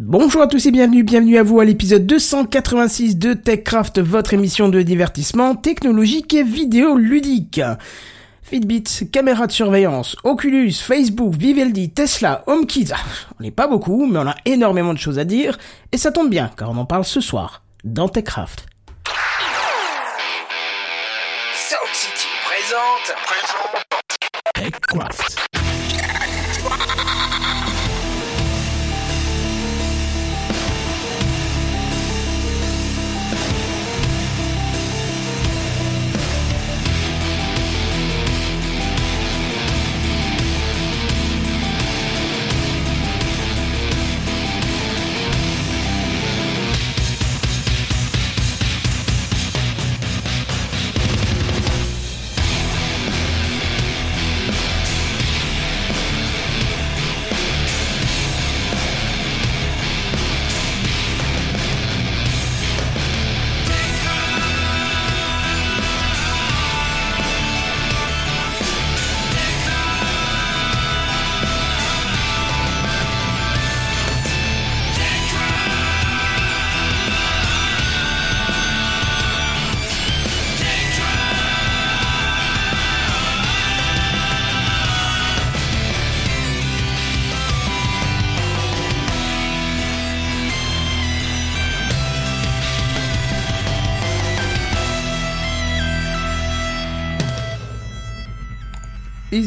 Bonjour à tous et bienvenue, bienvenue à vous à l'épisode 286 de TechCraft, votre émission de divertissement technologique et vidéo ludique. Fitbit, caméra de surveillance, Oculus, Facebook, Vivendi, Tesla, HomeKit, ah, on n'est pas beaucoup, mais on a énormément de choses à dire, et ça tombe bien, car on en parle ce soir, dans TechCraft. Sound City présente. TechCraft.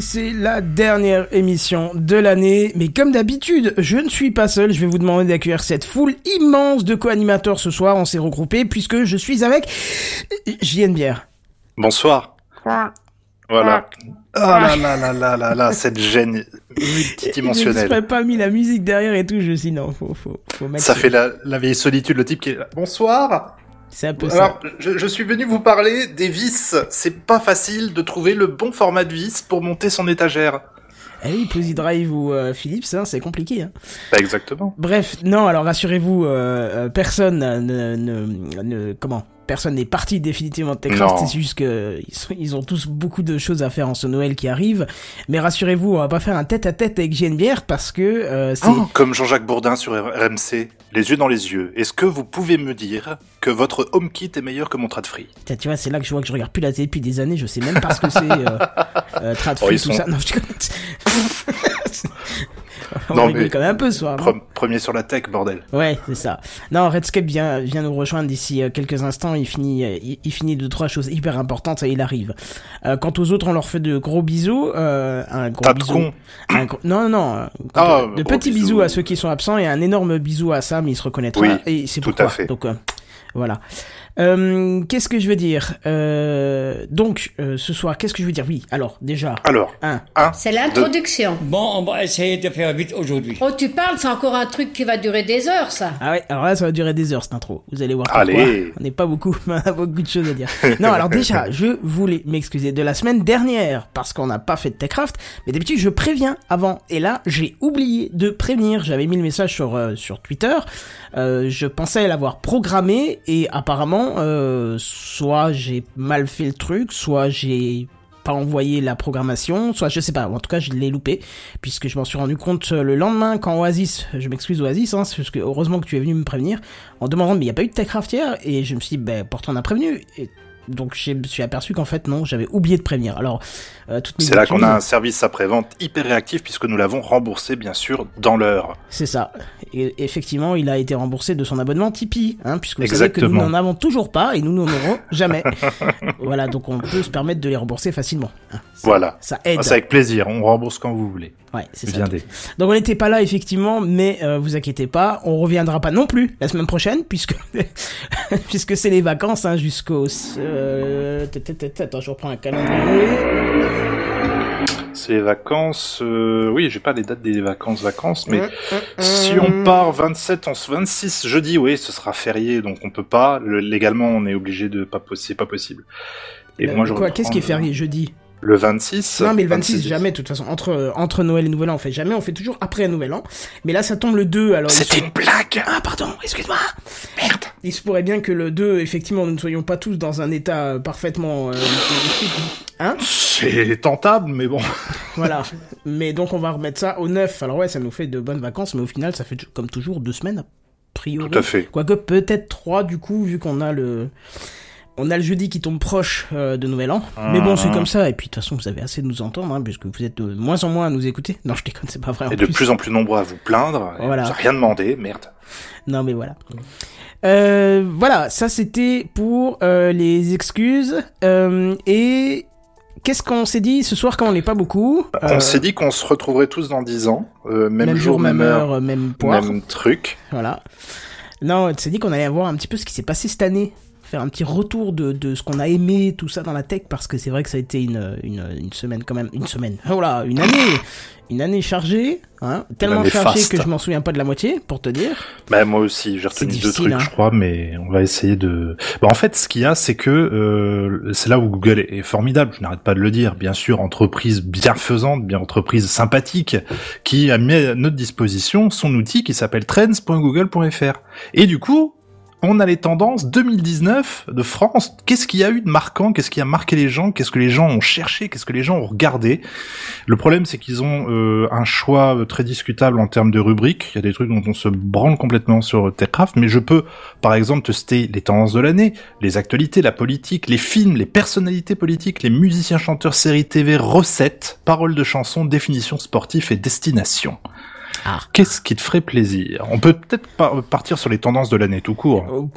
C'est la dernière émission de l'année, mais comme d'habitude, je ne suis pas seul, je vais vous demander d'accueillir cette foule immense de co-animateurs ce soir, on s'est regroupés puisque je suis avec JN Bière. Bonsoir. Voilà. Oh là là là là là là, cette gêne multidimensionnelle. Je ne pas mis la musique derrière et tout, je me suis dit non, faut, faut, faut mettre... Ça fait la, la vieille solitude, le type qui est là. Bonsoir C'est un peu Alors, je, je suis venu vous parler des vis. C'est pas facile de trouver le bon format de vis pour monter son étagère. Eh oui, Posy Drive ou euh, Philips, hein, c'est compliqué. Hein. Bah, exactement. Bref, non, alors rassurez-vous, euh, euh, personne ne, ne, ne- comment Personne n'est parti définitivement de Techcraft, c'est juste que ils, ont tous beaucoup de choses à faire en ce Noël qui arrive. Mais rassurez-vous, on va pas faire un tête-à-tête avec JNBR parce que euh, c'est... Oh, comme Jean-Jacques Bourdin sur RMC, les yeux dans les yeux. Est-ce que vous pouvez me dire que votre HomeKit est meilleur que mon Tradfree Tiens, tu vois, c'est là que je vois que je regarde plus la télé depuis des années, je sais même pas ce que c'est, euh, euh, Tradfree, Oh, tout sont- ça. Non, je. On Non, rigole mais- quand même un peu ce soir, non Pre- Premier sur la tech, bordel. Ouais, c'est ça. Non, Redscape vient, vient nous rejoindre d'ici euh, quelques instants. Il finit, euh, il, il finit deux trois choses hyper importantes et il arrive. Euh, quant aux autres, on leur fait de gros bisous. Euh, un gros bisou. con. Un gros- non, non, non. euh, Ah, de petits bisous. bisous. à ceux qui sont absents et un énorme bisou à Sam. Il se reconnaîtra. Oui, et c'est tout pourquoi. à fait. Donc euh, voilà. Euh, qu'est-ce que je veux dire? Euh, Donc euh, ce soir, qu'est-ce que je veux dire? Oui. Alors déjà, Alors, un. un, C'est l'introduction. Bon, on va essayer de faire vite aujourd'hui. Oh, tu parles, c'est encore un truc qui va durer des heures, ça. Ah ouais, alors là, ça va durer des heures cette intro. Vous allez voir pourquoi. Allez. On n'est pas beaucoup, mais on a beaucoup de choses à dire. Non, alors déjà, je voulais m'excuser de la semaine dernière parce qu'on n'a pas fait de Techcraft, mais d'habitude je préviens avant. Et là, j'ai oublié de prévenir. J'avais mis le message sur euh, sur Twitter. Euh, je pensais l'avoir programmé et apparemment, euh, soit j'ai mal fait le truc, soit j'ai pas envoyé la programmation, soit je sais pas, en tout cas je l'ai loupé, puisque je m'en suis rendu compte euh, le lendemain quand Oasis, je m'excuse Oasis, hein, parce que heureusement que tu es venu me prévenir, en demandant mais il n'y a pas eu de Techcraft hier, et je me suis dit, ben pourtant on a prévenu, et donc je me suis aperçu qu'en fait non, j'avais oublié de prévenir. Alors, euh, c'est là qu'on a un service après-vente hyper réactif puisque nous l'avons remboursé, bien sûr, dans l'heure. C'est ça. Et effectivement, il a été remboursé de son abonnement Tipeee, hein, puisque vous savez que nous Exactement. n'en avons toujours pas et nous n'en aurons jamais. voilà, donc on peut se permettre de les rembourser facilement. hein. Ça- Voilà. Ça aide. C'est avec plaisir, on rembourse quand vous voulez. Ouais, c'est ça. Viendez. Donc on n'était pas là effectivement, mais euh, vous inquiétez pas, on reviendra pas non plus la semaine prochaine puisque puisque c'est les vacances hein, jusqu'au. Euh... tut, Attends, je reprends un calendrier. C'est les vacances, euh, oui, j'ai pas les dates des vacances, vacances, mais Hum, hum, si hum. on part 27, on se 26 jeudi, oui, ce sera férié, donc on peut pas. Le- légalement, on est obligé de pas, c'est pas possible. Et Euh, moi, je quoi reprends, Qu'est-ce qui est euh, férié jeudi? Le 26 Non, mais le 26, jamais, de toute façon. Entre, entre Noël et Nouvel An, on fait jamais. On fait toujours après Nouvel An. Mais là, ça tombe le 2, alors... C'était une blague Ah, pardon, excuse-moi Merde Il se pourrait bien que le 2, effectivement, nous ne soyons pas tous dans un état parfaitement... Euh, hein? C'est tentable, mais bon. Voilà. Mais donc, on va remettre ça au 9. Alors ouais, ça nous fait de bonnes vacances, mais au final, ça fait comme toujours deux semaines, a priori. Tout à fait. Quoique peut-être trois, du coup, vu qu'on a le... On a le jeudi qui tombe proche euh, de Nouvel An. Mais bon, c'est comme ça. Et puis, de toute façon, vous avez assez de nous entendre, hein, puisque vous êtes de moins en moins à nous écouter. Non, je déconne, c'est pas vrai. en Et de plus en plus nombreux à vous plaindre. Voilà. Vous rien demandé, merde. Non, mais voilà. Euh, voilà, ça c'était pour euh, les excuses. Et qu'est-ce qu'on s'est dit ce soir quand on n'est pas beaucoup On s'est dit qu'on se retrouverait tous dans 10 ans. euh, même, jour, même heure, même poire. même truc. Voilà. Non, on s'est dit qu'on allait voir un petit peu ce qui s'est passé cette année. Faire un petit retour de, de ce qu'on a aimé, tout ça dans la tech, parce que c'est vrai que ça a été une, une, une semaine quand même. Une semaine. Oh là, une année Une année chargée, hein, tellement année chargée faste. que je m'en souviens pas de la moitié, pour te dire. Bah, moi aussi, j'ai retenu deux trucs, hein. je crois, mais on va essayer de. Bah, en fait, ce qu'il y a, c'est que euh, c'est là où Google est formidable. Je n'arrête pas de le dire. Bien sûr, entreprise bienfaisante, bien entreprise sympathique, qui a mis à notre disposition son outil qui s'appelle trends.google.fr. Et du coup. On a les tendances 2019 de France. Qu'est-ce qu'il y a eu de marquant? Qu'est-ce qui a marqué les gens? Qu'est-ce que les gens ont cherché? Qu'est-ce que les gens ont regardé? Le problème, c'est qu'ils ont euh, un choix euh, très discutable en termes de rubriques. Il y a des trucs dont on se branle complètement sur Techcraft, mais je peux, par exemple, te citer les tendances de l'année, les actualités, la politique, les films, les personnalités politiques, les musiciens, chanteurs, séries TV, recettes, paroles de chansons, définitions sportives et destinations. Ah. Qu'est-ce qui te ferait plaisir? On peut peut-être par- partir sur les tendances de l'année tout court. Oh,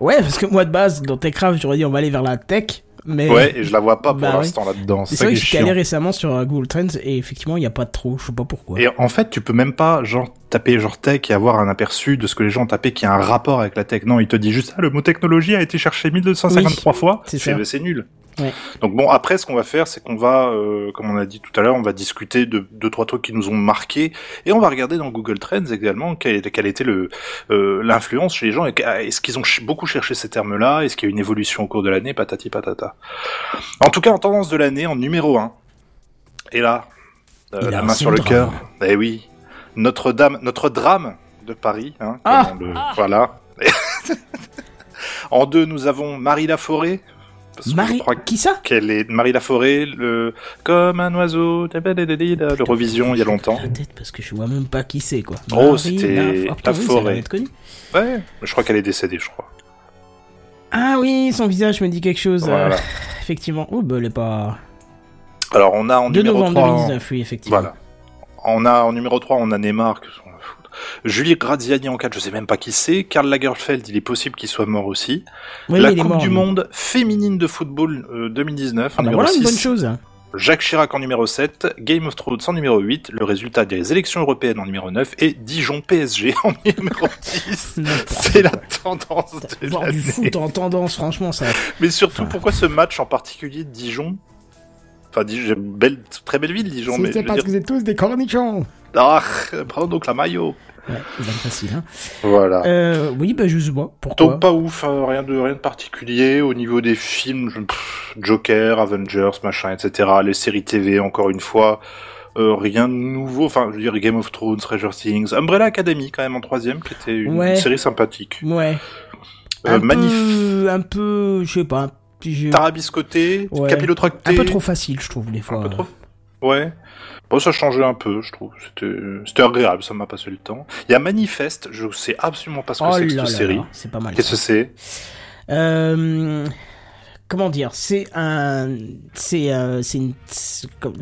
Ouais, parce que moi de base, dans TechCraft, j'aurais dit on va aller vers la tech. Mais Ouais, et je la vois pas pour Bah l'instant là-dedans. c'est vrai que j'étais allé récemment sur euh, Google Trends et effectivement, il n'y a pas de trop, je sais pas pourquoi. Et en fait, tu peux même pas, genre, taper genre tech et avoir un aperçu de ce que les gens ont tapé qui a un rapport avec la tech. Non, il te dit juste, ah, le mot technologie a été cherché 1253 fois. c'est nul. Ouais. Donc bon, après, ce qu'on va faire, c'est qu'on va, euh, comme on a dit tout à l'heure, on va discuter de deux, trois trucs qui nous ont marqués et on va regarder dans Google Trends également quelle, quelle était le, euh, l'influence chez les gens et qu'- est-ce qu'ils ont beaucoup cherché ces termes-là, est-ce qu'il y a eu une évolution au cours de l'année, patati patata. En tout cas, en tendance de l'année, en numéro 1. Et là, euh, la main sur le cœur. Eh oui, Notre-Dame, notre drame de Paris. Hein, Ah le- Voilà. en deux, nous avnon Marie Laforêt. Parce Marie, je crois qui ça? qu'elle est Marie Laforêt, le comme un oiseau, le Revision il y a longtemps. Peut-être parce que je vois même pas qui c'est quoi. Oh, c'était Ah, Laforêt. Ouais, je crois qu'elle est décédée, je crois. Ah oui, son visage me dit quelque chose. euh, effectivement. Oh, bah elle est pas. Alors on a en 2 numéro novembre 3, 2019, oui, effectivement. Voilà. On a en numéro 3, on a Neymar, que. Julie Graziani en 4, je sais même pas qui c'est. Karl Lagerfeld, il est possible qu'il soit mort aussi. Oui, la Coupe mort, du. Monde féminine de football euh, 2019 en Ah bah numéro voilà une 6. bonne chose. Jacques Chirac en numéro 7, Game of Thrones en numéro 8, le résultat des élections européennes en numéro 9 et Dijon PSG en numéro 10. N'importe C'est la tendance de Voir du l'année. foot en tendance, franchement, ça. Mais surtout, pourquoi ce match en particulier de Dijon Enfin, Dijon, belle, très belle ville, Dijon, mais veux parce dire... que vous êtes tous des cornichons. Ah, prends donc la maillot. Ouais, c'est facile, hein. Voilà. Euh, oui, bah, je sais pas. Pourquoi Donc pas ouf, hein, rien de rien de particulier au niveau des films, je- pff, Joker, Avengers, machin, etc. Les séries TV, encore une fois, euh, rien de nouveau. Enfin, je veux dire Game of Thrones, Stranger Things, Umbrella Academy quand même en troisième, qui était une Ouais. série sympathique. Ouais. Euh, un Manif, peu, un peu, je sais pas. Tarabiscoté, Ouais. Capillotracté. Un peu trop facile, je trouve, des fois. Un peu trop. Ouais. Bon, ça changeait un peu, je trouve. C'était, agréable, ça m'a passé le temps. Il y a Manifeste, je sais absolument pas ce que Oh c'est que cette là série. c'est pas mal. Qu'est-ce que c'est? Euh, comment dire C'est un, c'est, euh, c'est une, c'est comme-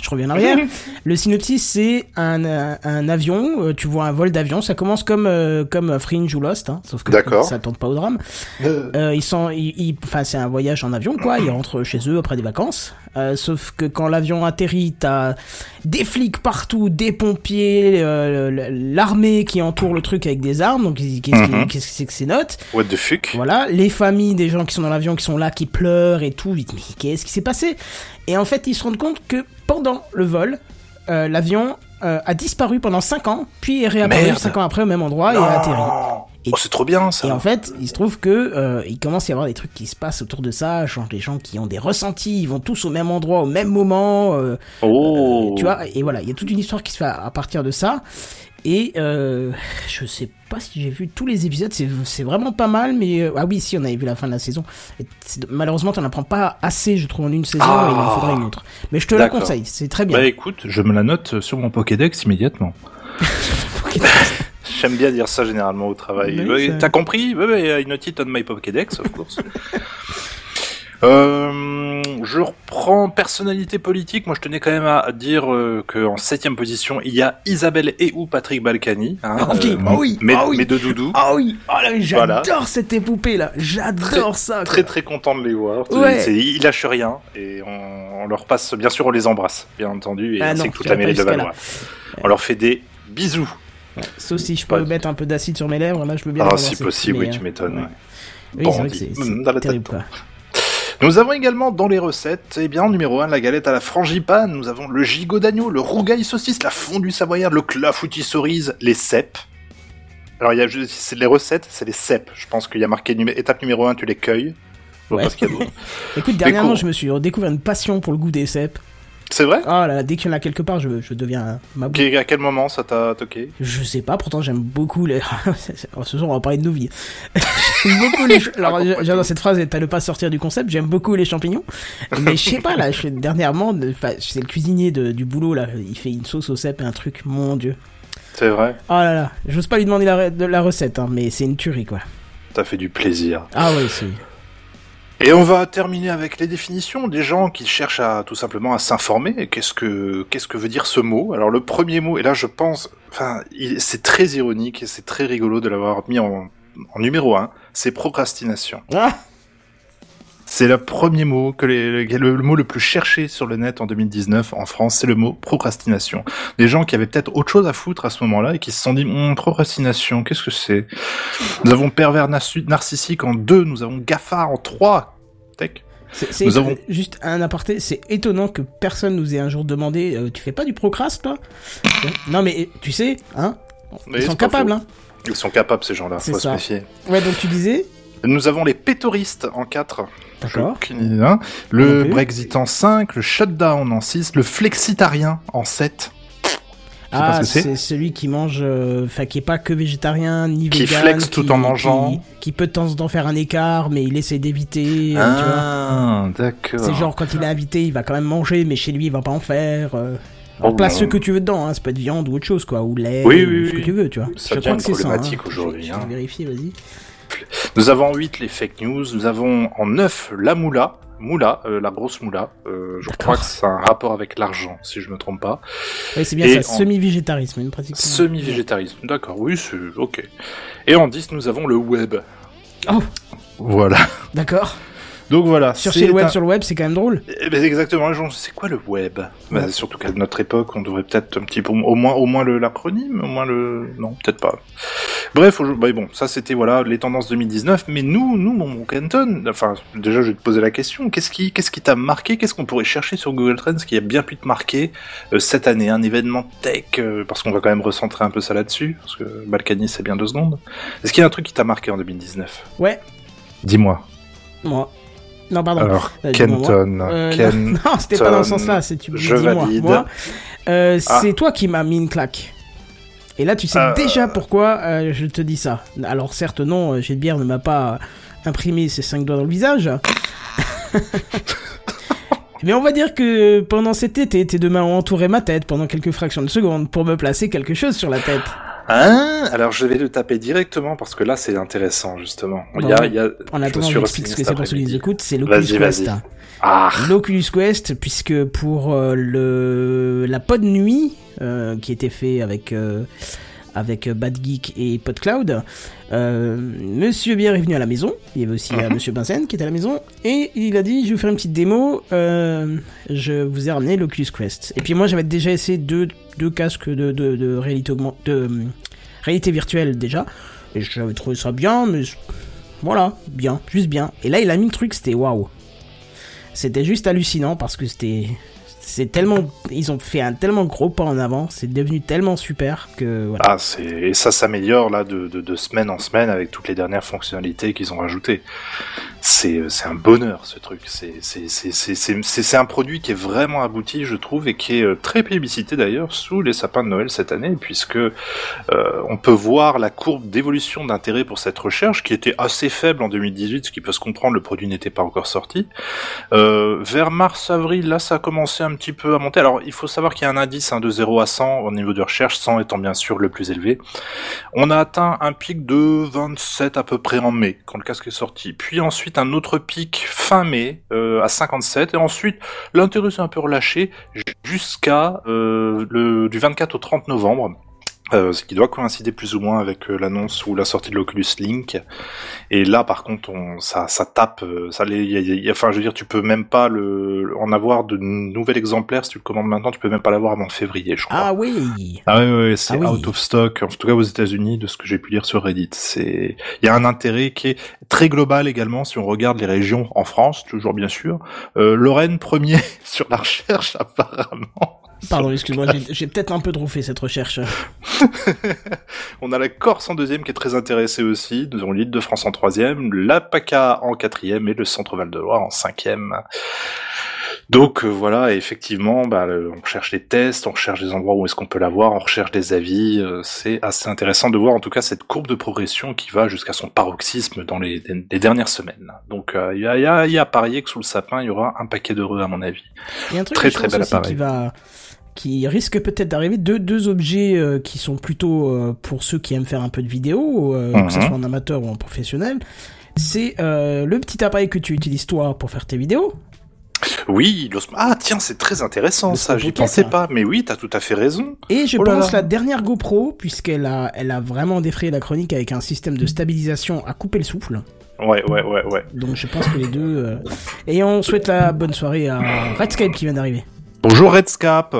je reviens en arrière. Le synopsis, c'est un, un, un avion. euh, tu vois un vol d'avion. Ça commence comme euh, comme Fringe ou Lost, hein, sauf que D'accord. ça tourne pas au drame. Euh, ils sont, ils, enfin, c'est un voyage en avion, quoi. Ils rentrent chez eux après des vacances. Euh, sauf que quand l'avion atterrit, t'as des flics partout, des pompiers, euh, l'armée qui entoure le truc avec des armes. Donc, Mhm. qu'est-ce que c'est que ces notes? What the fuck? Voilà, les familles des gens qui sont dans l'avion, qui sont là, qui pleurent et tout. Ils disent, mais qu'est-ce qui s'est passé? Et en fait, ils se rendent compte que pendant le vol, euh, l'avion euh, a disparu pendant 5 ans, puis est réapparu Merde. 5 ans après au même endroit et a atterri. Et- Oh, c'est trop bien ça. Et en fait, il se trouve que euh, il commence à y avoir des trucs qui se passent autour de ça, genre des gens qui ont des ressentis, ils vont tous au même endroit au même moment, euh, oh. tu vois. Et voilà, il y a toute une histoire qui se fait à, à partir de ça. Et euh, je sais pas si j'ai vu tous les épisodes, c'est c'est vraiment pas mal, mais euh, ah oui, si on avait vu la fin de la saison. Et malheureusement, t'en apprends pas assez, je trouve, en une saison, Ah. et il en faudrait une autre. Mais je te la conseille, c'est très bien. Bah écoute, je me la note sur mon Pokédex immédiatement. J'aime bien dire ça généralement au travail. Oui, T'as compris? Oui, oui, I note it on my Pokédex, of course. Euh, je reprends personnalité politique. Moi, je tenais quand même à dire euh, qu'en septième position, il y a Isabelle et ou Patrick Balkany. Hein, Ah oui, ah oui, mes, ah oui. mes deux doudous. Ah oui, oh là, j'adore Voilà. cette épopée là, j'adore ça. Très quoi. très content de les voir. Ouais. C'est- Ils lâchent rien et on, on leur passe. Bien sûr, on les embrasse, bien entendu, et Ah ainsi non, que toute la mêlée de Valois. On leur fait des bisous. Sauf si je peux Ouais. mettre un peu d'acide sur mes lèvres, là je veux bien. Ah, si possible, oui, tu euh, m'étonnes. Oui, Bon, c'est vrai que c'est c'est la terrible quoi. Nous avons également dans les recettes, eh bien, en numéro 1, la galette à la frangipane. Nous avons le gigot d'agneau, le rougail saucisse, la fondue savoyarde, le clafoutis cerise, les cèpes. Alors, il y a, juste- c'est les recettes, c'est les cèpes. Je pense qu'il y a marqué numé- étape numéro 1, tu les cueilles. Je vois Ouais. pas ce qu'il y a d'autre. Écoute, dernièrement, je me suis découvert une passion pour le goût des cèpes. C'est vrai? Oh là là, dès qu'il y en a quelque part, je, je deviens ma À quel moment ça t'a toqué? Je sais pas, pourtant j'aime beaucoup les. Ce soir, on va parler de nos vies. j'aime beaucoup les. Alors, j'adore cette phrase, t'as ne pas sortir du concept. J'aime beaucoup les champignons. Mais je sais pas, là, je, dernièrement, c'est le cuisinier de- du boulot, là. Il fait une sauce au cèpe et un truc, mon dieu. C'est vrai Oh là là, j'ose pas lui demander la, re- de la recette, hein, mais c'est une tuerie, quoi. T'as fait du plaisir. Ah ouais, c'est. Et on va terminer avec les définitions des gens qui cherchent à tout simplement à s'informer. Qu'est-ce que qu'est-ce que veut dire ce mot? Alors le premier mot, et là je pense, enfin, c'est très ironique et c'est très rigolo de l'avoir mis en, en numéro un, c'est procrastination. Ah C'est le premier mot que les, le, le mot le plus cherché sur le net en 2019 en France, c'est le mot procrastination. Des gens qui avaient peut-être autre chose à foutre à ce moment-là et qui se sont dit Hum, procrastination, qu'est-ce que c'est? Nous avons pervers narci- narcissique en deux, nous avons GAFA en trois. Tech. Nous avons- juste un aparté, c'est étonnant que personne nous ait un jour demandé euh, tu fais pas du procrast toi? Non mais tu sais, hein? Ils sont capables faux. hein Ils sont capables ces gens-là, C'est faut ça. se méfier. Ouais donc tu disais Nous avons les pétoristes en 4. D'accord. Le Non plus. Brexit en 5, le shutdown en 6, le flexitarien en 7. sais pas Ah, ce que c'est. celui qui mange, euh, enfin qui est pas que végétarien ni Qui vegan, flex tout qui- en mangeant. qui, qui peut de temps en temps faire un écart, mais il essaie d'éviter. euh. Ah, d'accord. C'est genre quand il est invité, il va quand même manger, mais chez lui il va pas en faire. Euh... Oh, Alors, place ce que tu veux dedans, hein. ça peut être viande ou autre chose quoi, ou lait, Oui, ou oui, ce que oui. tu veux, tu vois. Ça Je crois que c'est ça. problématique hein. aujourd'hui, hein. Vérifier, vas-y. Nous avons en 8 les fake news, nous avons en 9 la moula. Moula, euh, la grosse moula. Euh, je crois que c'est un rapport avec l'argent, si je me trompe pas. Oui, c'est bien Et ça, en- semi-végétarisme, une pratique. Semi-végétarisme. D'accord, oui, c'est ok. Et en 10, nous avons le web. Oh, Voilà. d'accord. Donc voilà. Chercher le web un- sur le web, c'est quand même drôle. Eh ben, exactement, les gens, c'est quoi le web? Bah, Surtout qu'à notre époque, on devrait peut-être un petit peu, au moins, au moins le l'acronyme, au moins le, non, peut-être pas. Bref, bah, bon, ça c'était voilà les tendances 2019. Mais nous, nous, mon Canton, enfin, déjà, je vais te poser la question. Qu'est-ce qui, qu'est-ce qui t'a marqué? Qu'est-ce qu'on pourrait chercher sur Google Trends qui a bien pu te marquer euh, cette année? Un événement tech, euh, parce qu'on va quand même recentrer un peu ça là-dessus, parce que Balkany c'est bien deux secondes. Est-ce qu'il y a un truc qui t'a marqué en 2019 Ouais, Dis-moi. moi. Non, pardon. Alors, Euh, Kenton, Euh, Ken. non, non, c'était pas dans ce sens-là. C'est tu me je dis-moi, valide. moi. Euh, Ah. C'est toi qui m'as mis une claque. Et là, tu sais déjà pourquoi je te dis ça. Alors, certes, non, Gilbert ne m'a pas imprimé ses cinq doigts dans le visage. Mais on va dire que pendant cet été, tes deux mains ont entouré ma tête pendant quelques fractions de secondes pour me placer quelque chose sur la tête. Hein Alors je vais le taper directement parce que là c'est intéressant justement. Il y a, il y a... En attendant, je explique ce que c'est pour ceux qui nous écoutent. C'est l'Oculus Quest. Ah, L'Oculus Quest, puisque pour euh, le la pod nuit euh, qui était fait avec euh, avec Bad Geek et PodCloud, euh, Monsieur Bière est venu à la maison. Il y avait aussi euh, Mhm. Monsieur Benzen qui était à la maison et il a dit je vais vous faire une petite démo. euh, je vous ai ramené l'Oculus Quest. Et puis moi j'avais déjà essayé deux deux casques de de, de réalité de euh, réalité virtuelle déjà et j'avais trouvé ça bien, mais voilà bien, juste bien. Et là il a mis le truc, c'était waouh. C'était juste hallucinant parce que c'était C'est tellement, ils ont fait un tellement gros pas en avant, c'est devenu tellement super que. Ah, c'est et ça s'améliore là de, de, de semaine en semaine avec toutes les dernières fonctionnalités qu'ils ont rajoutées. C'est c'est un bonheur ce truc. C'est un produit qui est vraiment abouti, je trouve, et qui est euh, très plébiscité d'ailleurs sous les sapins de Noël cette année, puisque euh, on peut voir la courbe d'évolution d'intérêt pour cette recherche qui était assez faible en 2018, ce qui peut se comprendre, le produit n'était pas encore sorti. Euh, vers mars-avril, là, ça a commencé un petit peu à monter. Alors, il faut savoir qu'il y a un indice hein, de 0 à 100 au niveau de recherche, 100 étant bien sûr le plus élevé. On a atteint un pic de 27 à peu près en mai, quand le casque est sorti. Puis ensuite, un autre pic fin mai euh, à 57. Et ensuite, l'intérêt s'est un peu relâché jusqu'à euh, le du 24 au 30 novembre. Euh, ce qui doit coïncider plus ou moins avec euh, l'annonce ou la sortie de l'Oculus Link. Et là, par contre, on, ça, ça tape. euh, Ça, les, y a- y a- enfin, je veux dire, tu peux même pas le, en avoir de nouvel exemplaire si tu le commandes maintenant. Tu peux même pas l'avoir avant février, je crois. Ah oui. Ah ouais, ouais, c'est Ah oui. out of stock. En tout cas aux États-Unis, de ce que j'ai pu lire sur Reddit, c'est il y a un intérêt qui est très global également si on regarde les régions en France, toujours bien sûr. Euh, Lorraine premier sur la recherche apparemment. Pardon, excuse-moi, j'ai- peut-être un peu trop fait cette recherche. On a la Corse en deuxième qui est très intéressée aussi. Nous avons l'île de France en troisième, la PACA en quatrième et le Centre Val de Loire en cinquième. Donc euh, voilà, effectivement, bah, le- on cherche les tests, on cherche des endroits où est-ce qu'on peut l'avoir, on recherche des avis. euh, c'est assez intéressant de voir en tout cas cette courbe de progression qui va jusqu'à son paroxysme dans les, les dernières semaines. Donc euh, il y, a, y, a, il y a à parier que sous le sapin, il y aura un paquet d'heureux à mon avis. Il y a un truc Très, que je très bel appareil. qui va qui risque peut-être d'arriver deux deux objets euh, qui sont plutôt euh, pour ceux qui aiment faire un peu de vidéo euh, que ce Mhm. soit en amateur ou en professionnel c'est euh, le petit appareil que tu utilises toi pour faire tes vidéos Oui, l'osmo- ah tiens, c'est très intéressant Le ça, j'y pensais pas, mais oui, t'as tout à fait raison. et je Oh là pense là. la dernière GoPro puisqu'elle a elle a vraiment défrayé la chronique avec un système de stabilisation à couper le souffle Ouais, ouais, ouais, ouais. donc je pense que les deux euh, et on souhaite la bonne soirée à Redscape qui vient d'arriver Bonjour Redscap.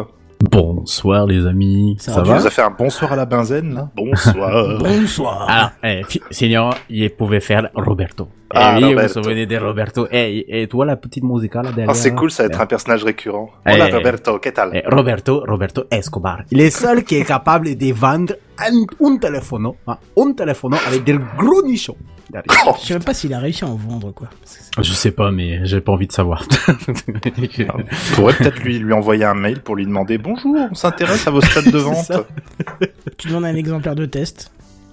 Bonsoir les amis, Ça ça, va Tu va nous as fait un bonsoir à la benzène là Bonsoir. bonsoir Alors, eh, signor, il pouvait faire Roberto. Eh Ah, oui, Roberto. vous vous souvenez de Roberto. Eh, et toi, la petite musica là derrière Ah, c'est cool, ça va être Eh, un personnage récurrent. Eh, Hola eh, Roberto, ¿qué tal? Eh, Roberto, Roberto Escobar. Il est seul qui est capable de vendre un, un téléphone, hein, un téléphone avec des gros nichons. Derrière. je sais même pas s'il a réussi à en vendre quoi Je sais pas, mais j'ai pas envie de savoir. On pourrait peut-être lui, lui envoyer un mail pour lui demander Bonjour, on s'intéresse à vos stats de vente. ça. tu demandes un exemplaire de test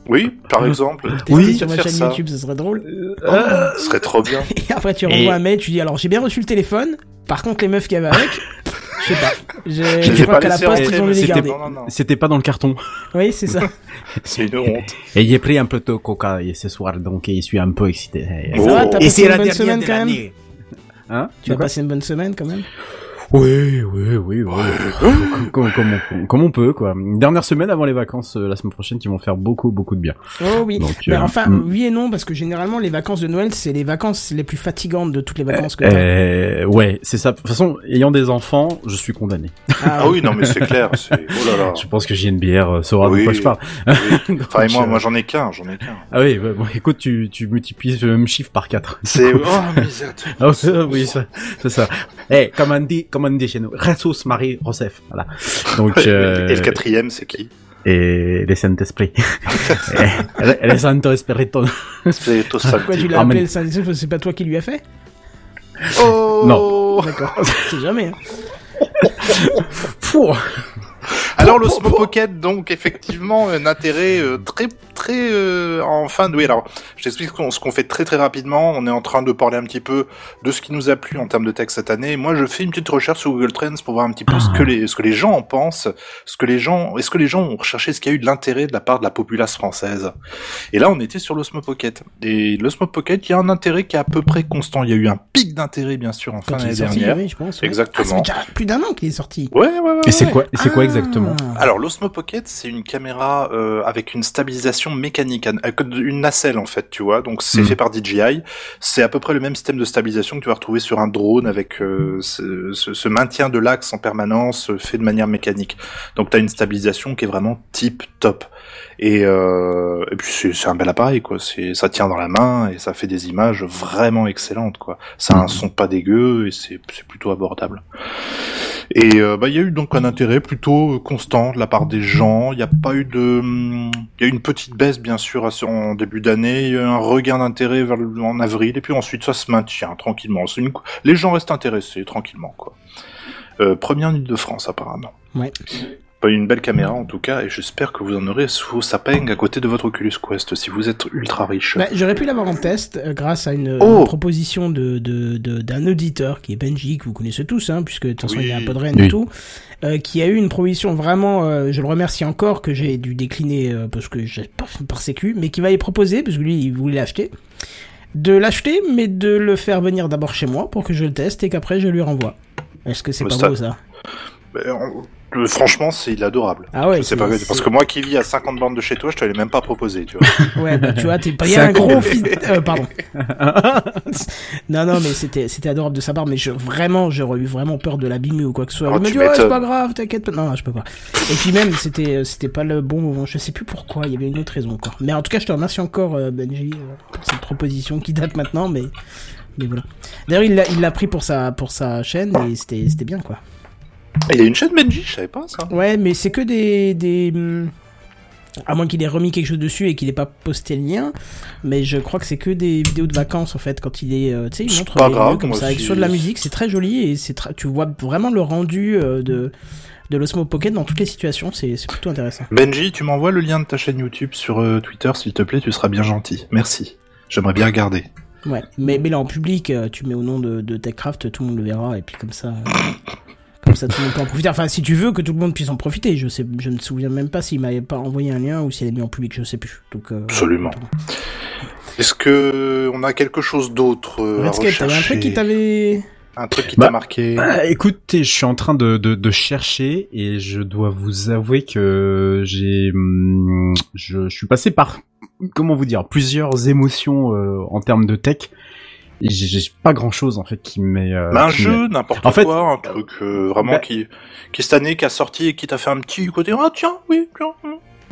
Oui, par exemple. tester Oui, sur ma chaîne ça. YouTube ce serait drôle Oh, ce serait trop bien. Et après, tu Et- renvoies un mail, tu dis alors j'ai bien reçu le téléphone. Par contre, les meufs qu'il y avait avec, je sais pas. Je, Je crois pas qu'à la poste, ils ont les c'était garder. C'était pas dans le carton. Oui, c'est ça. C'est une honte. Et j'ai pris un peu de coca et ce soir, donc je suis un peu excité. Oh. Ça va, t'as passé c'est une la bonne dernière semaine quand même. Hein? Tu as passé une bonne semaine quand même? Oui, oui, oui, oui. comme, comme on, comme on peut, quoi. Une Dernière semaine avant les vacances, euh, la semaine prochaine, qui vont faire beaucoup, beaucoup de bien. Oh oui. Donc, Mais euh, enfin, mm. oui et non, parce que généralement, les vacances de Noël, c'est les vacances les plus fatigantes de toutes les vacances que t'as. Euh, ouais, c'est ça. De toute façon, ayant des enfants, je suis condamné. Ah oui, non, mais c'est clair. Oh là là. Je pense que j'ai une bière euh, saura Oui. de quoi je parle. Oui. Enfin, et moi, Donc, euh, moi j'en ai qu'un, j'en ai qu'un. Ah oui, bah, bon, écoute, tu, tu multiplies le même chiffre par 4. C'est. Oh, misère. Ah oui, oui, ça- c'est ça. Eh, comme on dit, comme on dit chez nous, Jesus Marie Joseph, voilà. Donc, euh, Et le quatrième, c'est qui? et les Saint-Esprit. les Saint-Esprit. C'est Pourquoi tu l'as Ah, appelé le Saint-Esprit? C'est pas toi qui lui as fait? Oh Non. D'accord. C'est jamais. Hein. Fou. Alors l'Osmo Pocket, donc effectivement un intérêt euh, très très euh, en fin de. Oui, alors je t'explique ce qu'on ce qu'on fait très très rapidement. On est en train de parler un petit peu de ce qui nous a plu en termes de texte cette année. Moi, je fais une petite recherche sur Google Trends pour voir un petit peu ce que les ce que les gens en pensent, ce que les gens est-ce que les gens ont recherché ce qu'il y a eu de l'intérêt de la part de la populace française. Et là, on était sur l'Osmo Pocket. Et l'Osmo Pocket, il y a un intérêt qui est à peu près constant. Il y a eu un pic d'intérêt bien sûr en fin Quand d'année sorti, dernière. oui, je pense. ouais. Exactement. Ah, ça fait déjà plus d'un an qu'il est sorti. Ouais, ouais, ouais. Et c'est ouais. quoi, et c'est quoi Ah. Exactement Alors l'Osmo Pocket, c'est une caméra euh, avec une stabilisation mécanique, une nacelle en fait, tu vois. Donc c'est Mhm. fait par DJI. C'est à peu près le même système de stabilisation que tu vas retrouver sur un drone avec euh, ce, ce- ce maintien de l'axe en permanence euh, fait de manière mécanique. Donc tu as une stabilisation qui est vraiment tip top. Et, euh, et puis c'est un bel appareil quoi. C'est ça tient dans la main et ça fait des images vraiment excellentes quoi. Ça a un Mhm. son pas dégueu et c'est plutôt abordable. Et euh, bah il y a eu donc un intérêt plutôt constant de la part des gens. Il n'y a pas eu de, il y a eu une petite baisse bien sûr en début d'année. Il y a eu un regain d'intérêt en avril et puis ensuite ça se maintient tranquillement. Une- Les gens restent intéressés tranquillement quoi. Euh, premier en Ile-de-France apparemment. Ouais. Pas une belle caméra en tout cas et j'espère que vous en aurez sous vos sapins à côté de votre Oculus Quest si vous êtes ultra riche. Bah, J'aurais pu l'avoir en test euh, grâce à une, Oh. une proposition de de- de- d'un auditeur qui est Benji, que vous connaissez tous, hein, puisque de toute façon Oui. il y a un peu de rien Oui. et tout, euh, qui a eu une proposition vraiment, euh, je le remercie encore, que j'ai dû décliner euh, parce que j'ai pas fait par sécu, mais qui va y proposer, parce que lui il voulait l'acheter, de l'acheter, mais de le faire venir d'abord chez moi pour que je le teste et qu'après je lui renvoie. Est-ce que c'est Mais pas ça- beau ça? Franchement c'est il est adorable. Ah ouais, Je sais pas, parce que moi qui vis à 50 bandes de chez toi, je te l'ai même pas proposé, tu vois. Ouais, bah tu vois, t'es a un gros fit. euh, pardon. non, non, mais c'était, c'était adorable de sa part, mais je, vraiment, j'aurais eu vraiment peur de l'abîmer ou quoi que ce soit. Oh, Il m'a tu dit, ouais, c'est pas grave, t'inquiète pas. Non, non, je peux pas. Et puis même, c'était, euh, c'était pas le bon moment. Je sais plus pourquoi, il y avait une autre raison encore. Mais en tout cas, je te remercie encore, euh, Benji, euh, pour cette proposition qui date maintenant, mais, mais voilà. D'ailleurs, il l'a, il l'a pris pour sa, pour sa chaîne et c'était, c'était bien, quoi. Il y a une chaîne Benji, je savais pas ça. Ouais, mais c'est que des. des hum, à moins qu'il ait remis quelque chose dessus et qu'il ait pas posté le lien, mais je crois que c'est que des vidéos de vacances en fait quand il est, euh, tu sais, il C'est montre pas les grave, comme ça avec sur de la musique, c'est très joli et c'est tra- tu vois vraiment le rendu euh, de de l'Osmo Pocket dans toutes les situations, c'est c'est plutôt intéressant. Benji, tu m'envoies le lien de ta chaîne YouTube sur euh, Twitter, s'il te plaît, tu seras bien gentil. Merci. J'aimerais bien regarder. Ouais, mais mais là en public, euh, tu mets au nom de, de TechCraft, tout le monde le verra et puis comme ça. euh, Comme ça, tout le monde peut en profiter. Enfin, si tu veux que tout le monde puisse en profiter, je sais, je me souviens même pas s'il m'avait pas envoyé un lien ou s'il l'a mis en public, je sais plus. Donc, euh, Absolument. Est-ce que on a quelque chose d'autre euh, à un truc qui t'avait. Un truc qui Bah, t'a marqué? Ah, écoutez, je suis en train de, de, de chercher et je dois vous avouer que j'ai, hum, je, je suis passé par, comment vous dire, plusieurs émotions euh, en termes de tech. J'ai pas grand chose en fait qui m'est. euh, Bah, un qui jeu, n'importe En fait, quoi, un truc euh, vraiment bah- qui, qui cette année qui a sorti et qui t'a fait un petit côté ah tiens oui tiens.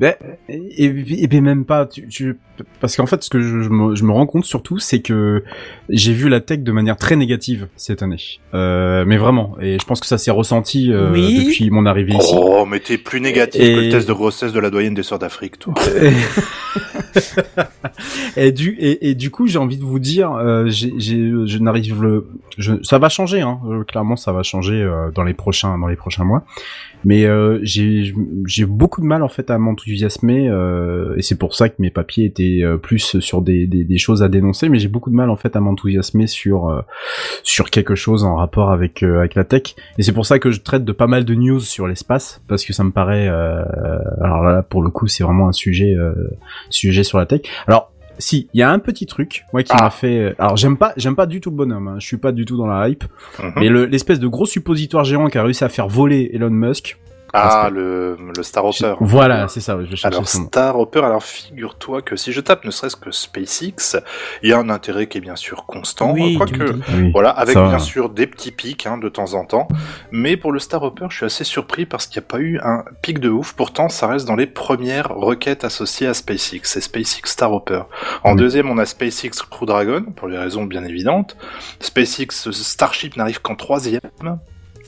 Hum. Et, et, et même pas, tu, tu- parce qu'en fait, ce que je, je me, je me rends compte surtout, c'est que j'ai vu la tech de manière très négative cette année. Euh, mais vraiment, et je pense que ça s'est ressenti euh, Oui. depuis mon arrivée ici. Oh mais t'es plus négatif Et- que le test de grossesse de la doyenne des sœurs d'Afrique toi. et du et, et du coup j'ai envie de vous dire euh, j'ai j'ai je n'arrive le je, ça va changer hein euh, clairement ça va changer euh, dans les prochains dans les prochains mois mais euh, j'ai beaucoup de mal en fait à m'enthousiasmer euh, et c'est pour ça que mes papiers étaient euh, plus sur des, des des choses à dénoncer mais j'ai beaucoup de mal en fait à m'enthousiasmer sur euh, sur quelque chose en rapport avec euh, avec la tech et c'est pour ça que je traite de pas mal de news sur l'espace parce que ça me paraît euh, alors là pour le coup c'est vraiment un sujet sujet sur la tech. Alors, si, il y a un petit truc, moi, qui Ah. m'a fait... Alors, j'aime pas, j'aime pas du tout le bonhomme, hein. je suis pas du tout dans la hype, Mhm. mais le- l'espèce de gros suppositoire géant qui a réussi à faire voler Elon Musk... Ah le le Star Hopper. Voilà, c'est ça, je Alors. Star Hopper, alors figure-toi que si je tape ne serait-ce que SpaceX, il y a un intérêt qui est bien sûr constant, oui, quoique. Oui. Voilà, avec Ça bien va. sûr des petits pics hein, de temps en temps. Mais pour le Star Hopper, je suis assez surpris parce qu'il n'y a pas eu un pic de ouf. Pourtant, ça reste dans les premières requêtes associées à SpaceX. C'est SpaceX Star Hopper. En Oui. deuxième, on a SpaceX Crew Dragon, pour des raisons bien évidentes. SpaceX Starship n'arrive qu'en troisième.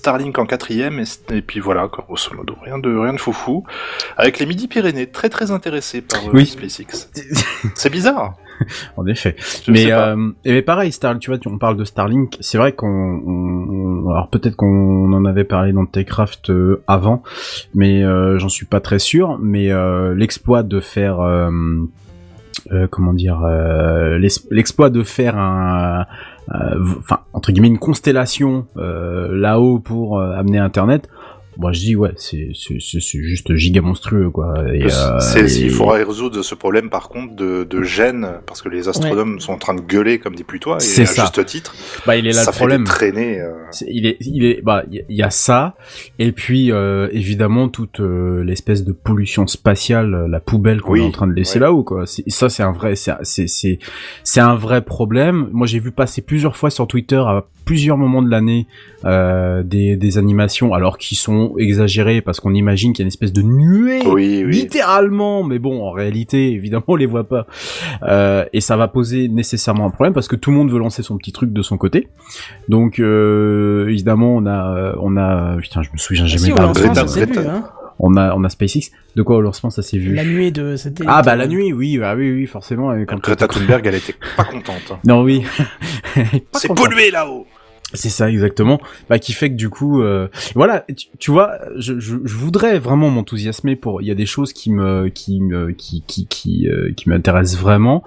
Starlink en quatrième, et, et puis voilà, quoi, grosso modo, rien de, rien de foufou. Avec les Midi-Pyrénées, très très intéressés par euh, Oui. SpaceX. C'est bizarre. en effet. Je mais euh, et mais pareil, Star, tu vois, tu- on parle de Starlink. C'est vrai qu'on, on- on- alors peut-être qu'on en avait parlé dans Techcraft euh, avant, mais euh, j'en suis pas très sûr. Mais euh, l'exploit de faire, euh, comment dire, euh, l'ex- l'exploit de faire un, euh, enfin entre guillemets une constellation là-haut pour amener Internet. Moi, je dis ouais, c'est c'est c'est c'est juste giga monstrueux quoi. Et, euh, C'est- et- Il faudrait résoudre ce problème par contre de, de gêne, parce que les astronomes sont en train de gueuler comme des putois, et C'est à ça. juste titre. bah il est là ça le problème. traînées. euh, C'est- il est, il est, bah, il y a- il y a ça, et puis euh, évidemment toute euh, l'espèce de pollution spatiale, la poubelle qu'on Oui, est en train de laisser ouais. là-haut, quoi. C'est- Ça, c'est un vrai, c'est, c'est, c'est, c'est un vrai problème. Moi, j'ai vu passer plusieurs fois sur Twitter à plusieurs moments de l'année euh, des, des animations, alors qui sont exagérées parce qu'on imagine qu'il y a une espèce de nuée, Oui, oui. littéralement, mais bon, en réalité, évidemment, on les voit pas. Euh, et ça va poser nécessairement un problème parce que tout le monde veut lancer son petit truc de son côté. Donc, euh, évidemment, on a, on a, putain, je me souviens Ah jamais. si, vu, Greta. hein. On a, on a SpaceX. De quoi au lancement ça s'est vu La nuée de satellite. Ah bah la nuit, oui, ah oui, oui, forcément. Quand Greta Thunberg, elle était pas contente. Non, oui. C'est pollué là-haut. C'est ça exactement, bah qui fait que du coup, euh, voilà, tu, tu vois, je, je, je voudrais vraiment m'enthousiasmer pour. Il y a des choses qui me, qui me, qui, qui, qui, euh, qui m'intéressent vraiment.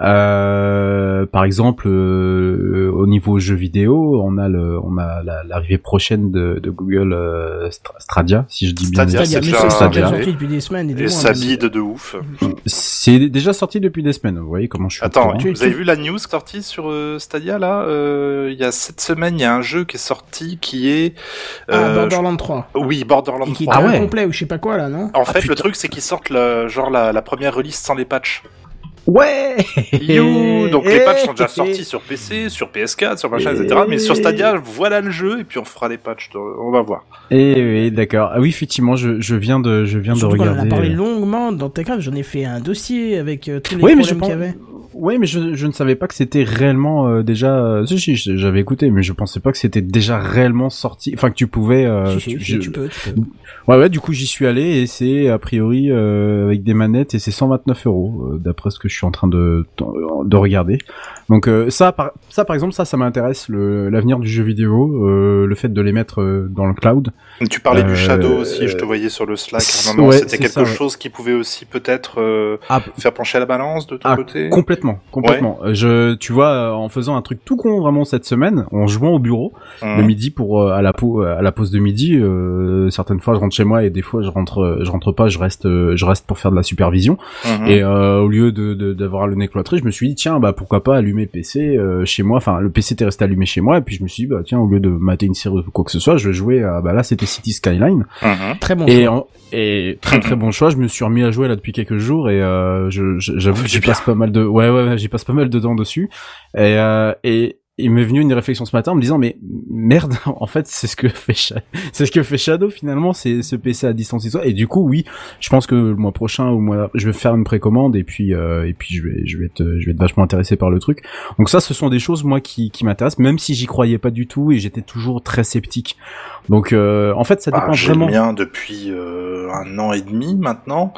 Euh, par exemple, euh, au niveau jeux vidéo, on a le, on a la- l'arrivée prochaine de, de Google euh, Stra- Stadia, si je dis bien. Stadia, c'est c'est Stadia. sorti depuis des semaines et des Et mois. ça mais- bide de ouf. C'est déjà sorti depuis des semaines. Vous voyez comment je suis. Attends, vous avez vu la news sortie sur euh, Stadia là Euh, Il y a cette semaine, il y a un jeu qui est sorti qui est. Ah, euh, Borderlands 3. je- Oui, Borderlands Et qui est 3. Ah ouais. complet ou je sais pas quoi là, non? En fait, putain. le truc, c'est qu'ils sortent le, genre la, la première release sans les patchs. Ouais. You Donc les patchs sont déjà sortis sur PC, sur PS4, sur machin, etc. Mais sur. Stadia, voilà le jeu et puis on fera les patchs. On va voir. Eh oui, d'accord. Ah oui, effectivement, je, je viens de, je viens Surtout de en regarder. a parlé euh, longuement dans Techcraft, j'en ai fait un dossier avec euh, tous les Oui, mais je problèmes pense. qu'il y avait. Oui, mais je, je ne savais pas que c'était réellement euh, déjà. euh, Si, si, j'avais écouté, mais je pensais pas que c'était déjà réellement sorti. Enfin, que tu pouvais. euh, Si, tu- si, je- tu peux, tu peux. Ouais, ouais. Du coup, j'y suis allé et c'est a priori euh, avec des manettes et c'est 129 euros euh, d'après ce que je suis en train de de regarder. Donc euh, ça, par, ça par exemple, ça, ça m'intéresse l'avenir du jeu vidéo, euh, le fait de les mettre euh, dans le cloud. Tu parlais du Shadow aussi, je te voyais sur le Slack. Ouais, c'était quelque ça, ouais. chose qui pouvait aussi peut-être Ah, faire pencher la balance de ton Ah, côté? complètement, complètement. Je, tu vois, en faisant un truc tout con vraiment cette semaine, en jouant au bureau Hum. le midi pour à la pause à la pause de midi, certaines fois je rentre chez moi et des fois je rentre je rentre pas, je reste je reste pour faire de la supervision Mhm. et euh, au lieu de de- d'avoir le nez cloîtré, je me suis dit tiens bah pourquoi pas allumer PC euh, chez moi, enfin le PC était resté allumé chez moi et puis je me suis dit bah tiens au lieu de mater une série ou quoi que ce soit, je vais jouer à bah là c'était City Skyline Mhm. Très bon. et choix. en- et très très bon choix. Je me suis remis à jouer là depuis quelques jours et euh, je je- j'avoue que Du j'y passe pas mal de ouais ouais, ouais, j'y passe pas mal de temps dessus et euh, et il m'est venu une réflexion ce matin en me disant mais merde en fait c'est ce que fait c'est ce que fait Shadow finalement c'est ce PC à distance et du coup oui je pense que le mois prochain ou moi je vais faire une précommande et puis euh, et puis je vais je vais être je vais être vachement intéressé par le truc. Donc ça ce sont des choses moi qui qui m'intéressent même si j'y croyais pas du tout et j'étais toujours très sceptique. Donc euh, en fait ça Bah, dépend j'ai vraiment le mien depuis euh, un an et demi maintenant,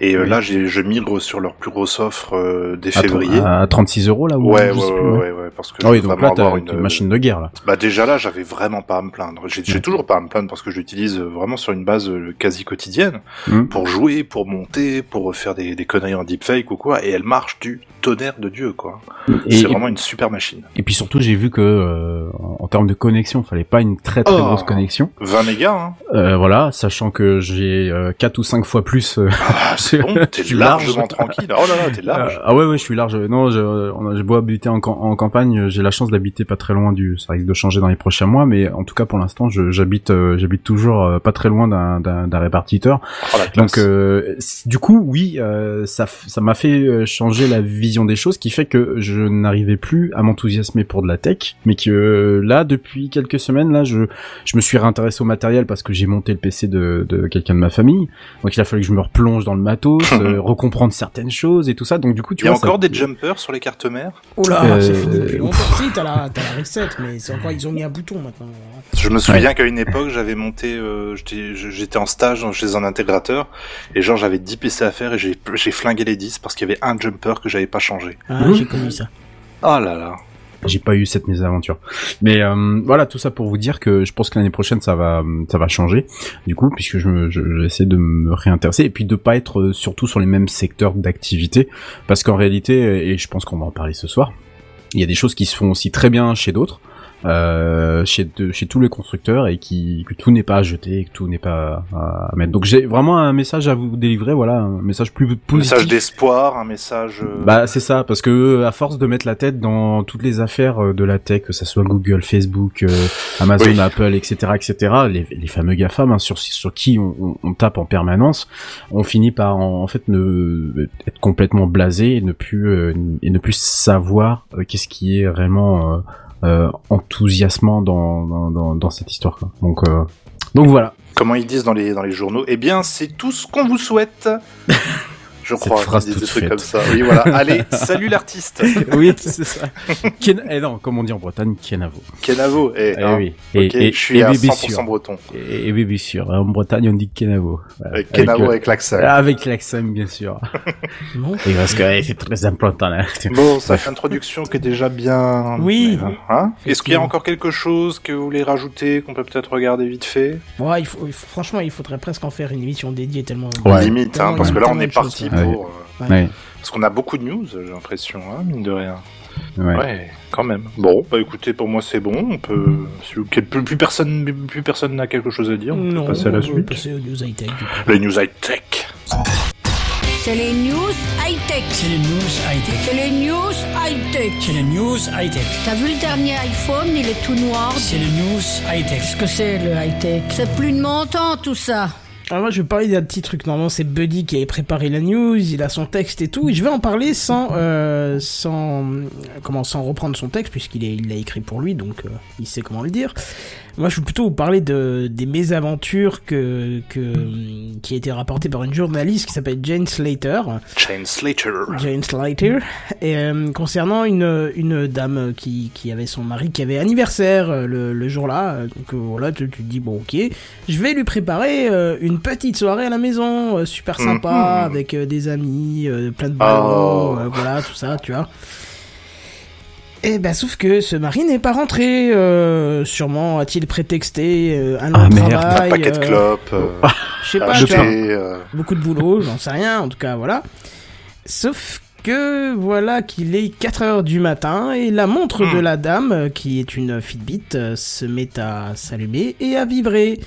et euh, Oui. là j'ai, je migre sur leur plus grosse offre euh, dès février. à 36 euros là où ouais, ouais, ouais, ouais, ouais, parce que Ah oui, donc là, t'as avoir une, une machine de guerre, là. Bah déjà là, j'avais vraiment pas à me plaindre. J'ai, Ouais. toujours pas à me plaindre parce que je l'utilise vraiment sur une base euh, quasi quotidienne Mhm. pour jouer, pour monter, pour faire des, des conneries en deepfake ou quoi, et elle marche du tonnerre de Dieu, quoi. Et, C'est vraiment une super machine. et puis surtout, j'ai vu que, euh, en termes de connexion, fallait pas une très très Oh. grosse connexion. 20 mégas, hein. Euh, voilà, sachant que j'ai euh, 4 ou 5 fois plus. euh, Ah, c'est bon, t'es Je largement large. tranquille. Oh là là, t'es large. euh, ah ouais, ouais, je suis large. Non, je, j'ai beau habiter en, cam- en campagne, j'ai la chance d'habiter pas très loin du. Ça risque de changer dans les prochains mois, mais en tout cas pour l'instant, j'habite, euh, j'habite toujours euh, pas très loin d'un, répartiteur. Oh. Donc euh, du coup, oui, euh, ça ça m'a fait changer la vision des choses, qui fait que je n'arrivais plus à m'enthousiasmer pour de la tech, mais que euh, là, depuis quelques semaines, là, je je me suis réintéressé au matériel parce que j'ai monté le PC de, de quelqu'un de ma famille, donc il a fallu que je me replonge dans le matos, euh, recomprendre certaines choses et tout ça. Donc du coup, tu Il y a ça- encore des jumpers sur les cartes mères? Oula, euh, c'est fini depuis longtemps. Si, t'as la, t'as la reset, mais c'est encore, ils ont mis un bouton maintenant. Je me souviens qu'à une époque, j'avais monté, euh, j'étais en stage chez un intégrateur, et genre j'avais 10 PC à faire, et j'ai j'ai flingué les 10 parce qu'il y avait un jumper que j'avais pas changé. Ah, Mhm. j'ai connu ça. Oh là là. j'ai pas eu cette mésaventure. Mais euh, voilà, tout ça pour vous dire que je pense que l'année prochaine ça va ça va changer. Du coup, puisque je- j'essaie de me réintéresser et puis de pas être euh, surtout sur les mêmes secteurs d'activité, parce qu'en réalité, et je pense qu'on va en parler ce soir, il y a des choses qui se font aussi très bien chez d'autres. Euh, chez de- chez tous les constructeurs et qui que tout n'est pas à jeter et que tout n'est pas à, à mettre. Donc j'ai vraiment un message à vous délivrer, voilà, un message plus Un positif. message d'espoir, un message. euh, Bah c'est ça, parce que euh, à force de mettre la tête dans toutes les affaires de la tech, que ça soit Google, Facebook, euh, Amazon, Oui. Apple, etc., etc., les, les fameux GAFAM hein, sur sur qui on, on- on tape en permanence, on finit par en, en fait ne être complètement blasé et ne plus euh, et ne plus savoir qu'est-ce qui est euh, enthousiasmant dans, dans, dans, dans cette histoire. Quoi. Donc, euh, donc voilà. Comment ils disent dans les, dans les journaux? Eh bien, c'est tout ce qu'on vous souhaite. Je Cette crois phrase toute des trucs comme ça. Oui, voilà. Allez, salut l'artiste. oui, c'est ça. Ken... Eh non, comme on dit en Bretagne, Kenavo. Kenavo. Eh, Eh hein. oui. Ok, je suis à 100% breton. Et, et oui, bien sûr. En Bretagne, on dit Kenavo. Voilà. Kenavo euh, avec l'accent. Avec l'accent, bien sûr. Bon. Et parce que eh, c'est très important, là. Bon, ça fait introduction qui est déjà bien. Oui. Hein Est-ce qu'il y a encore quelque chose que vous voulez rajouter, qu'on peut peut-être regarder vite fait? Ouais, il faut, franchement, il faudrait presque en faire une émission dédiée tellement. Ouais. Limite, hein, parce que là, on est parti ouais. Pour. euh, Ouais. Parce qu'on a beaucoup de news, j'ai l'impression, hein, mine de rien. Ouais. Ouais, quand même. Bon, bah écoutez, pour moi c'est bon. On peut, si vous- plus, plus personne, plus personne n'a quelque chose à dire. On Non, peut passer à la on peut suite. passer aux news high-tech, du coup. Les news high tech. C'est les news high-tech. C'est les news high-tech. C'est les news high-tech. C'est les news high-tech. T'as vu le dernier iPhone, il est tout noir. C'est les news high-tech. Qu'est-ce que c'est le high-tech? C'est plus de mon temps tout ça. Alors moi je vais parler d'un petit truc, normalement c'est Buddy qui avait préparé la news, il a son texte et tout, et je vais en parler sans, euh, sans, comment, sans reprendre son texte puisqu'il l'a écrit pour lui, donc euh, il sait comment le dire. Moi je vais plutôt vous parler de, des mésaventures que, que, qui a été rapportées par une journaliste qui s'appelle Jane Slater. Chain Slater. Jane Slater, et, euh, concernant une, une dame qui, qui avait son mari qui avait anniversaire euh, le, le jour-là. euh, Donc euh, voilà, tu, tu te dis, bon ok, je vais lui préparer euh, une petite soirée à la maison, euh, super sympa, Mhm. avec euh, des amis, euh, plein de ballons, Oh. euh, voilà, tout ça, tu vois. Et ben sauf que ce mari n'est pas rentré, euh, sûrement a-t-il prétexté euh, un long Ah, merde, travail, Un paquet de euh, clopes. euh, je sais pas, acheter, tu vois beaucoup de boulot, j'en sais rien, en tout cas, voilà. Sauf que voilà qu'il est 4 heures du matin et la montre Hmm. de la dame, qui est une Fitbit, se met à s'allumer et à vibrer.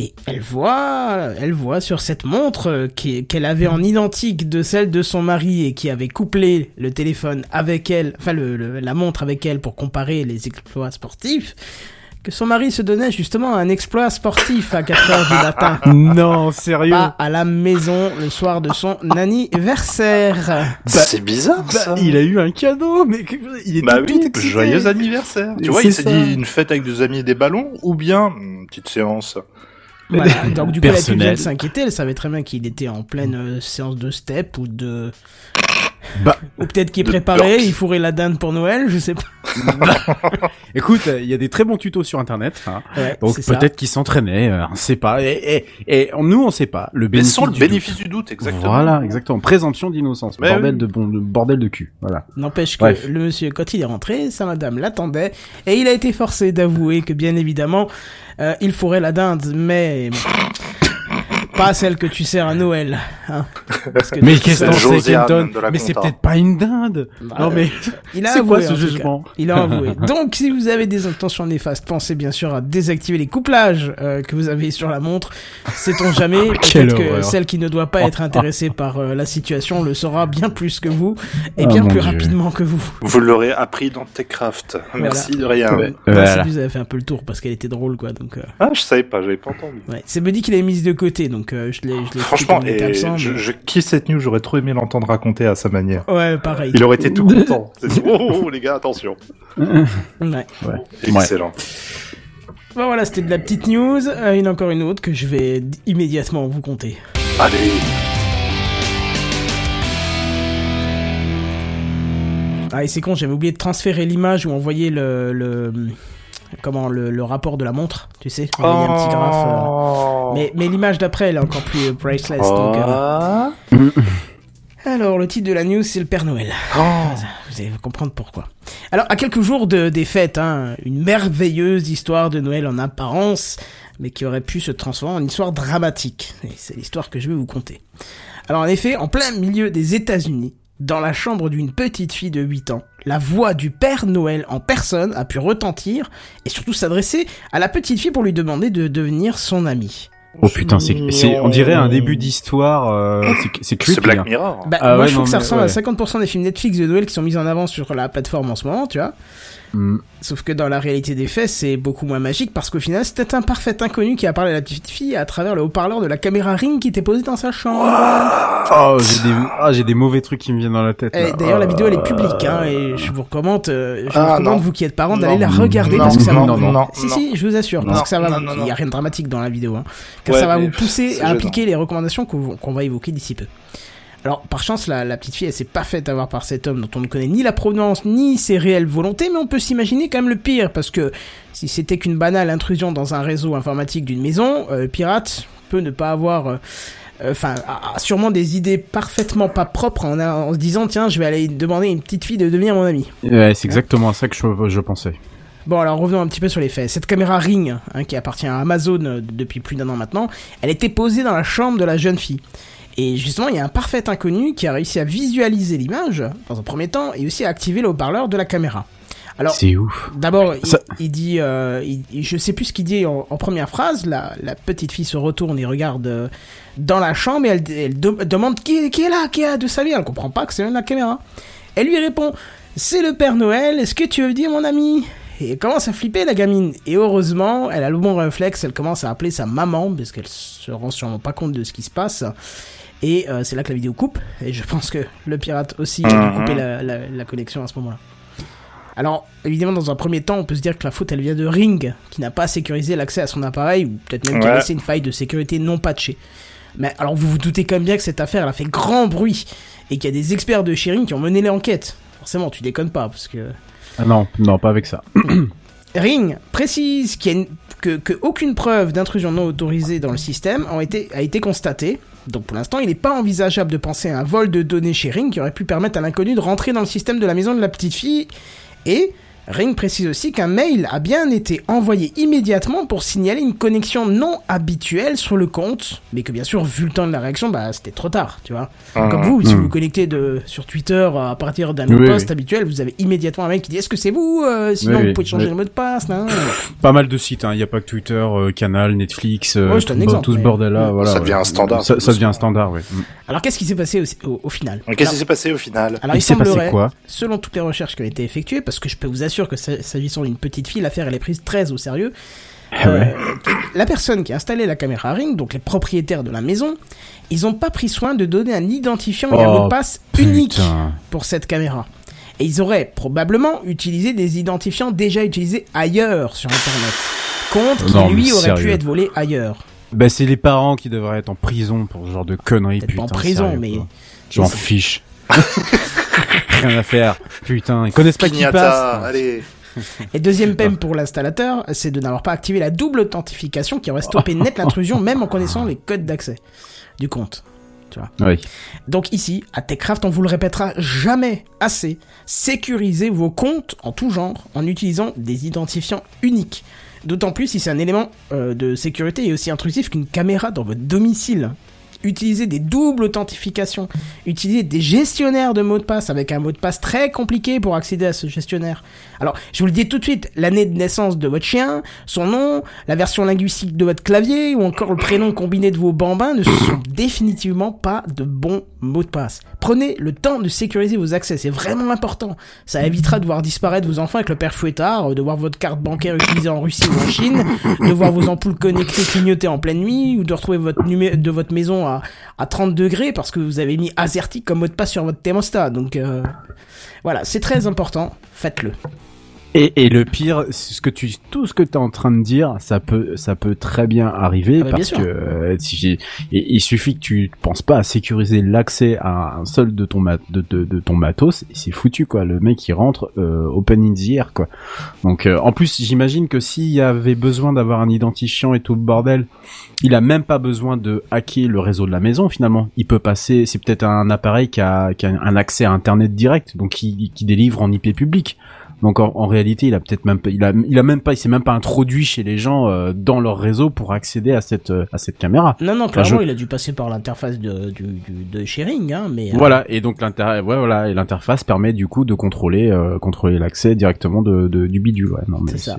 Et elle voit, elle voit sur cette montre euh, qu'elle avait en identique de celle de son mari et qui avait couplé le téléphone avec elle, enfin le, le- la montre avec elle pour comparer les exploits sportifs, que son mari se donnait justement un exploit sportif à 4 heures du matin Non, sérieux. pas à la maison le soir de son anniversaire. c'est bizarre ça. Bah, il a eu un cadeau, mais que- il est Bah tout oui, excité. joyeux anniversaire. Tu vois, c'est il s'est ça. dit une fête avec des amis et des ballons, ou bien une petite séance. Voilà. Donc du coup, Personnel. de s'inquiéter. Elle savait très bien qu'il était en pleine euh, séance de step ou de... Bah. Ou peut-être qu'il préparait, il fourrait la dinde pour Noël, je sais pas. Écoute, il y a des très bons tutos sur internet. hein. Ouais, Donc c'est ça. peut-être qu'il s'entraînait, euh, on sait pas. Et, et, et nous, on sait pas. Le Mais bénéfice sans le du bénéfice doute. du doute, exactement. Voilà, exactement. Présomption d'innocence. Mais Bordel oui. de bon, de bordel de cul. Voilà. N'empêche que Bref. le monsieur, quand il est rentré, sa madame l'attendait et il a été forcé d'avouer que bien évidemment, euh, il fourrait la dinde, mais pas celle que tu sers à Noël. Hein. Parce que Mais qu'est-ce c'est qu'on sait, Josiane Kenton de la Mais c'est peut-être pas une dinde. Bah, non mais Il a c'est quoi avoué, ce jugement Il a avoué. Donc, si vous avez des intentions néfastes, pensez bien sûr à désactiver les couplages euh, que vous avez sur la montre. Sait-on jamais Peut-être que celle qui ne doit pas être intéressée par euh, la situation le saura bien plus que vous et Oh, bien plus Dieu. rapidement que vous. Vous l'aurez appris dans Techcraft. Merci de rien. Ouais. Voilà. Vous avez fait un peu le tour parce qu'elle était drôle, quoi. Donc, euh, Ah, je savais pas, j'avais pas entendu. ouais. C'est Buddy qui l'a mise de côté, donc euh, je l'ai, Franchement, et sans, je, mais- je kiffe cette news, j'aurais trop aimé l'entendre raconter à sa manière. Ouais, pareil. Il aurait été tout content. Oh, oh, oh, les gars, attention. Ouais. Excellent. Bon, voilà, c'était de la petite news. Il y en a encore une autre que je vais immédiatement vous conter. Allez. Ah, et c'est con, j'avais oublié de transférer l'image voyait le, le comment le, le rapport de la montre, tu sais, on voyait un petit graphe. euh. Oh. Mais, mais l'image d'après, elle est encore plus euh, priceless. donc, euh. Ah. Alors, le titre de la news, c'est le Père Noël. Oh. Vous allez comprendre pourquoi. Alors, à quelques jours de, des fêtes, hein, une merveilleuse histoire de Noël en apparence, mais qui aurait pu se transformer en histoire dramatique. Et c'est l'histoire que je vais vous conter. Alors, en effet, en plein milieu des États-Unis, dans la chambre d'une petite fille de 8 ans, la voix du Père Noël en personne a pu retentir et surtout s'adresser à la petite fille pour lui demander de devenir son amie. Oh putain, c'est, on dirait un début d'histoire. Euh, c'est, c'est creepy. C'est Black hein. Mirror. Bah, Ah moi, ouais, je trouve non, que ça ressemble ouais. à 50% des films Netflix de Noël qui sont mis en avant sur la plateforme en ce moment, tu vois. Mm. Sauf que dans la réalité des faits, c'est beaucoup moins magique parce qu'au final, c'était un parfait inconnu qui a parlé à la petite fille à travers le haut-parleur de la caméra Ring qui était posée dans sa chambre. Oh, j'ai des, ah, j'ai des mauvais trucs qui me viennent dans la tête. D'ailleurs, la Oh vidéo elle est publique, hein, et je vous recommande, euh, je Ah, vous recommande non. vous qui êtes parents d'aller Non, la regarder non, parce que ça va. non, non, non, si non. si, je vous assure, Non, parce que ça va. non, vous- non, Il y a non. rien de dramatique dans la vidéo, hein, car Ouais, ça va vous pousser à appliquer les recommandations qu'on qu'on va évoquer d'ici peu. Alors, par chance, la, la petite fille, elle s'est pas faite avoir par cet homme dont on ne connaît ni la provenance ni ses réelles volontés, mais on peut s'imaginer quand même le pire, parce que si c'était qu'une banale intrusion dans un réseau informatique d'une maison, euh, pirate peut ne pas avoir, euh, euh, enfin, a- sûrement des idées parfaitement pas propres en, en se disant, tiens, je vais aller demander à une petite fille de devenir mon amie. Ouais, c'est exactement à ça que je, je pensais. Bon, alors revenons un petit peu sur les faits. Cette caméra Ring, hein, qui appartient à Amazon depuis plus d'un an maintenant, elle était posée dans la chambre de la jeune fille. Et justement, il y a un parfait inconnu qui a réussi à visualiser l'image, dans un premier temps, et aussi à activer le haut-parleur de la caméra. Alors, C'est ouf. d'abord, il, Ça- il dit, euh, il- je sais plus ce qu'il dit en, en première phrase, la, la petite fille se retourne et regarde euh, dans la chambre et elle, elle de- demande qui, qui est là, qui est de sa vie, elle comprend pas que c'est la caméra. Elle lui répond, c'est le Père Noël, est-ce que tu veux dire mon ami? Et elle commence à flipper la gamine. Et heureusement, elle a le bon réflexe, elle commence à appeler sa maman, parce qu'elle se rend sûrement pas compte de ce qui se passe. Et euh, c'est là que la vidéo coupe. Et je pense que le pirate aussi a dû couper la, la- la connexion à ce moment-là. Alors, évidemment, dans un premier temps, on peut se dire que la faute, elle vient de Ring, qui n'a pas sécurisé l'accès à son appareil, ou peut-être même qui a laissé une faille de sécurité non patchée. Mais alors, vous vous doutez quand même bien que cette affaire, elle a fait grand bruit, et qu'il y a des experts de chez Ring qui ont mené l'enquête. Forcément, tu déconnes pas, parce que... Ah non, non, pas avec ça. Ring précise qu'il y a une- que, que aucune preuve d'intrusion non autorisée dans le système été, a été constatée. Donc pour l'instant, il n'est pas envisageable de penser à un vol de données chez Ring qui aurait pu permettre à l'inconnu de rentrer dans le système de la maison de la petite fille. Et Ring précise aussi qu'un mail a bien été envoyé immédiatement pour signaler une connexion non habituelle sur le compte, mais que bien sûr, vu le temps de la réaction, bah c'était trop tard, tu vois. Comme vous, si vous vous connectez de, sur Twitter à partir d'un Oui, mot de poste oui. habituel, vous avez immédiatement un mail qui dit est-ce que c'est vous Euh, Sinon, Oui, vous pouvez changer oui. le mot de passe. nan. Pas mal de sites, hein. Il n'y a pas que Twitter, euh, Canal, Netflix, euh, Ouais, tout, exemple, tout ce bordel-là. Voilà, Ça ouais. devient un standard, Ça, devient un standard, oui. Mm. Alors, qu'est-ce qui s'est passé au, au- au final? Qu'est-ce qui Alors- s'est passé au final? Alors, Il il, s'est passé semblerait, quoi? selon toutes les recherches qui ont été effectuées, parce que je peux vous assurer que sa- s'agissant d'une petite fille, l'affaire elle est prise très au sérieux. Ah ouais. Euh, la personne qui a installé la caméra Ring, donc les propriétaires de la maison, ils n'ont pas pris soin de donner un identifiant et un Oh, mot de passe unique pour cette caméra. Et ils auraient probablement utilisé des identifiants déjà utilisés ailleurs sur Internet. Compte qui Non, lui aurait pu être volé ailleurs. Bah, c'est les parents qui devraient être en prison pour ce genre de conneries, pas en prison, sérieux, mais. J'en fiche. Rien à faire. Putain, ils connaissent pas qui passe. allez. Et deuxième peine pour l'installateur, c'est de n'avoir pas activé la double authentification qui aurait stoppé net l'intrusion même en connaissant les codes d'accès du compte. Oui. Donc ici, à TechCraft, on vous le répétera jamais assez, sécurisez vos comptes en tout genre en utilisant des identifiants uniques. D'autant plus si c'est un élément euh, de sécurité et aussi intrusif qu'une caméra dans votre domicile. Utilisez des doubles authentifications, utilisez des gestionnaires de mots de passe avec un mot de passe très compliqué pour accéder à ce gestionnaire. Alors, je vous le dis tout de suite, l'année de naissance de votre chien, son nom, la version linguistique de votre clavier ou encore le prénom combiné de vos bambins ne sont définitivement pas de bons mots de passe. Prenez le temps de sécuriser vos accès, c'est vraiment important. Ça évitera de voir disparaître vos enfants avec le père fouettard, de voir votre carte bancaire utilisée en Russie ou en Chine, de voir vos ampoules connectées clignoter en pleine nuit ou de retrouver votre numé- de votre maison à, à 30 degrés parce que vous avez mis Azerty comme mot de passe sur votre thermostat. Donc euh, voilà, c'est très important, faites-le. Et, et le pire, ce que tu, tout ce que tu es en train de dire, ça peut, ça peut très bien arriver Ah bah, parce que euh, si, il suffit que tu penses pas à sécuriser l'accès à un seul de ton mat, de, de, de ton matos, c'est foutu quoi. Le mec il rentre euh, open in the air quoi. Donc euh, en plus, j'imagine que s'il y avait besoin d'avoir un identifiant et tout le bordel, il a même pas besoin de hacker le réseau de la maison finalement. Il peut passer, c'est peut-être un appareil qui a, qui a un accès à internet direct, donc qui, qui délivre en IP public. Donc en, en réalité, il a peut-être même pas, il a, il a même pas, il s'est même pas introduit chez les gens euh, dans leur réseau pour accéder à cette, euh, à cette caméra. Non, non, clairement, je- il a dû passer par l'interface de, du, du- de sharing, hein, mais... euh, Voilà. Et donc l'inter, ouais, voilà, et l'interface permet du coup de contrôler, euh, contrôler l'accès directement de, de- du bidule. Ouais, non mais C'est ça.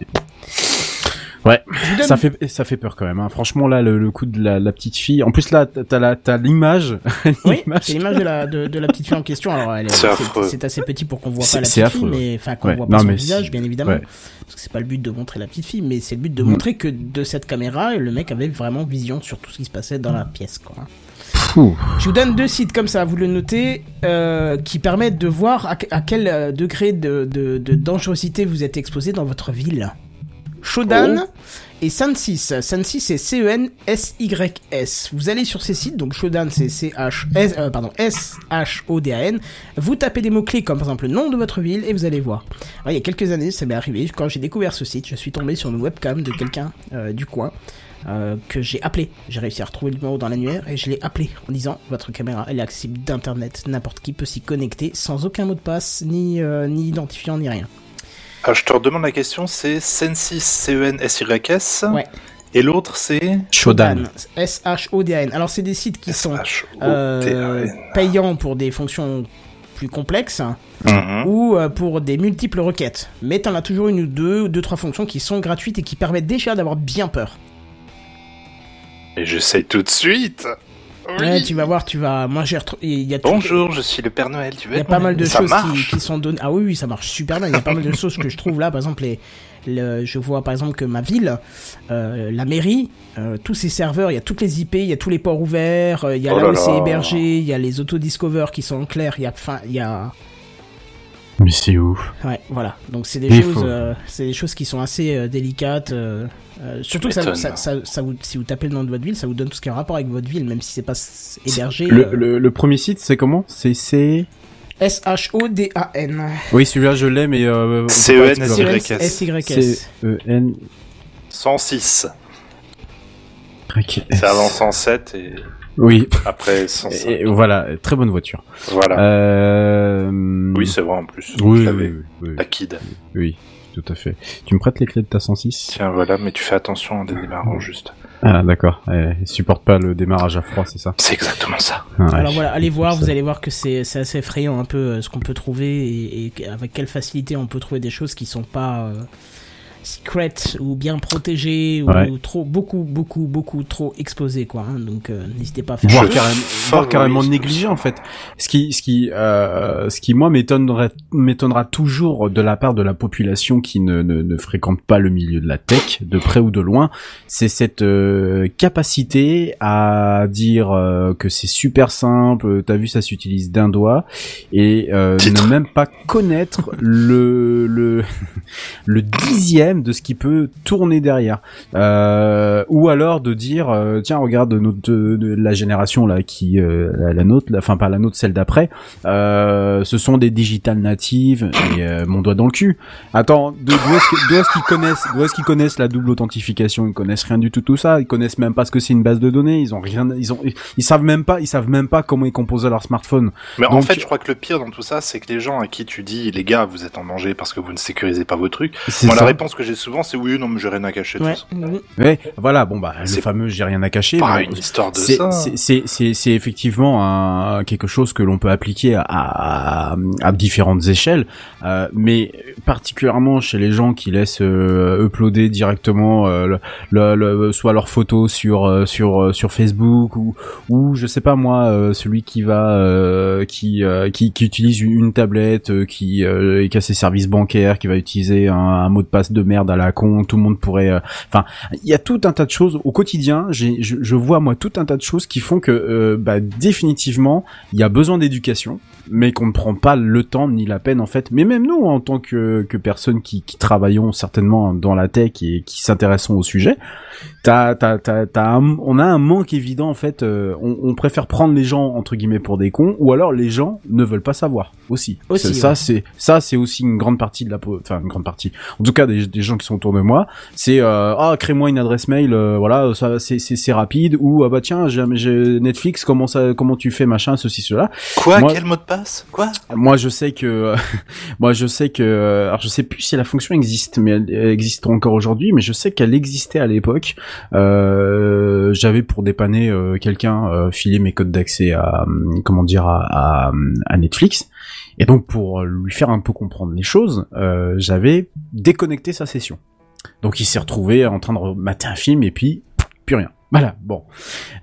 Ouais, donne- ça fait ça fait peur quand même. Hein. Franchement là, le, le coup de la, la petite fille. En plus là, t'as- t'as la t'as l'image. Oui, L'image. c'est l'image de la, de, de la petite fille en question. Alors, elle est- C'est c'est assez petit pour qu'on voit C'est- pas la petite fille, affreux. mais enfin qu'on Ouais. voit pas Non, son visage, c'est- bien évidemment. ouais. Parce que c'est pas le but de montrer la petite fille, mais c'est le but de Mm. montrer que de cette caméra, le mec avait vraiment vision sur tout ce qui se passait dans la pièce, quoi. Je vous donne deux sites comme ça, vous le notez, euh, qui permettent de voir à, à quel euh, degré de, de, de dangerosité vous êtes exposé dans votre ville. Shodan Oh. et Sansis. Sansis c'est C-E-N-S-Y-S. Vous allez sur ces sites, donc Shodan c'est C-H-S, euh, pardon, S-H-O-D-A-N. Vous tapez des mots-clés comme par exemple le nom de votre ville et vous allez voir. Alors, il y a quelques années, ça m'est arrivé, quand j'ai découvert ce site, je suis tombé sur une webcam de quelqu'un euh, du coin euh, que j'ai appelé. J'ai réussi à retrouver le numéro dans l'annuaire et je l'ai appelé en disant votre caméra elle est accessible d'internet, n'importe qui peut s'y connecter sans aucun mot de passe, ni, euh, ni identifiant, ni rien. Je te redemande la question, c'est Sensis, C-E-N-S-Y-S. Ouais. Et l'autre, c'est Shodan. S-H-O-D-A-N. Alors c'est des sites qui sont euh, payants pour des fonctions plus complexes Mhm. ou euh, pour des multiples requêtes. Mais t'en as toujours une ou deux, ou deux, trois fonctions qui sont gratuites et qui permettent déjà d'avoir bien peur. Et j'essaye tout de suite. Oui. Ouais, tu vas voir, tu vas. Moi j'ai retrouvé. Il y a tout- Bonjour, je suis le Père Noël, tu veux Il y a pas mal de Ça choses qui, qui sont données. Ah oui, oui, ça marche super bien. Il y a pas mal de choses que je trouve là. Par exemple, les, le- je vois par exemple que ma ville, euh, la mairie, euh, tous ces serveurs, il y a toutes les IP, il y a tous les ports ouverts, euh, il y a Oh là là où c'est hébergé, il y a les autodiscover qui sont en clair, il y a. Enfin, il y a. Mais c'est ouf. Ouais, voilà. Donc c'est des choses, euh, c'est des choses qui sont assez euh, délicates. euh, euh, surtout que ça, ça, ça, ça vous, si vous tapez le nom de votre ville, ça vous donne tout ce qui a un rapport avec votre ville, même si c'est pas hébergé. Le, euh, le, le premier site, c'est comment? C'est C. S-H-O-D-A-N. Oui, celui-là je l'ai, mais euh, on peut pas C-E-N-S-Y. explorer. S-Y-S. C E N. 106. Ok. C'est avant 107 et Oui. après 105. Et, et voilà, très bonne voiture. Voilà. Euh... Oui, c'est vrai en plus. Oui, oui, oui, oui, La kid. oui, tout à fait. Tu me prêtes les clés de ta 106 Tiens, voilà, mais tu fais attention en démarrant juste. Ah, d'accord. Eh, il supporte pas le démarrage à froid, c'est ça? C'est exactement ça. Ah, ouais. Alors voilà, allez voir, Ça. vous allez voir que c'est c'est assez effrayant un peu euh, ce qu'on peut trouver et, et avec quelle facilité on peut trouver des choses qui sont pas euh, secret ou bien protégées ou Ouais. trop beaucoup beaucoup beaucoup trop exposées quoi. hein. donc euh, n'hésitez pas à faire voire carrément, voire carrément négligé en fait. Ce qui, ce qui, euh, ce qui moi m'étonnerait, m'étonnera toujours de la part de la population qui ne, ne, ne fréquente pas le milieu de la tech, de près ou de loin, c'est cette euh, capacité à dire euh, que c'est super simple. T'as vu, ça s'utilise d'un doigt et euh, ne même pas connaître le le le dixième de ce qui peut tourner derrière. Euh, ou alors de dire euh, tiens regarde notre de, de la génération là qui euh, la, la nôtre la- enfin pas la nôtre celle d'après. Euh, ce sont des digital natives et euh, mon doigt dans le cul. Attends de- d'où est-ce qu'ils connaissent d'où est-ce qu'ils connaissent la double authentification? Ils connaissent rien du tout tout ça. Ils connaissent même pas ce que c'est une base de données. Ils ont rien ils ont ils savent même pas ils savent même pas comment ils composaient leur smartphone. Mais en fait, je crois que le pire dans tout ça, c'est que les gens à qui tu dis, les gars, vous êtes en danger parce que vous ne sécurisez pas vos trucs. c'est Moi, ça. la réponse que j'ai souvent, c'est oui, non, mais j'ai rien à cacher. de Ouais. toute façon. Ouais voilà bon bah le C'est fameux j'ai rien à cacher Pas mais- une histoire de c'est ça. effectivement un, quelque chose que l'on peut appliquer à, à, à différentes échelles, euh, mais particulièrement chez les gens qui laissent euh, uploader directement euh, le, le- le- soit leurs photos sur euh, sur euh, sur Facebook ou ou je sais pas moi euh, celui qui va euh, qui, euh, qui qui utilise une tablette euh, qui euh, et qui a ses services bancaires qui va utiliser un, un mot de passe de merde à la con tout le monde pourrait euh, enfin il y a tout un tas de choses au quotidien. Je, je vois moi tout un tas de choses qui font que euh, bah, définitivement il y a besoin d'éducation, mais qu'on ne prend pas le temps ni la peine en fait. Mais même nous en tant que, que personnes qui, qui travaillons certainement dans la tech et qui s'intéressons au sujet, t'as, t'as, t'as, t'as un- on a un manque évident en fait. euh, on, on préfère prendre les gens entre guillemets pour des cons, ou alors les gens ne veulent pas savoir aussi. Aussi, C'est- ça ouais. c'est ça c'est aussi une grande partie de la, enfin une grande partie. En tout cas des, des gens qui sont autour de moi, c'est euh, ah crée-moi une adresse mail, euh, voilà ça c'est c'est c'est rapide ou ah bah tiens j'ai j'ai Netflix comment ça comment tu fais machin ceci cela. Quoi Moi- Quel mot de passe? Quoi Moi, je sais que, moi, je sais que, alors je sais plus si la fonction existe, mais elle, existe encore aujourd'hui, mais je sais qu'elle existait à l'époque. Euh, J'avais pour dépanner euh, quelqu'un euh, filer mes codes d'accès à, hum, comment dire, à, à, à Netflix. Et donc pour lui faire un peu comprendre les choses, euh, j'avais déconnecté sa session. Donc il s'est retrouvé en train de mater un film et puis plus rien. Voilà, bon.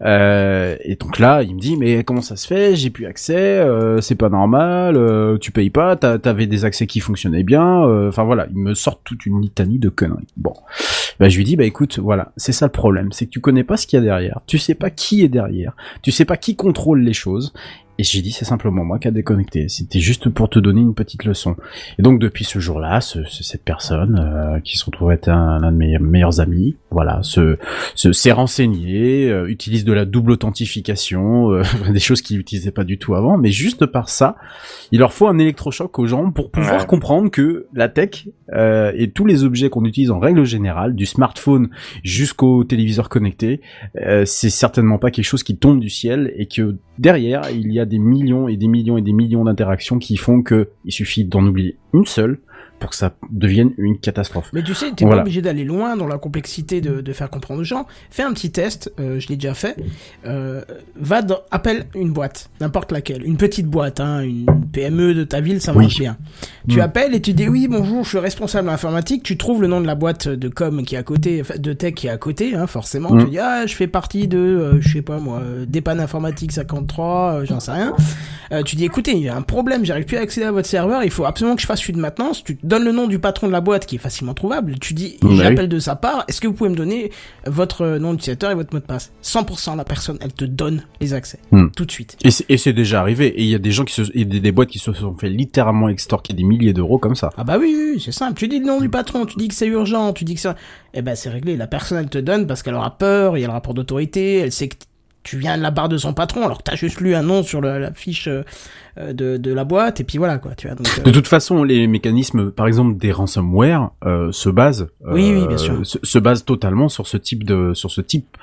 Euh, et donc là, il me dit, mais comment ça se fait? J'ai plus accès, euh, c'est pas normal, euh, tu payes pas, t'avais des accès qui fonctionnaient bien. euh, Enfin voilà, il me sort toute une litanie de conneries. Bon, bah, je lui dis, bah écoute, voilà, c'est ça le problème, c'est que tu connais pas ce qu'il y a derrière, tu sais pas qui est derrière, tu sais pas qui contrôle les choses. Et j'ai dit, c'est simplement moi qui a déconnecté. C'était juste pour te donner une petite leçon. Et donc depuis ce jour-là, ce- ce- cette personne euh, qui se retrouve être un, un de mes meilleurs amis, voilà, se se s'est renseigné, euh, utilise de la double authentification, euh, des choses qu'il n'utilisait pas du tout avant, mais juste par ça, il leur faut un électrochoc aux gens pour pouvoir Ouais. comprendre que la tech euh, et tous les objets qu'on utilise en règle générale, du smartphone jusqu'au téléviseur connecté, euh, c'est certainement pas quelque chose qui tombe du ciel et que derrière il y a des millions et des millions et des millions d'interactions qui font que il suffit d'en oublier une seule pour que ça devienne une catastrophe. Mais tu sais, t'es Voilà. pas obligé d'aller loin dans la complexité de, de faire comprendre aux gens. Fais un petit test, euh, je l'ai déjà fait. Euh, va dans, appelle une boîte, n'importe laquelle, une petite boîte, hein, une PME de ta ville, ça Oui. marche bien. Tu Mm. appelles et tu dis oui, bonjour, je suis responsable informatique. Tu trouves le nom de la boîte de com qui est à côté, de tech qui est à côté, hein, forcément. Mm. Tu dis ah, je fais partie de, euh, je sais pas moi, euh, dépanne informatique 53, euh, j'en sais rien. Tu dis écoutez, il y a un problème, j'arrive plus à accéder à votre serveur, il faut absolument que je fasse une maintenance. Tu te donnes le nom du patron de la boîte qui est facilement trouvable. Tu dis oui. j'appelle de sa part. Est-ce que vous pouvez me donner votre euh, nom d'utilisateur et votre mot de passe? 100% la personne, elle te donne les accès Hmm. tout de suite. Et c'est- déjà arrivé. Et il y a des gens qui se, et des, des boîtes qui se sont fait littéralement extorquer des milliers d'euros comme ça. Ah bah oui, oui, oui, c'est simple. Tu dis le nom du patron, tu dis que c'est urgent, tu dis que ça... Eh ben c'est réglé. La personne, elle te donne parce qu'elle aura peur, il y a le rapport d'autorité, elle sait que tu viens de la barre de son patron alors que t'as juste lu un nom sur le- la fiche euh, de, de la boîte et puis voilà quoi, tu vois. Donc, euh, De toute façon, les mécanismes, par exemple des ransomware, euh, se basent, Oui, oui, euh, bien sûr. Se, se basent totalement sur ce type de, sur ce type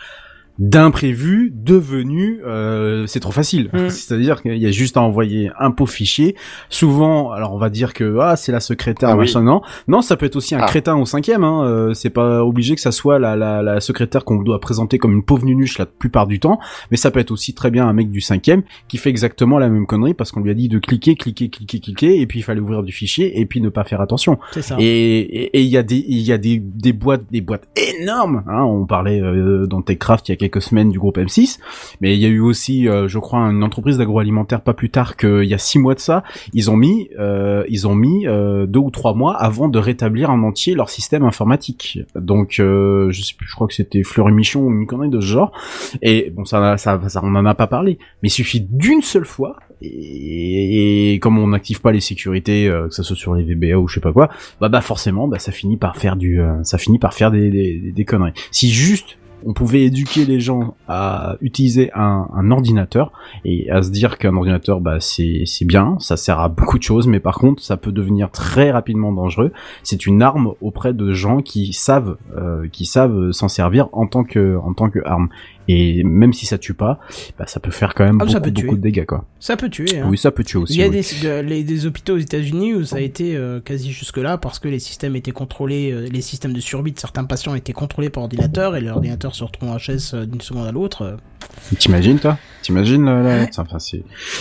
d'imprévu devenu, euh, c'est trop facile. Mm. C'est-à-dire qu'il y a juste à envoyer un pauvre fichier. Souvent, alors on va dire que ah c'est la secrétaire, Ah oui. machin, non, non, ça peut être aussi un Ah. crétin au cinquième. Hein. euh, c'est pas obligé que ça soit la, la, la secrétaire qu'on doit présenter comme une pauvre nunuche la plupart du temps, mais ça peut être aussi très bien un mec du cinquième qui fait exactement la même connerie parce qu'on lui a dit de cliquer, cliquer, cliquer, cliquer, et puis il fallait ouvrir du fichier et puis ne pas faire attention. c'est ça. Et et et il y a des il y a des des boîtes des boîtes énormes. Hein, on parlait euh, dans Techcraft il y a quelques semaines du groupe M6, mais il y a eu aussi, euh, je crois, une entreprise d'agroalimentaire pas plus tard qu'il y a six mois de ça. Ils ont mis euh, ils ont mis euh, deux ou trois mois avant de rétablir en entier leur système informatique. Donc je sais plus, je crois que c'était Fleury Michon ou une connerie de ce genre. Et bon ça ça, ça on en a pas parlé, mais il suffit d'une seule fois. Et, et comme on n'active pas les sécurités, euh, que ça soit sur les VBA ou je sais pas quoi, bah bah forcément bah ça finit par faire du euh, ça finit par faire des, des, des conneries. Si juste on pouvait éduquer les gens à utiliser un, ordinateur et à se dire qu'un ordinateur bah c'est c'est bien, ça sert à beaucoup de choses, mais par contre ça peut devenir très rapidement dangereux. C'est une arme auprès de gens qui savent euh, qui savent s'en servir en tant que en tant que arme. Et même si ça tue pas, bah ça peut faire quand même Ah, ça beaucoup peut tuer. beaucoup de dégâts quoi. Ça peut tuer. Hein. Oui, ça peut tuer aussi. Il y a oui. des, de- les- des hôpitaux aux États-Unis où ça a été euh, quasi jusque-là parce que les systèmes étaient contrôlés, euh, les systèmes de survie de certains patients étaient contrôlés par ordinateur et l'ordinateur se retrouve en HS euh, d'une seconde à l'autre. T'imagines toi? T'imagines là, là Enfin, c'est.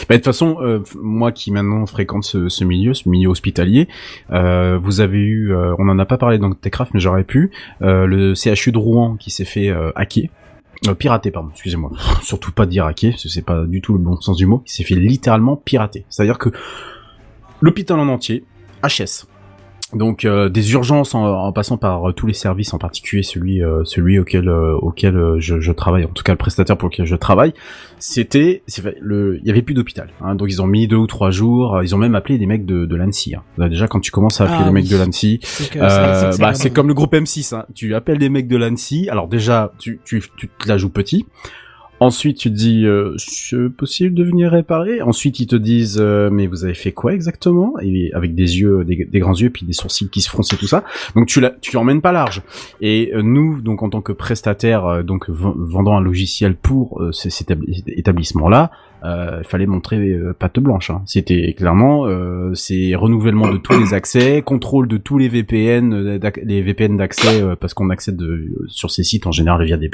Bah, de toute façon, euh, moi qui maintenant fréquente ce, ce milieu, ce milieu hospitalier, vous avez eu, on en a pas parlé dans Techcraft, mais j'aurais pu, le CHU de Rouen qui s'est fait hacker. Euh, pirater, pardon, excusez-moi. Surtout pas dire hacker, parce que c'est pas du tout le bon sens du mot. Il s'est fait littéralement pirater. C'est-à-dire que l'hôpital en entier, HS, donc euh, des urgences en, en passant par euh, tous les services, en particulier celui euh, celui auquel euh, auquel je, je travaille, en tout cas le prestataire pour lequel je travaille, c'était le il y avait plus d'hôpital. Hein, donc ils ont mis deux ou trois jours, ils ont même appelé des mecs de, de l'ANSI. Hein. Déjà quand tu commences à appeler Ah les mecs de l'ANSI, C'est bah c'est comme le groupe M6. Hein. Tu appelles des mecs de l'ANSI. Alors déjà tu tu tu te la joues petit. Ensuite, tu te dis, euh, c'est possible de venir réparer. Ensuite, ils te disent, euh, mais vous avez fait quoi exactement? Et avec des yeux, des, grands yeux, puis des sourcils qui se froncent et tout ça. Donc tu la, tu emmènes pas large. Et euh, nous, donc en tant que prestataire, euh, donc vendant un logiciel pour euh, cet établi- établissement-là, il fallait montrer euh, patte blanche. Hein. C'était clairement euh, c'est renouvellement de tous les accès, contrôle de tous les VPN, euh, les VPN d'accès euh, parce qu'on accède de, sur ces sites en général via des,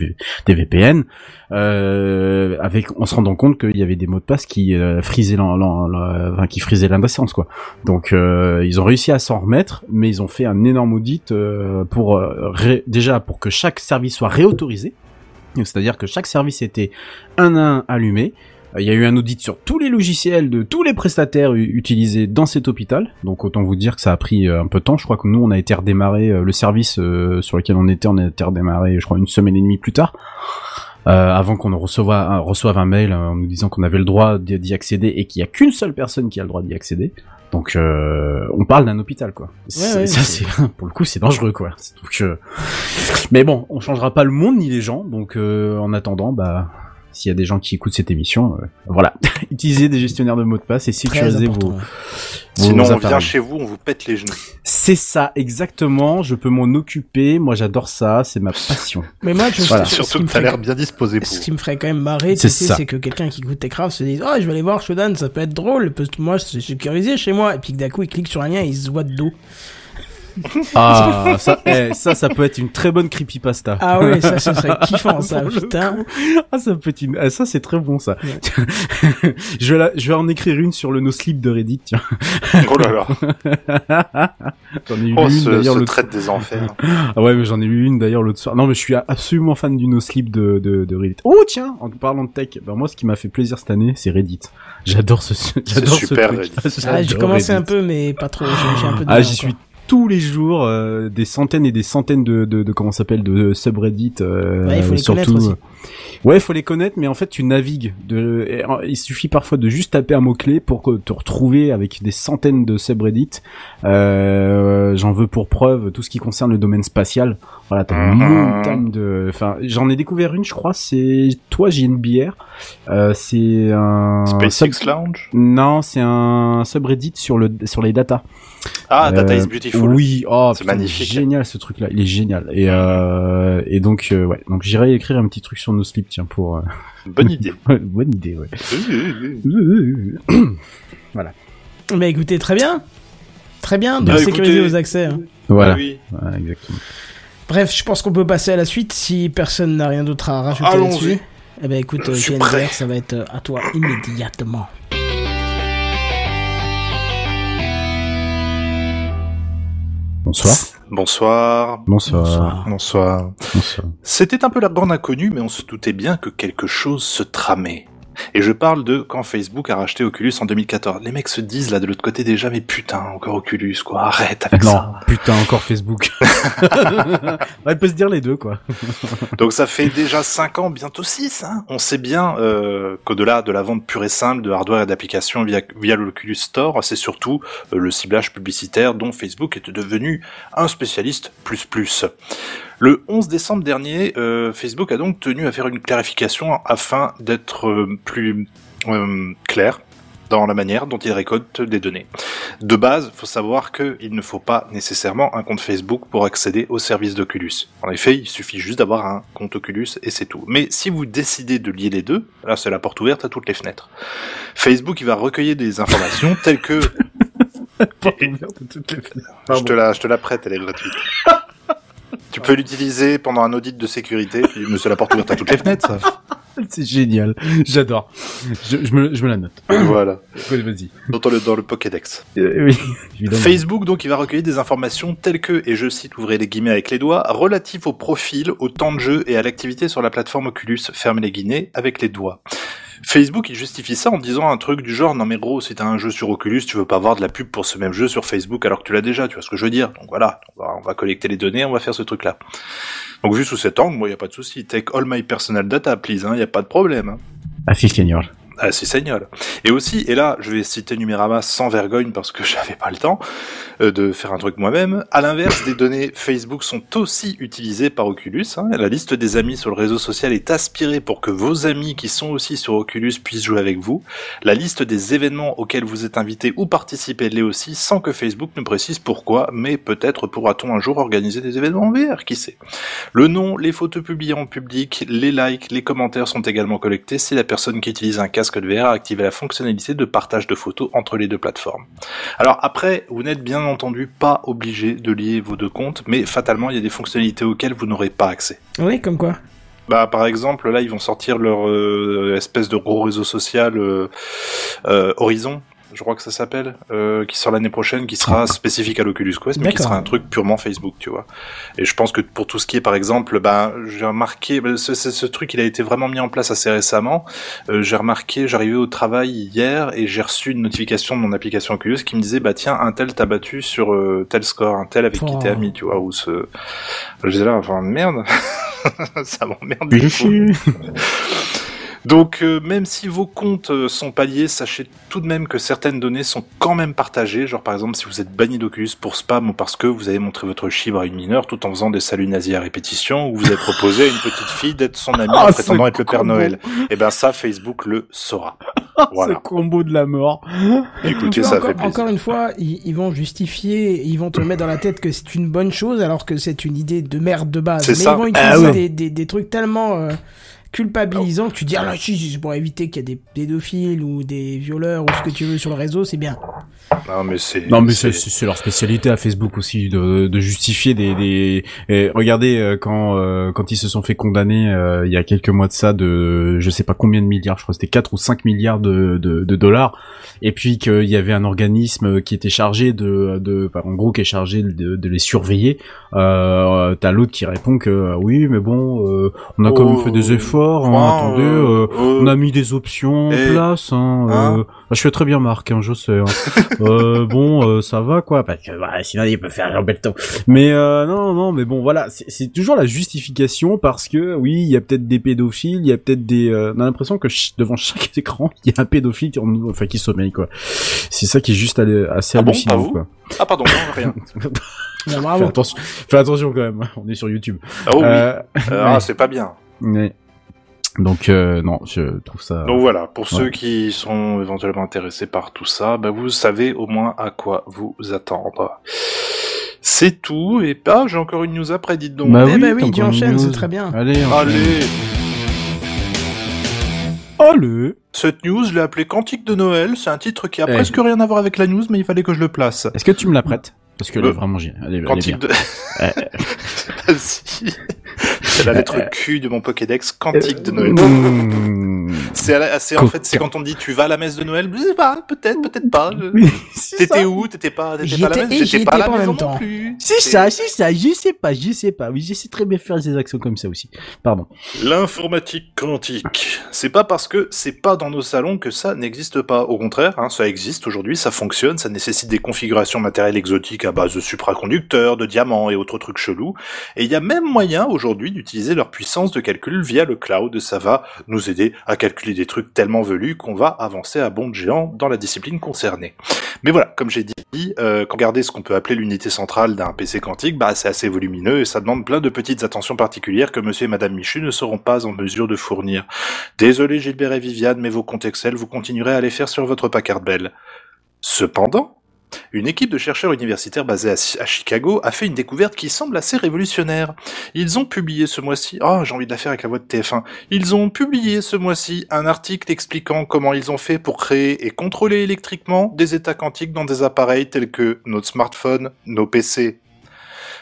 des VPN, euh, avec en se rendant compte qu'il y avait des mots de passe qui euh, frisaient enfin, qui frisaient l'indécence quoi. Donc euh, ils ont réussi à s'en remettre, mais ils ont fait un énorme audit euh, pour euh, déjà pour que chaque service soit réautorisé. C'est-à-dire que chaque service était un à un allumé. Euh, Il y a eu un audit sur tous les logiciels de tous les prestataires utilisés dans cet hôpital. Donc autant vous dire que ça a pris euh, un peu de temps. Je crois que nous, on a été redémarré, euh, le service sur lequel on était, on a été redémarré, je crois, une semaine et demie plus tard. Euh, avant qu'on reçoive un, reçoive un mail en nous disant qu'on avait le droit d'y accéder et qu'il y a qu'une seule personne qui a le droit d'y accéder. Donc euh, on parle d'un hôpital quoi. Ouais, ça c'est- c'est pour le coup c'est dangereux quoi. Donc euh, mais bon, on changera pas le monde ni les gens. Donc euh, en attendant bah s'il y a des gens qui écoutent cette émission, euh, voilà, utilisez des gestionnaires de mots de passe et sécurisez vos, ouais. vos Sinon, on vient chez vous, on vous pète les genoux. C'est ça exactement. Je peux m'en occuper. Moi j'adore ça. C'est ma passion. Mais moi, je Voilà. Surtout que t'as l'air bien disposé pour. Ce qui me ferait quand même marrer, C'est tu sais, ça. c'est que quelqu'un qui écoute tes crafts se dise Oh, je vais aller voir Shodan, ça peut être drôle, parce que moi, c'est sécurisé chez moi. Et puis que d'un coup, il clique sur un lien et il se voit de dos. Ah ça, eh, ça, ça peut être une très bonne creepypasta. Ah ouais, ça, ça serait kiffant, ça, le putain. Ah, ça peut être une... ah, ça c'est très bon ça. je vais la... je vais en écrire une sur le no slip de Reddit. Tiens. Oh là là. J'en ai eu Oh, une d'ailleurs ce l'autre. traite des enfers. Ah ouais, mais j'en ai eu une d'ailleurs l'autre soir. Non, mais je suis absolument fan du no slip de, de, de Reddit. Oh tiens, en parlant de tech, ben moi ce qui m'a fait plaisir cette année, c'est Reddit. J'adore ce, j'adore ce super, truc. Reddit. Ah, j'ai commencé un Reddit. peu, mais pas trop. J'ai j'ai un peu de Ah, j'y suis tous les jours, euh, des centaines et des centaines de, de, de comment ça s'appelle, de subreddits. Euh, Ouais, il faut les surtout. aussi. Ouais, faut les connaître, mais en fait, tu navigues. De, il suffit parfois de juste taper un mot clé pour que- te retrouver avec des centaines de subreddits. Euh, J'en veux pour preuve tout ce qui concerne le domaine spatial. Voilà, t'as une Mhm. montagne de. Enfin, j'en ai découvert une, je crois. C'est toi, JNBR. Euh, c'est un. SpaceX sub- Lounge Non, c'est un subreddit sur le sur les datas. Ah, Data Euh, is Beautiful. Oui, oh, C'est magnifique. Génial ce truc-là, il est génial. Et euh, et donc euh, ouais, donc j'irai écrire un petit truc sur nos slips, tiens pour. euh, Bonne idée. bonne idée, ouais. Mais écoutez, très bien. Très bien de Bah, sécuriser écoutez- vos accès. hein. Voilà, Ah oui. Voilà, exactement. Bref, je pense qu'on peut passer à la suite si personne n'a rien d'autre à rajouter là-dessus. Eh ben écoute, GNDR, ça va être euh, à toi immédiatement. Bonsoir. Bonsoir. Bonsoir. Bonsoir. Bonsoir. C'était un peu la grande inconnue, mais on se doutait bien que quelque chose se tramait. Et je parle de quand Facebook a racheté Oculus en 2014. Les mecs se disent là de l'autre côté déjà, mais putain, encore Oculus, quoi. Arrête avec Non, ça. putain, encore Facebook. il peut se dire les deux, quoi. Donc ça fait déjà 5 ans, bientôt 6. Hein. On sait bien euh, qu'au-delà de la vente pure et simple de hardware et d'applications via, via l'Oculus Store, c'est surtout euh, le ciblage publicitaire dont Facebook est devenu un spécialiste plus plus. Le 11 décembre dernier, euh, Facebook a donc tenu à faire une clarification afin d'être euh, plus euh, clair dans la manière dont il récolte des données. De base, faut savoir qu'il ne faut pas nécessairement un compte Facebook pour accéder au service d'Oculus. En effet, il suffit juste d'avoir un compte Oculus et c'est tout. Mais si vous décidez de lier les deux, là c'est la porte ouverte à toutes les fenêtres. Facebook il va recueillir des informations telles que... Je te, la, je te la prête, elle est gratuite. tu peux l'utiliser pendant un audit de sécurité, mais c'est la porte ouverte à toutes les fenêtres, ça. C'est génial. J'adore. Je, je, me, je me la note. voilà. Ouais, Vas-y. Dans le, dans le Pokédex. Euh, oui, évidemment. Facebook, donc, il va recueillir des informations telles que, et je cite, ouvrez les guillemets avec les doigts, relatifs au profil, au temps de jeu et à l'activité sur la plateforme Oculus, fermez les guillemets avec les doigts. Facebook, il justifie ça en disant un truc du genre, non mais gros, si t'as un jeu sur Oculus, tu veux pas avoir de la pub pour ce même jeu sur Facebook alors que tu l'as déjà, tu vois ce que je veux dire. Donc voilà, on va, on va collecter les données, on va faire ce truc-là. Donc vu sous cet angle, moi, y a pas de souci. Take all my personal data, please, hein, y a pas de problème. Hein. Si, seigneur. Ah, c'est Seigneur. Et aussi, et là, je vais citer Numérama sans vergogne parce que j'avais pas le temps euh, de faire un truc moi-même. À l'inverse, des données Facebook sont aussi utilisées par Oculus. hein. La liste des amis sur le réseau social est aspirée pour que vos amis qui sont aussi sur Oculus puissent jouer avec vous. La liste des événements auxquels vous êtes invité ou participez l'est aussi sans que Facebook ne précise pourquoi, mais peut-être pourra-t-on un jour organiser des événements en VR, qui sait. Le nom, les photos publiées en public, les likes, les commentaires sont également collectés si la personne qui utilise un casque casque de VR a activé la fonctionnalité de partage de photos entre les deux plateformes. Alors après, vous n'êtes bien entendu pas obligé de lier vos deux comptes, mais fatalement, il y a des fonctionnalités auxquelles vous n'aurez pas accès. Oui, comme quoi? Bah, par exemple, là, ils vont sortir leur euh, espèce de gros réseau social euh, euh, Horizon, je crois que ça s'appelle, euh, qui sort l'année prochaine, qui sera spécifique à l'Oculus Quest, mais qui sera un truc purement Facebook, tu vois. Et je pense que pour tout ce qui est, par exemple, ben, j'ai remarqué, ben, ce, ce, ce truc, il a été vraiment mis en place assez récemment. Euh, j'ai remarqué, j'arrivais au travail hier et j'ai reçu une notification de mon application Oculus qui me disait, bah tiens, un tel t'a battu sur euh, tel score, un tel avec qui Oh. t'es ami, tu vois, ou ce. Je disais là, enfin merde, ça m'emmerde. Donc euh, même si vos comptes euh, sont pas liés, sachez tout de même que certaines données sont quand même partagées. Genre par exemple si vous êtes banni d'Oculus pour spam ou parce que vous avez montré votre chibre à une mineure tout en faisant des saluts nazis à répétition ou vous avez proposé à une petite fille d'être son amie Ah, en ce prétendant être le Père. Noël. Et ben ça Facebook le saura. Voilà. Ce combo de la mort. Écoutez, vois, ça encore, fait plaisir. encore une fois, ils, ils vont justifier, ils vont te mettre dans la tête que c'est une bonne chose alors que c'est une idée de merde de base. C'est Mais ça. ils vont Ah utiliser ouais. des, des, des trucs tellement euh, culpabilisants que tu dis ah là si, c'est pour éviter qu'il y ait des pédophiles ou des violeurs ou ce que tu veux sur le réseau, c'est bien. Non mais c'est Non mais c'est leur spécialité à Facebook aussi de, de justifier des, des... et regardez euh, quand euh, quand ils se sont fait condamner euh, il y a quelques mois de ça de je sais pas combien de milliards je crois que c'était 4 ou 5 milliards de, de, de dollars. Et puis qu'il y avait un organisme qui était chargé de de enfin, en gros qui est chargé de, de les surveiller. Euh, t'as l'autre qui répond que oui mais bon euh, on a quand même Oh, fait des efforts hein, attendez euh, euh, euh, on a mis des options en place hein, hein euh, je fais très bien Marc hein, je sais hein. euh, bon, euh, ça va quoi, parce que bah, sinon il peut faire Roberto. Mais euh, non, non, mais bon, voilà, c'est toujours la justification parce que oui, il y a peut-être des pédophiles, il y a peut-être des. euh, on a l'impression que devant chaque écran, il y a un pédophile qui, en- enfin, qui sommeille quoi. C'est ça qui est juste assez Ah bon, hallucinant pas vous quoi. Ah pardon, non, rien. Bah, Fais attention, fais attention quand même. On est sur YouTube. Ah oui, Euh, ah, ouais. c'est pas bien. mais- donc euh, non, je trouve ça. Donc voilà, pour Ouais. ceux qui sont éventuellement intéressés par tout ça, bah vous savez au moins à quoi vous attendre. C'est tout, et pas, j'ai encore une news après, dites donc. Bah Eh oui, ben oui, tu enchaînes, c'est très bien. Allez, enchaîne. Allez, Allez. cette news, je l'ai appelée Cantique de Noël, c'est un titre qui a Eh. presque rien à voir avec la news, mais il fallait que je le place. Est-ce que tu me la prêtes? Parce que est Euh, vraiment. Elle est, elle est bien. Cantique de... Vas-y. C'est la lettre Q de mon Pokédex, Cantique de Noël. Mmh. C'est, en fait, c'est quand on dit tu vas à la messe de Noël, je sais pas, peut-être, peut-être pas. c'est T'étais où T'étais pas, t'étais pas à la messe J'étais pas à la maison même temps. non plus. C'est ça, c'est ça, je sais pas, je sais pas. Oui, je sais très bien faire des actions comme ça aussi. Pardon. L'informatique quantique. C'est pas parce que c'est pas dans nos salons que ça n'existe pas. Au contraire, hein, ça existe aujourd'hui, ça fonctionne, ça nécessite des configurations matérielles exotiques à base de supraconducteurs, de diamants et autres trucs chelous. Et il y a même moyen aujourd'hui d'utiliser leur puissance de calcul via le cloud. Ça va nous aider à calculer des trucs tellement velus qu'on va avancer à bond géant dans la discipline concernée. Mais voilà, comme j'ai dit, euh, quand regardez ce qu'on peut appeler l'unité centrale d'un PC quantique, bah c'est assez volumineux et ça demande plein de petites attentions particulières que monsieur et madame Michu ne seront pas en mesure de fournir. Désolé Gilbert et Viviane, mais vos comptes Excel, vous continuerez à les faire sur votre Packard Bell. Cependant, une équipe de chercheurs universitaires basée à, Chicago a fait une découverte qui semble assez révolutionnaire. Ils ont publié ce mois-ci, ah j'ai envie de la faire avec la voix de TF1, ils ont publié ce mois-ci un article expliquant comment ils ont fait pour créer et contrôler électriquement des états quantiques dans des appareils tels que notre smartphone, nos PC.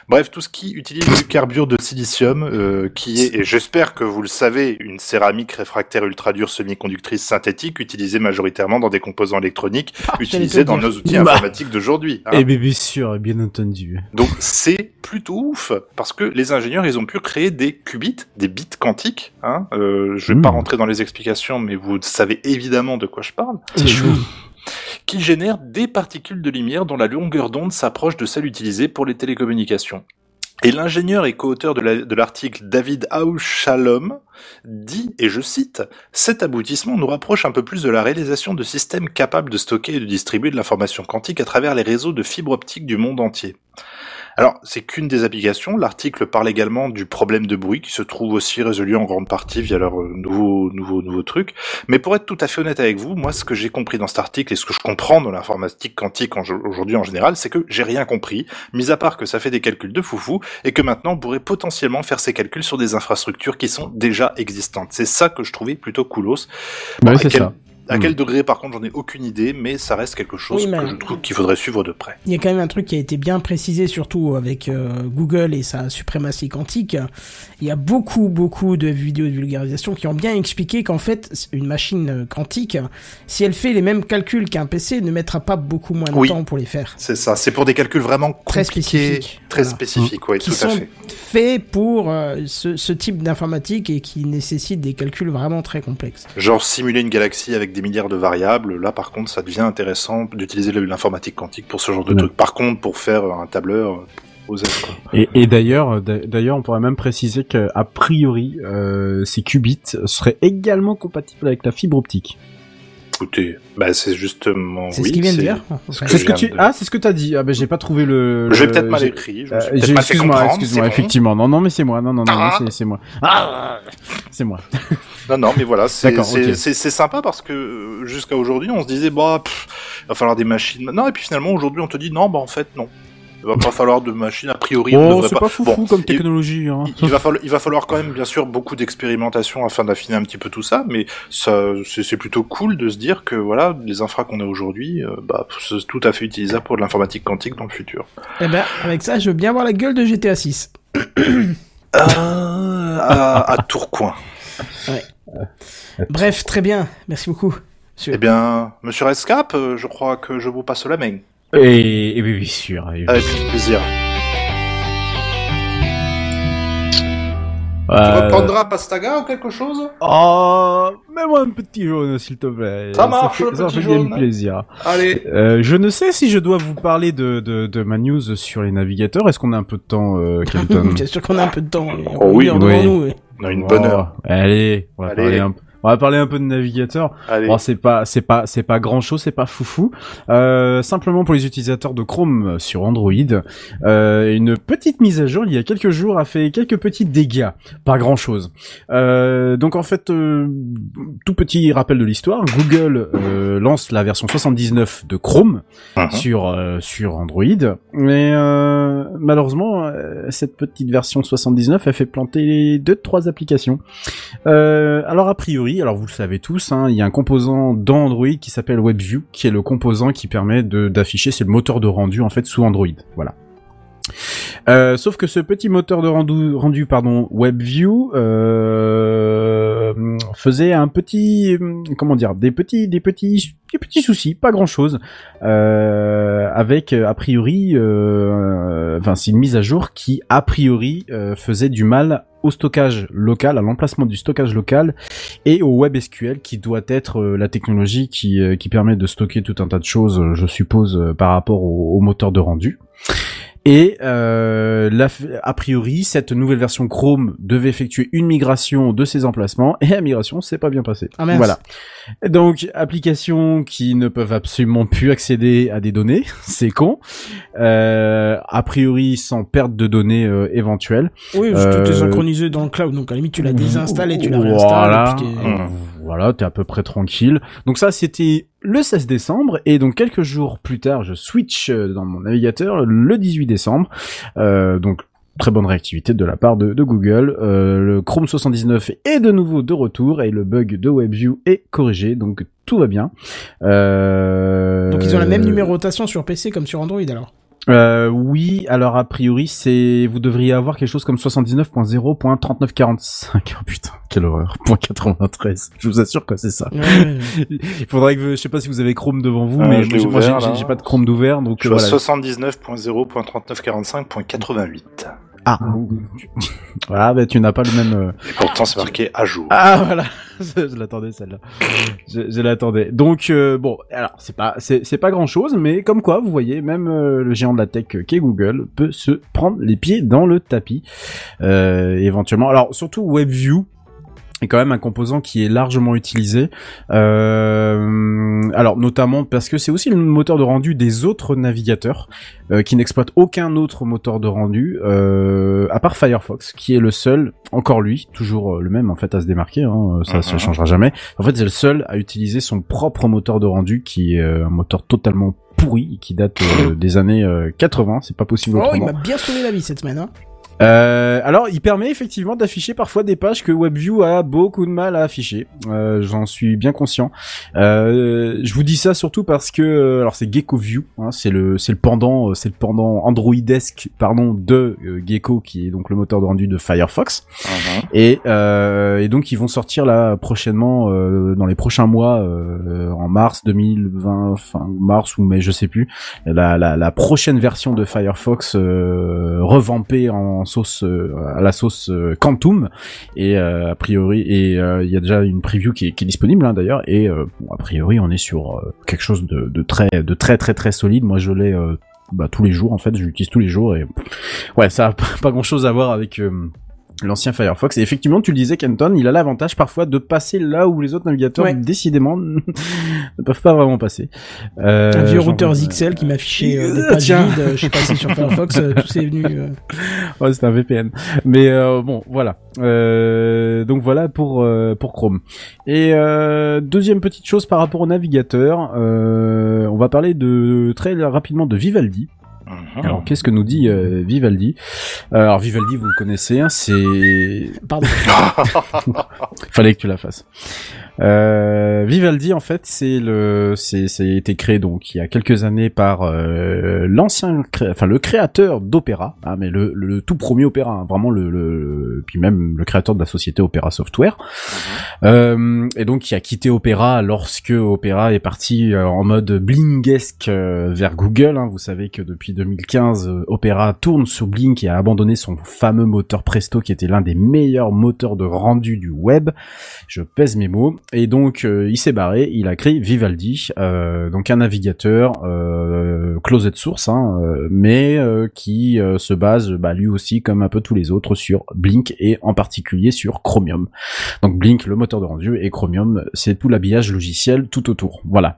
Bref, tout ce qui utilise du carbure de silicium, euh, qui est, et j'espère que vous le savez, une céramique réfractaire ultra dure semi-conductrice synthétique utilisée majoritairement dans des composants électroniques utilisés te dans nos outils Bah. informatiques d'aujourd'hui. hein. Eh bien, bien sûr, bien entendu. Donc c'est plutôt ouf parce que les ingénieurs ils ont pu créer des qubits, des bits quantiques. Hein. Euh, je vais Mmh. pas rentrer dans les explications, mais vous savez évidemment de quoi je parle. C'est chou. Qui génèrent des particules de lumière dont la longueur d'onde s'approche de celle utilisée pour les télécommunications. Et l'ingénieur et co-auteur de la- l'article David Aushalom dit, et je cite, Cet aboutissement nous rapproche un peu plus de la réalisation de systèmes capables de stocker et de distribuer de l'information quantique à travers les réseaux de fibres optiques du monde entier. Alors, c'est qu'une des applications. L'article parle également du problème de bruit qui se trouve aussi résolu en grande partie via leur euh, nouveau, nouveau, nouveau truc. Mais pour être tout à fait honnête avec vous, moi, ce que j'ai compris dans cet article et ce que je comprends dans l'informatique quantique aujourd'hui en général, c'est que j'ai rien compris, mis à part que ça fait des calculs de foufou et que maintenant on pourrait potentiellement faire ces calculs sur des infrastructures qui sont déjà existantes. C'est ça que je trouvais plutôt coolos. Bah oui, c'est quel- ça. À Hmm. quel degré, par contre, j'en ai aucune idée, mais ça reste quelque chose Oui, que je trouve qu'il faudrait suivre de près. Il y a quand même un truc qui a été bien précisé, surtout avec euh, Google et sa suprématie quantique. Il y a beaucoup, beaucoup de vidéos de vulgarisation qui ont bien expliqué qu'en fait, une machine quantique, si elle fait les mêmes calculs qu'un PC, ne mettra pas beaucoup moins de Oui. temps pour les faire. C'est ça, c'est pour des calculs vraiment Très compliqués, spécifiques. très Voilà. spécifiques, oui, qui tout à sont fait. faits pour euh, ce, ce type d'informatique et qui nécessitent des calculs vraiment très complexes. Genre simuler une galaxie avec des milliards de variables, là par contre ça devient intéressant d'utiliser l'informatique quantique pour ce genre de Ouais. truc. Par contre, pour faire un tableur, euh, aux. Et, et d'ailleurs, d'a- d'ailleurs, on pourrait même préciser que a priori, euh, ces qubits seraient également compatibles avec la fibre optique. Écoutez, bah c'est justement... C'est oui, ce qu'il vient de c'est- dire. ce Enfin, que C'est ce que tu de- ah c'est ce que t'as dit ah ben j'ai pas trouvé le, le- peut-être mal j'ai- écrit, Euh, peut-être mal excuse-moi, comprendre, excuse-moi, c'est bon. effectivement. Non, non, mais c'est moi. Non, non, non, non, Ah. c'est- c'est moi. Ah, c'est moi. Non, non, mais voilà, c'est sympa parce que euh, jusqu'à aujourd'hui, on se disait, bah, pff, il va falloir des machines. Non, et puis finalement, aujourd'hui, on te dit, non, bah, en fait, non. Il va pas falloir de machines, a priori. on Oh, c'est pas foufou Bon, comme il- technologie. Hein. Il, il va falloir, il va falloir quand même, bien sûr, beaucoup d'expérimentation afin d'affiner un petit peu tout ça, mais ça, c'est plutôt cool de se dire que, voilà, les infras qu'on a aujourd'hui, euh, bah, c'est tout à fait utilisable pour de l'informatique quantique dans le futur. Eh ben, avec ça, je veux bien voir la gueule de GTA 6. Euh, à, à Tourcoing. Bref, très bien. Merci beaucoup. monsieur. Eh bien, monsieur Escape, euh, je crois que je vous passe la main. Et, et oui, bien sûr. et- Avec plaisir. Tu Euh, reprendras Pastaga ou quelque chose? Oh, mets-moi un petit jaune, s'il te plaît. Ça marche, fait, le ça petit fait bien jaune. plaisir. Allez. Euh, je ne sais si je dois vous parler de, de, de ma news sur les navigateurs. Est-ce qu'on a un peu de temps, euh, Kelton? Bien sûr qu'on a un peu de temps. Oh oui, oui. On a une bonne heure. Oh, Allez, on va Allez. parler un peu. On va parler un peu de navigateurs. Allez. Bon, c'est pas, c'est pas, c'est pas grand chose, c'est pas foufou. Euh, simplement pour les utilisateurs de Chrome sur Android, euh, une petite mise à jour il y a quelques jours a fait quelques petits dégâts, pas grand chose. Euh, donc en fait, euh, tout petit rappel de l'histoire, Google euh, lance la version 79 de Chrome Mhm. sur euh, sur Android, mais euh, malheureusement cette petite version 79 a fait planter deux trois applications. Euh, alors a priori, alors vous le savez tous, hein, il y a un composant dans Android qui s'appelle WebView, qui est le composant qui permet d'afficher, c'est le moteur de rendu en fait sous Android. Voilà. Euh, sauf que ce petit moteur de rendu, rendu pardon, WebView euh, faisait un petit, euh, comment dire, des petits, des petits, des petits soucis, pas grand chose, euh, avec euh, a priori, euh, enfin c'est une mise à jour qui a priori euh, faisait du mal au stockage local, à l'emplacement du stockage local et au WebSQL qui doit être euh, la technologie qui, euh, qui permet de stocker tout un tas de choses, euh, je suppose, euh, par rapport au moteur de rendu. Et euh, la- a priori, cette nouvelle version Chrome devait effectuer une migration de ces emplacements et la migration s'est pas bien passée. Ah, voilà. Donc applications qui ne peuvent absolument plus accéder à des données, c'est con. Euh, a priori sans perte de données euh, éventuelles. Oui, tout est Euh, synchronisé dans le cloud, donc à la limite tu la désinstalles et tu la réinstalles. Voilà, et puis t'es-. Voilà, t'es à peu près tranquille. Donc ça, c'était le 16 décembre, et donc quelques jours plus tard, je switch euh, dans mon navigateur le 18 décembre. Euh, donc très bonne réactivité de la part de, Google. Euh, le Chrome 79 est de nouveau de retour et le bug de WebView est corrigé, donc tout va bien. Donc ils ont la même numérotation sur PC comme sur Android alors? Euh, oui, alors a priori, c'est vous devriez avoir quelque chose comme 79.0.3945. Oh putain, quelle horreur. Point 93. Je vous assure que c'est ça. Ouais, ouais, ouais. Il faudrait que je sais pas si vous avez Chrome devant vous, Euh, mais je moi, j'ai- moi, ouvert, j'ai là. j'ai pas de Chrome d'ouvert, donc Je voilà. 79.0.3945.88. Ah, voilà, bah, tu n'as pas le même. euh, Et pourtant, c'est marqué à jour. Ah voilà, je l'attendais celle-là. Je, l'attendais. Donc euh, bon, alors c'est pas pas grand chose, mais comme quoi vous voyez, même euh, le géant de la tech euh, qu'est Google peut se prendre les pieds dans le tapis éventuellement. Alors surtout WebView est quand même un composant qui est largement utilisé. Euh, alors notamment parce que c'est aussi le moteur de rendu des autres navigateurs euh, qui n'exploitent aucun autre moteur de rendu euh, à part Firefox, qui est le seul, encore lui, toujours euh, le même en fait à se démarquer. Hein, ça, ça Mhm. changera jamais. En fait, c'est le seul à utiliser son propre moteur de rendu, qui est euh, un moteur totalement pourri, qui date euh, des années euh, 80. C'est pas possible Oh, il autrement. m'a bien sauvé la vie cette semaine. Hein. Euh, alors, il permet effectivement d'afficher parfois des pages que WebView a beaucoup de mal à afficher. Euh, J'en suis bien conscient. Euh, je vous dis ça surtout parce que, euh, alors c'est GeckoView, hein, c'est le c'est le pendant euh, c'est le pendant Androidesque pardon de euh, Gecko qui est donc le moteur de rendu de Firefox. Mhm. Et, euh, et donc ils vont sortir là prochainement euh, dans les prochains mois euh, en mars 2020 fin mars ou mai je sais plus la, la, la prochaine version de Firefox euh, revampée en sauce euh, à la sauce euh, Quantum. Et euh, a priori et il y a déjà une preview qui est, disponible hein, d'ailleurs. Et a priori on est sur quelque chose de, très de très très très solide. Moi je l'ai bah, tous les jours en fait. Je l'utilise tous les jours et ouais ça a pas grand chose à voir avec euh, l'ancien Firefox. Et effectivement, tu le disais, Kenton, il a l'avantage parfois de passer là où les autres navigateurs, Ouais. décidément, ne peuvent pas vraiment passer. Euh, Un vieux routeur XL qui m'affichait euh, des Euh, pages vides. euh, Je suis passé sur Firefox, euh, tout c'est venu. euh. Ouais, c'est un VPN. Mais euh, bon, voilà. Euh, donc voilà pour euh, pour Chrome. Et euh, deuxième petite chose par rapport au navigateur, euh, on va parler de très rapidement de Vivaldi. Mhm. Alors qu'est-ce que nous dit euh, Vivaldi? Euh, Alors Vivaldi, vous le connaissez, hein, c'est Pardon. Fallait que tu la fasses. Euh, Vivaldi, en fait, c'est le, c'est, c'est été créé donc il y a quelques années par euh, l'ancien, cré- enfin le créateur d'Opéra, hein, mais le, le, tout premier Opéra, hein, vraiment le, le, puis même le créateur de la société Opéra Software. Euh, et donc qui a quitté Opéra lorsque Opéra est parti euh, en mode blingesque euh, vers Google. hein. Vous savez que depuis 2015, euh, Opéra tourne sur Blink et a abandonné son fameux moteur Presto qui était l'un des meilleurs moteurs de rendu du web. Je pèse mes mots. Et donc euh, il s'est barré, il a créé Vivaldi, euh, donc un navigateur euh, closed source, hein, euh, mais euh, qui euh, se base bah, lui aussi comme un peu tous les autres sur Blink et en particulier sur Chromium. Donc Blink, le moteur de rendu, et Chromium, c'est tout l'habillage logiciel tout autour. Voilà.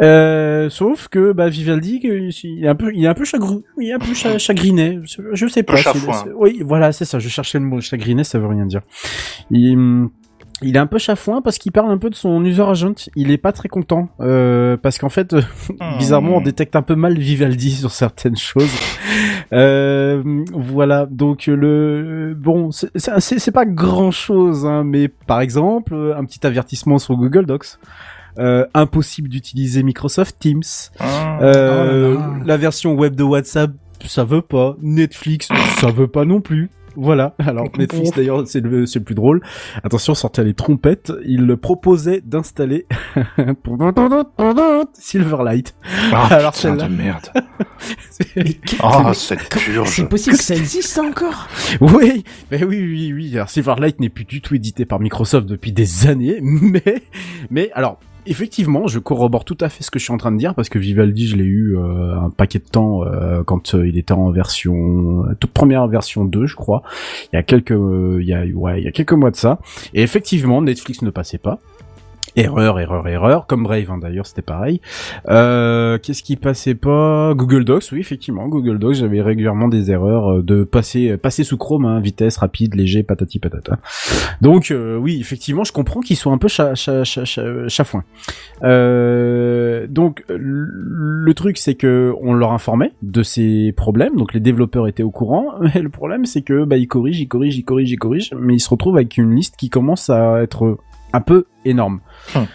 Euh, sauf que bah, Vivaldi, il est un peu, il est un peu chagrin, il est un peu cha- chagriné. Je, sais pas. Oui, voilà, c'est ça. Je cherchais le mot chagriné, ça veut rien dire. Il, il est un peu chafouin parce qu'il parle un peu de son user agent. Il est pas très content euh, parce qu'en fait, bizarrement, on détecte un peu mal Vivaldi sur certaines choses. Euh, voilà, donc le bon, c'est- pas grand chose, hein, mais par exemple, un petit avertissement sur Google Docs. Euh, impossible d'utiliser Microsoft Teams. Ah. Euh, Oh là là. la version web de WhatsApp, ça veut pas. Netflix, ça veut pas non plus. Voilà. Alors Netflix d'ailleurs, c'est le, c'est le plus drôle. Attention, sortez les trompettes. Il proposait d'installer Silverlight. Ah, Alors, putain de merde. Ah, cette purge. C'est possible que ça existe encore Oui, mais oui, oui, oui. Alors Silverlight n'est plus du tout édité par Microsoft depuis des années, mais, mais alors. Effectivement, je corrobore tout à fait ce que je suis en train de dire parce que Vivaldi, je l'ai eu euh, un paquet de temps euh, quand euh, il était en version toute première version 2, je crois. Il y a quelques il y a ouais, il y a quelques mois de ça. Et effectivement, Netflix ne passait pas. Erreur, erreur, erreur. Comme Brave, hein, d'ailleurs, c'était pareil. Euh, Qu'est-ce qui passait pas? Google Docs, oui, effectivement. Google Docs, j'avais régulièrement des erreurs euh, de passer, passer sous Chrome, hein, vitesse, rapide, léger, patati patata. Donc, euh, oui, effectivement, je comprends qu'ils soient un peu cha. Euh, donc, le truc, c'est que on leur informait de ces problèmes. Donc, les développeurs étaient au courant. Mais le problème, c'est que bah, ils corrigent, ils corrigent, ils corrigent, ils corrigent, mais ils se retrouvent avec une liste qui commence à être un peu énorme. Hum.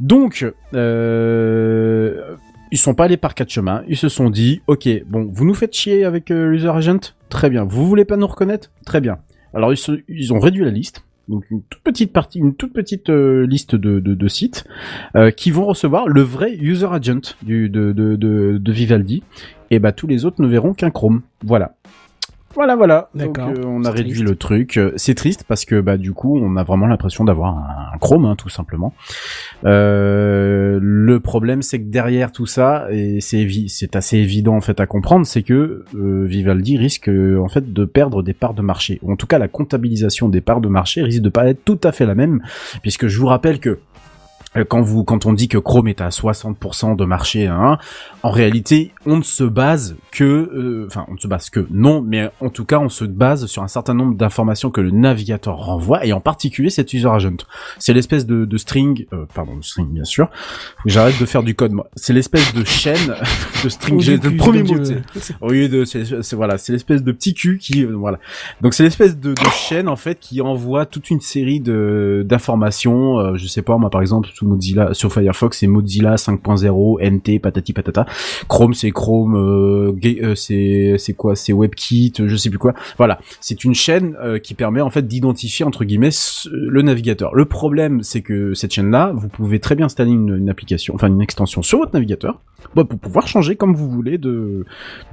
Donc, euh, ils sont pas allés par quatre chemins. Ils se sont dit, ok, bon, vous nous faites chier avec euh, User Agent, très bien. Vous voulez pas nous reconnaître, très bien. Alors ils, ont réduit la liste. Donc une toute petite partie, une toute petite euh, liste de, sites euh, qui vont recevoir le vrai user agent de, de Vivaldi. Et bah tous les autres ne verront qu'un Chrome. Voilà. Voilà, voilà. Donc euh, on a réduit triste. le truc. Euh, C'est triste parce que bah du coup on a vraiment l'impression d'avoir un, un Chrome, hein, tout simplement. Euh, le problème c'est que derrière tout ça, et c'est évi- c'est assez évident en fait à comprendre, c'est que euh, Vivaldi risque en fait de perdre des parts de marché. Ou en tout cas la comptabilisation des parts de marché risque de pas être tout à fait la même, puisque je vous rappelle que quand vous quand on dit que Chrome est à 60% de marché hein, en réalité on ne se base que euh, enfin on ne se base que non mais en tout cas on se base sur un certain nombre d'informations que le navigateur renvoie et en particulier cet user agent. C'est l'espèce de, de string euh, pardon de string bien sûr. J'arrête de faire du code moi. C'est l'espèce de chaîne de string j'ai le premier mot au lieu de c'est c'est- voilà c'est l'espèce de petit cul qui euh, voilà. Donc c'est l'espèce de, de chaîne en fait qui envoie toute une série de d'informations euh, je sais pas moi par exemple Mozilla sur Firefox c'est Mozilla 5.0 NT patati patata. Chrome c'est Chrome euh, euh, c'est c'est quoi c'est WebKit euh, je sais plus quoi. Voilà. C'est une chaîne qui permet en fait d'identifier entre guillemets le navigateur. Le problème c'est que cette chaîne là vous pouvez très bien installer une, une application enfin une extension sur votre navigateur bah, pour pouvoir changer comme vous voulez de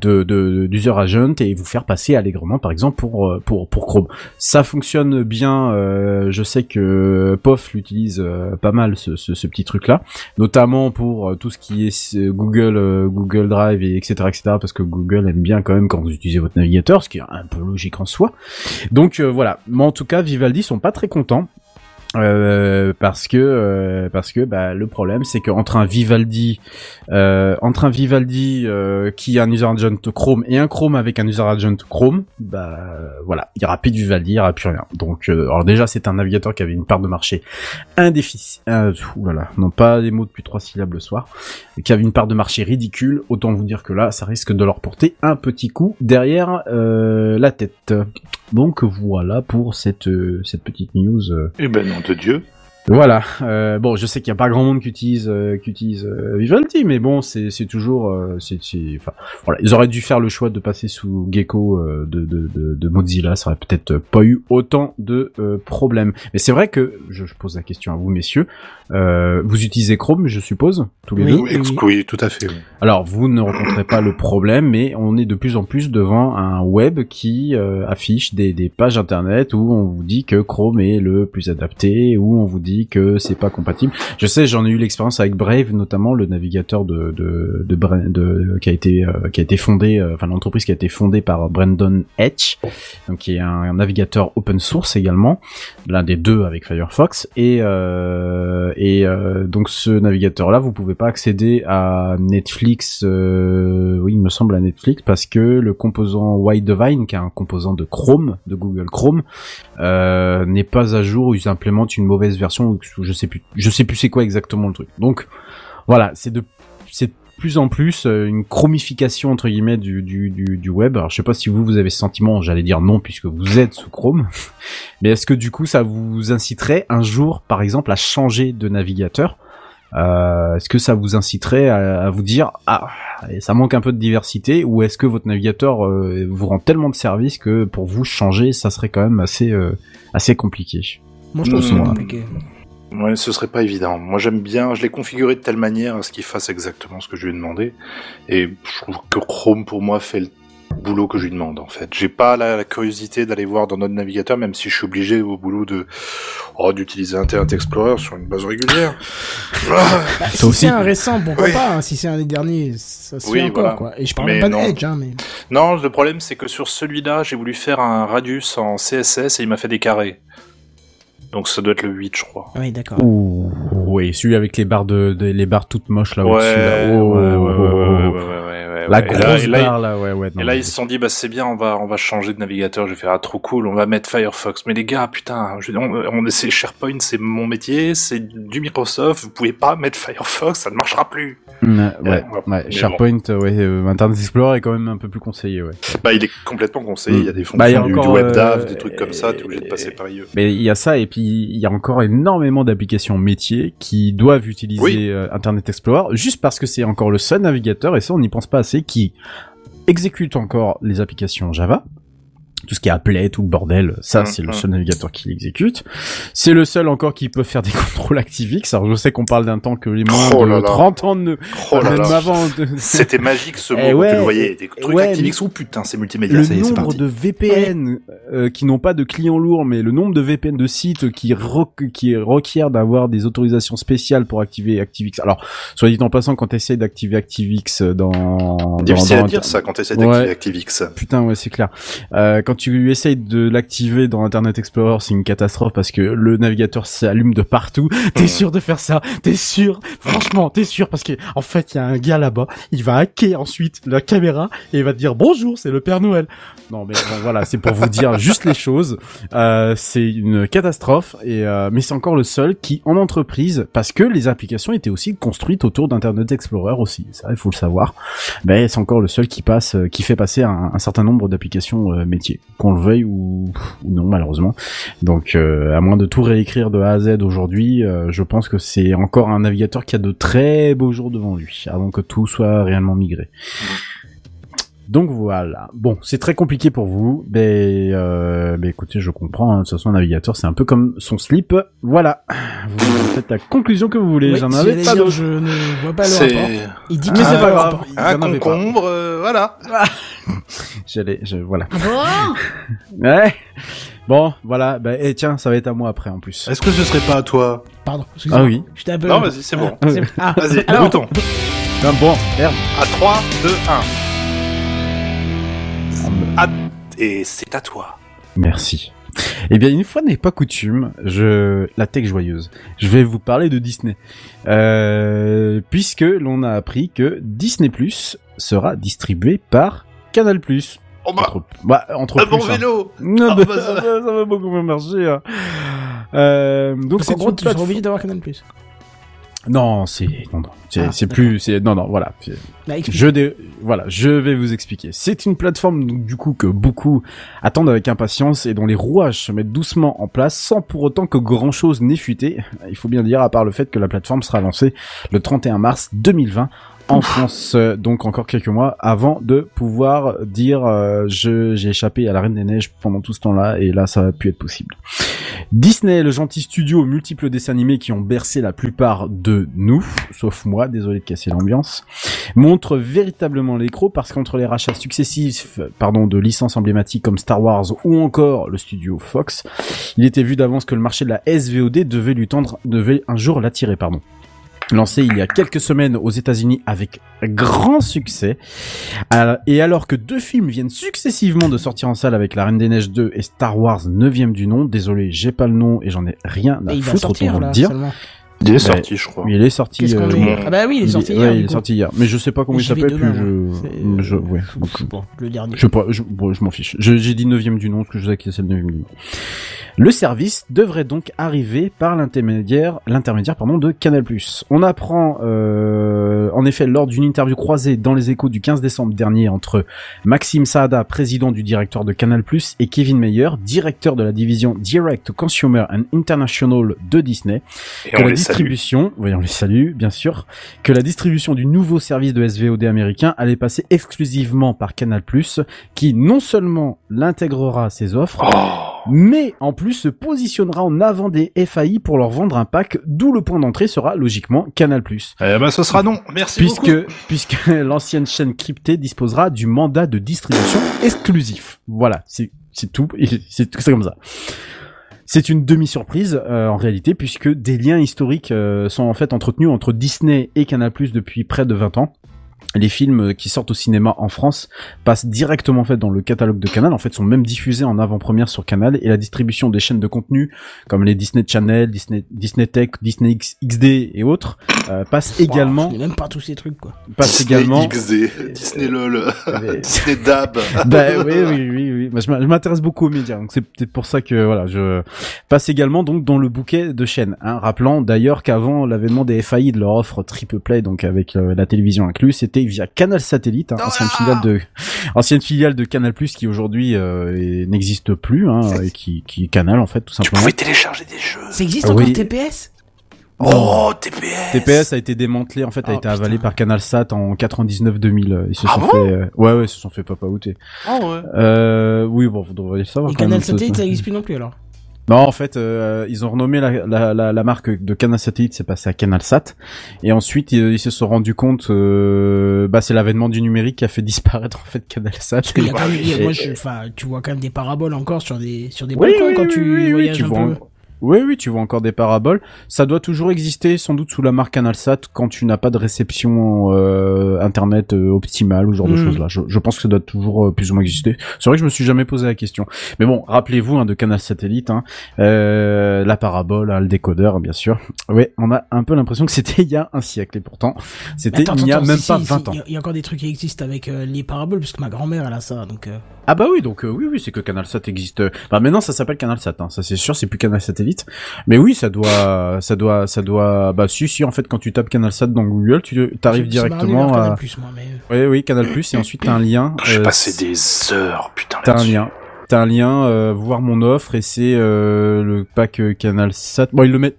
de de- d'user agent et vous faire passer allègrement par exemple pour euh, pour pour Chrome. Ça fonctionne bien euh, je sais que POF l'utilise euh, pas mal ce, ce, ce petit truc là notamment pour euh, tout ce qui est euh, Google Google Drive et etc etc parce que Google aime bien quand même quand vous utilisez votre navigateur ce qui est un peu logique en soi. Donc voilà. Mais en tout cas Vivaldi sont pas très contents euh, parce que euh, parce que bah, le problème c'est qu'entre un Vivaldi euh, entre un Vivaldi euh, qui a un user agent Chrome et un Chrome avec un user agent Chrome bah euh, voilà il y aura plus de Vivaldi il y aura plus rien. Donc euh, alors déjà c'est un navigateur qui avait une part de marché indéficile euh, oulala, non pas des mots depuis trois syllabes le soir qui avait une part de marché ridicule. Autant vous dire que là ça risque de leur porter un petit coup derrière la tête donc voilà pour cette euh, cette petite news euh, Eh ben, nom de Dieu. voilà. Euh, bon, je sais qu'il n'y a pas grand monde qui utilise, euh, qui utilise euh, mais bon, c'est c'est toujours, euh, c'est, c'est- enfin, voilà, ils auraient dû faire le choix de passer sous Gecko de, de, de, de Mozilla, ça aurait peut-être pas eu autant de euh, problèmes. Mais c'est vrai que, je, je pose la question à vous, messieurs, euh, vous utilisez Chrome, je suppose, tous les Oui. deux. Oui, tout à fait. oui. Alors, vous ne rencontrez pas le problème, mais on est de plus en plus devant un web qui euh, affiche des, des pages internet où on vous dit que Chrome est le plus adapté, où on vous dit que c'est pas compatible. Je sais, j'en ai eu l'expérience avec Brave, notamment le navigateur de de, de, de- qui a été euh, qui a été fondé, euh, enfin l'entreprise qui a été fondée par Brandon Etch, donc qui est un, un navigateur open source également, l'un des deux avec Firefox, et euh, et euh, donc ce navigateur-là, vous pouvez pas accéder à Netflix, euh, oui, il me semble à Netflix, parce que le composant Widevine, qui est un composant de Chrome, de Google Chrome, euh, n'est pas à jour, ou ils implémentent une mauvaise version, je sais plus, je sais plus c'est quoi exactement le truc. Donc voilà, c'est de c'est plus en plus euh, une chromification entre guillemets du, du, du, du web. Alors je sais pas si vous vous avez ce sentiment, j'allais dire non puisque vous êtes sous Chrome, mais est-ce que du coup ça vous inciterait un jour par exemple à changer de navigateur? Euh, Est-ce que ça vous inciterait à, à vous dire ah ça manque un peu de diversité ou est-ce que votre navigateur euh, vous rend tellement de services que pour vous changer ça serait quand même assez euh, assez compliqué? Moi, je trouve ça compliqué. Ouais, ce serait pas évident. Moi, j'aime bien, je l'ai configuré de telle manière à ce qu'il fasse exactement ce que je lui ai demandé. Et je trouve que Chrome, pour moi, fait le boulot que je lui demande, en fait. J'ai pas la, la curiosité d'aller voir dans notre navigateur, même si je suis obligé au boulot de, oh, d'utiliser Internet Explorer sur une base régulière. Ah, Bah, si aussi. c'est un récent, pourquoi Oui. pas hein, Si c'est un des derniers, ça se Oui, fait encore, voilà. quoi. Et je parle Mais même pas non. de Edge, hein, mais... non, le problème, c'est que sur celui-là, j'ai voulu faire un radius en CSS et il m'a fait des carrés. Donc ça doit être le 8, je crois. Oui, d'accord. Ouh, oui, celui avec les barres de, de- les barres toutes moches là Ouais, au-dessus. là. Oh, ouais, ouais, ouais, ouais, ouais, ouais, ouais, La ouais. Et là- grosse et là, barre là, ouais, ouais. non, Et là, ils se sont dit, bah, c'est bien, on va, on va changer de navigateur. Je vais faire, ah, trop cool, on va mettre Firefox. Mais les gars, putain, je, on, on, c'est SharePoint, c'est mon métier, c'est du Microsoft, vous pouvez pas mettre Firefox, ça ne marchera plus. Mm, ouais, Ouais, SharePoint, euh, ouais, euh, Internet Explorer est quand même un peu plus conseillé, ouais. Bah, il est complètement conseillé, il y a des fonctions Bah, il y a du, encore, du WebDAV, euh, des trucs comme ça, t'es obligé de passer par eux. Mais il y a ça et puis il y a encore énormément d'applications métiers qui doivent utiliser Oui. euh, Internet Explorer juste parce que c'est encore le seul navigateur et ça on n'y pense pas assez qui exécute encore les applications Java. Tout ce qui est applet, tout le bordel, ça Mhm. c'est le seul navigateur qui l'exécute. C'est le seul encore qui peut faire des contrôles ActiveX. Alors je sais qu'on parle d'un temps que les moins Oh de là là. 30 ans ne Oh même avant de- C'était magique ce mot Eh ouais, tu le voyais. Des trucs ouais, ActiveX, oh putain, c'est multimédia, le ça y est, nombre parti. de VPN euh, qui n'ont pas de client lourd, mais le nombre de VPN de sites qui, qui requièrent d'avoir des autorisations spéciales pour activer ActiveX. Alors, soit dit en passant, quand tu essaies d'activer ActiveX dans... dans- Difficile dans- à dire ça quand t'essaies Ouais. d'activer ActiveX. Putain, ouais, c'est clair. Euh, quand tu essayes de l'activer dans Internet Explorer, c'est une catastrophe parce que le navigateur s'allume de partout. T'es sûr de faire ça? T'es sûr? Franchement, t'es sûr? Parce que en fait, il y a un gars là-bas, il va hacker ensuite la caméra et il va te dire bonjour, c'est le Père Noël. Non, mais bon, voilà, c'est pour vous dire juste les choses. Euh, c'est une catastrophe et euh, mais c'est encore le seul qui en entreprise parce que les applications étaient aussi construites autour d'Internet Explorer aussi. Ça, il faut le savoir. Mais c'est encore le seul qui passe, euh, qui fait passer un, un certain nombre d'applications euh, métiers, qu'on le veuille ou, ou non malheureusement. Donc, euh, à moins de tout réécrire de A à Z aujourd'hui, euh, je pense que c'est encore un navigateur qui a de très beaux jours devant lui, avant que tout soit réellement migré. Donc voilà. Bon, c'est très compliqué pour vous, mais, euh, mais écoutez, je comprends. hein. De toute façon, un navigateur, c'est un peu comme son slip. Voilà. Vous faites la conclusion que vous voulez. Oui, J'en avais pas d'autre. je ne vois pas le rapport. Il dit que Mais c'est pas grave. un concombre, euh, voilà. J'allais, je, voilà. Bon, Ouais. Bon, voilà. Bah, et tiens, ça va être à moi après en plus. Est-ce que ce serait pas à toi? Pardon. excusez-moi. Ah oui. Non, vas-y, c'est bon. Ah, ah, Vas-y, le bouton. Ah, bon, merde. À 3, 2, 1. À... Et c'est à toi. Merci. Eh bien, une fois n'est pas coutume, je la tech joyeuse. Je vais vous parler de Disney, euh, puisque l'on a appris que Disney Plus sera distribué par Canal Plus. Oh bah, Entre, bah, entre un bon plus, hein. vélo Non, Ah, bah, ça, va, ça va beaucoup mieux marcher. hein. Euh, donc c'est en gros, tu seras obligé d'avoir Canal Plus. Non, c'est non non, c'est Ah, plus c'est non non voilà. Bah. Je dé... voilà, je vais vous expliquer. C'est une plateforme donc, du coup que beaucoup attendent avec impatience et dont les rouages se mettent doucement en place sans pour autant que grand chose n'ait fuité. Il faut bien dire à part le fait que la plateforme sera lancée le 31 mars 2020 en France, euh, donc encore quelques mois avant de pouvoir dire euh, je j'ai échappé à la Reine des Neiges pendant tout ce temps-là et là ça va plus être possible. Disney, le gentil studio aux multiples dessins animés qui ont bercé la plupart de nous, sauf moi, désolé de casser l'ambiance, montre véritablement l'écro parce qu'entre les rachats successifs, pardon, de licences emblématiques comme Star Wars ou encore le studio Fox, il était vu d'avance que le marché de la SVOD devait lui tendre, devait un jour l'attirer, pardon. Lancé il y a quelques semaines aux États-Unis avec grand succès, euh, et alors que deux films viennent successivement de sortir en salle avec La Reine des Neiges 2 et Star Wars 9 du nom, désolé, j'ai pas le nom et j'en ai rien à Et foutre, sortir autant vous là, le dire. seulement. Il est sorti, je crois. Il est sorti. Euh, est bon. Ah bah oui, il est sorti hier. ouais, il est sorti hier. Mais je sais pas comment il s'appelle, je, moi. C'est- je, ouais. donc, Bon, le dernier. je sais pas, je, bon, je m'en fiche. Je- J'ai dit neuvième du nom, parce que je sais que c'est le neuvième du nom. Le service devrait donc arriver par l'intermédiaire, l'intermédiaire, pardon, de Canal+. On apprend, euh, en effet, lors d'une interview croisée dans les échos du 15 décembre dernier entre Maxime Saada, président du directeur de Canal+, et Kevin Mayer, directeur de la division Direct to Consumer and International de Disney, Et que la distribution, oui, on les salue, bien sûr, que la distribution du nouveau service de SVOD américain allait passer exclusivement par Canal+, qui non seulement l'intégrera à ses offres, Oh, mais en plus se positionnera en avant des FAI pour leur vendre un pack, d'où le point d'entrée sera logiquement Canal+. eh ben, ce sera non. Merci Puisque, beaucoup. puisque l'ancienne chaîne cryptée disposera du mandat de distribution exclusif. Voilà, c'est c'est tout, c'est tout c'est comme ça. C'est une demi-surprise euh, en réalité, puisque des liens historiques euh, sont en fait entretenus entre Disney et Canal+ depuis près de 20 ans. Les films qui sortent au cinéma en France passent directement en fait dans le catalogue de Canal, en fait sont même diffusés en avant-première sur Canal et la distribution des chaînes de contenu comme les Disney Channel, Disney Disney Tech, Disney X- XD et autres euh, également Wow, je n'ai même pas tous ces trucs quoi. Disney également XD, Disney LOL, Mais- Disney Dab. bah oui, oui, oui, oui. Moi, je je m'intéresse beaucoup aux médias, donc c'est peut-être pour ça que voilà, je passe également donc dans le bouquet de chaînes. Hein, rappelant d'ailleurs qu'avant l'avènement des FAI de leur offre triple play, donc avec euh, la télévision inclus, c'était via Canal Satellite, hein, ancienne filiale de ancienne filiale de Canal Plus qui aujourd'hui euh, n'existe plus, hein, et qui qui est Canal en fait tout Tu simplement. pouvais télécharger des jeux. Ça existe Ah encore oui. TPS Oh, TPS. TPS a été démantelé en fait, a Oh, été avalé par Canal Sat en 99-2000. Ils se Ah sont bon? fait, euh, ouais ouais, ils se sont fait papa outer. Oh, ouais. Euh, oui bon, vous devriez le savoir. Et ça- Satellite, ça- ça existe plus non plus alors. Non, en fait, euh, ils ont renommé la, la, la, la marque de Canal Satellite, c'est passé à Canal Sat. Et ensuite, ils, ils se sont rendus compte, euh, bah, c'est l'avènement du numérique qui a fait disparaître en fait Canal Sat. Parce qu'il y a quand même- il Et- moi, je- enfin, tu vois quand même des paraboles encore sur des sur des Oui, balcons oui, quand oui, tu voyages tu un vois peu. Oui, oui, tu vois encore des paraboles. Ça doit toujours exister, sans doute sous la marque CanalSat, quand tu n'as pas de réception euh, internet euh, optimale ou ce genre de Mm. choses là. Je, je pense que ça doit toujours euh, plus ou moins exister. C'est vrai que je me suis jamais posé la question. Mais bon, rappelez-vous hein, de Canal Satellite, hein, euh, la parabole, hein, le décodeur, bien sûr. Oui, on a un peu l'impression que c'était il y a un siècle et pourtant c'était il n'y a attends, même si, pas si, 20 si, ans. Il y a- il y, a encore des trucs qui existent avec euh, les paraboles, parce que ma grand-mère, elle a ça, donc... euh, Ah bah oui, donc euh, oui, oui, c'est que CanalSat existe. Bah maintenant, ça s'appelle CanalSat, hein, ça c'est sûr, c'est plus Canal Satellite. Mais oui, ça doit, ça doit, ça doit. Bah si, si, en fait, quand tu tapes CanalSat dans Google, tu arrives directement Canal+, à. Plus, moi, mais... euh, Oui, oui, Canal Plus, et ensuite t'as un lien. J'ai euh, passé des heures, putain, T'as un lien. T'as un lien, euh, voir mon offre, et c'est euh, le pack euh, CanalSat. Bon, ils le mettent.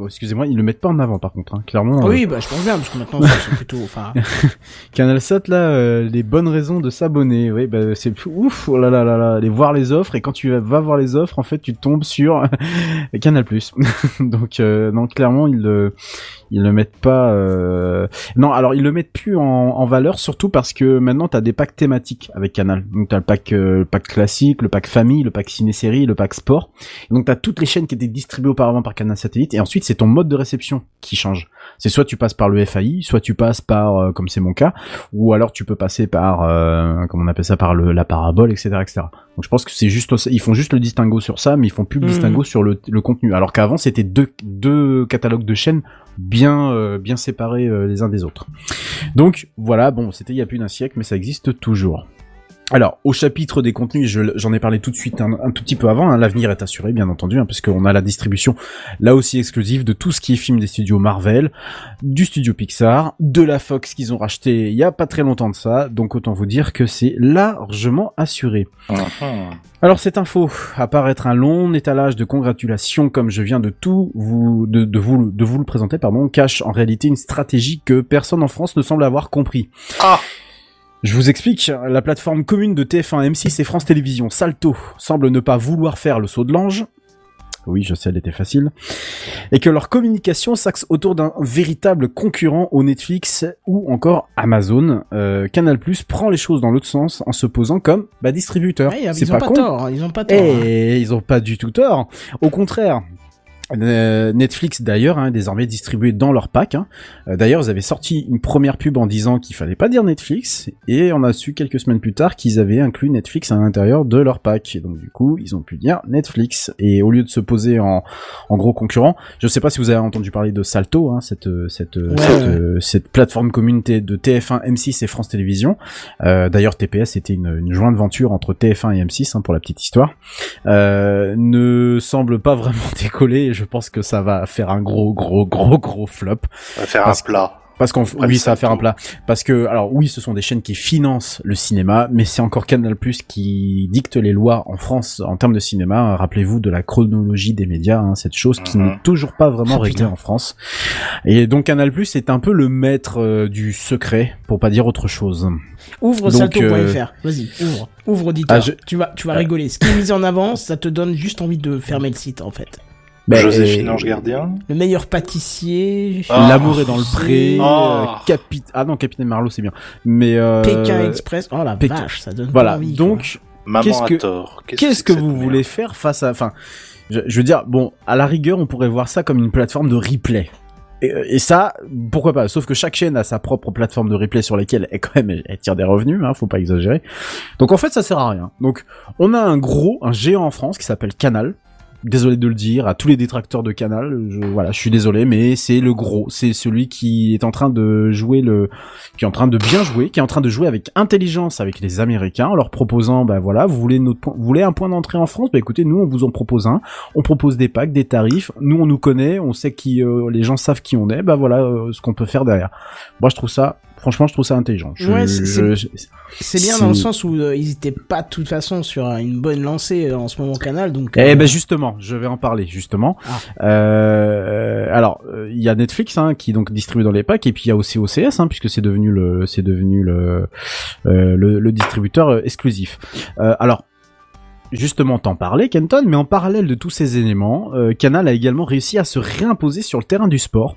Bon, excusez-moi, ils le mettent pas en avant par contre, hein, clairement. Ah euh, oui, bah je pense bien, parce que maintenant, c'est plutôt... Enfin, CanalSat là, euh, les bonnes raisons de s'abonner. Oui, bah c'est ouf. Oh là là là là, aller voir les offres et quand tu vas- voir les offres, en fait, tu tombes sur Canal+. Donc euh, non, clairement ils ils le mettent pas. euh, Non, alors ils le mettent plus en, valeur, surtout parce que maintenant t'as des packs thématiques avec Canal. Donc t'as le pack euh, le pack classique, le pack famille, le pack ciné-série, le pack sport. Et donc t'as toutes les chaînes qui étaient distribuées auparavant par Canal Satellite et ensuite c'est ton mode de réception qui change. C'est soit tu passes par le FAI, soit tu passes par, euh, comme c'est mon cas, ou alors tu peux passer par, euh, comment on appelle ça, par le, la parabole, etc., etc. Donc je pense que c'est juste, ils font juste le distinguo sur ça, mais ils font plus le Mhm. distinguo sur le, le contenu. Alors qu'avant c'était deux, deux catalogues de chaînes bien, euh, bien séparés les uns des autres. Donc voilà, bon, c'était il y a plus d'un siècle, mais ça existe toujours. Alors, au chapitre des contenus, je- j'en ai parlé tout de suite un, un tout petit peu avant, hein, l'avenir est assuré, bien entendu, hein, parce qu'on a la distribution, là aussi exclusive, de tout ce qui est film des studios Marvel, du studio Pixar, de la Fox qu'ils ont racheté il y a pas très longtemps de ça, donc autant vous dire que c'est largement assuré. Mhm. Alors cette info, à part être un long étalage de congratulations comme je viens de tout vous de, de vous de vous le présenter pardon, cache en réalité une stratégie que personne en France ne semble avoir compris. Ah. Je vous explique, la plateforme commune de TF1, M6 et France Télévisions, Salto, semble ne pas vouloir faire le saut de l'ange. Oui, je sais, elle était facile. Et que leur communication s'axe autour d'un véritable concurrent au Netflix ou encore Amazon. Euh, Canal Plus prend les choses dans l'autre sens en se posant comme bah, distributeur. C'est ils ont pas, con. tort, hein, ils ont pas tort. hein. Et ils ont pas du tout tort. Au contraire. Euh, Netflix d'ailleurs hein, désormais distribué dans leur pack. hein. Euh, d'ailleurs, ils avaient sorti une première pub en disant qu'il fallait pas dire Netflix et on a su quelques semaines plus tard qu'ils avaient inclus Netflix à l'intérieur de leur pack. Et donc du coup, ils ont pu dire Netflix et au lieu de se poser en, en gros concurrent, je sais pas si vous avez entendu parler de Salto, hein, cette cette Ouais, cette, ouais. euh, cette plateforme communauté de TF1, M6 et France Télévisions. Euh, D'ailleurs, TPS était une, une jointe venture entre TF1 et M6 hein, pour la petite histoire. Euh, ne semble pas vraiment décoller. Je pense que ça va faire un gros, gros, gros, gros flop. On va faire Parce un plat. Parce Après, oui, ça va faire un plat. Parce que alors oui, ce sont des chaînes qui financent le cinéma, mais c'est encore Canal+ qui dicte les lois en France en termes de cinéma. Rappelez-vous de la chronologie des médias, hein, cette chose qui Mhm. n'est toujours pas vraiment Oh, réglée putain. en France. Et donc Canal+ est un peu le maître euh, du secret, pour pas dire autre chose. Ouvre salto.fr. euh, Vas-y, ouvre. Ouvre auditeur. Ah, je- Tu vas, tu vas rigoler. Ce qui est mis en avant, ça te donne juste envie de fermer le site, en fait. Ben, Joséphine euh, Ange Gardien. Le meilleur pâtissier. Ah. L'amour est dans le pré. Ah. euh, Capi- Ah non, Capitaine Marlowe, c'est bien. Mais euh, Pékin Express. Oh la Pékin- vache, ça donne pas Voilà. envie. Donc Maman Qu'est-ce que- tort. Qu'est-ce que vous voulez faire face à, enfin, je, je veux dire, bon, à la rigueur, on pourrait voir ça comme une plateforme de replay. Et, et ça, pourquoi pas? Sauf que chaque chaîne a sa propre plateforme de replay sur laquelle elle, quand même, elle, elle tire des revenus, hein, faut pas exagérer. Donc en fait, ça sert à rien. Donc on a un gros, un géant en France qui s'appelle Canal. Désolé de le dire à tous les détracteurs de Canal. Je, voilà, je suis désolé, mais c'est le gros, c'est celui qui est en train de jouer le, qui est en train de bien jouer, qui est en train de jouer avec intelligence avec les Américains, en leur proposant, bah voilà, vous voulez notre vous voulez un point d'entrée en France, bah écoutez, nous on vous en propose un, on propose des packs, des tarifs, nous on nous connaît, on sait qui, euh, les gens savent qui on est, bah voilà euh, ce qu'on peut faire derrière. Moi je trouve ça, franchement je trouve ça intelligent. Ouais, c'est- bien dans le sens où euh, ils étaient pas de toute façon sur une bonne lancée euh, en ce moment canal, donc. Eh euh, ben justement, je vais en parler justement. Ah. Euh, alors, il y a Netflix hein, qui donc distribue dans les packs et puis il y a aussi OCS hein, puisque c'est devenu le c'est devenu le, le le distributeur exclusif. Alors justement t'en parlais, Kenton, mais en parallèle de tous ces éléments, euh, Canal a également réussi à se réimposer sur le terrain du sport,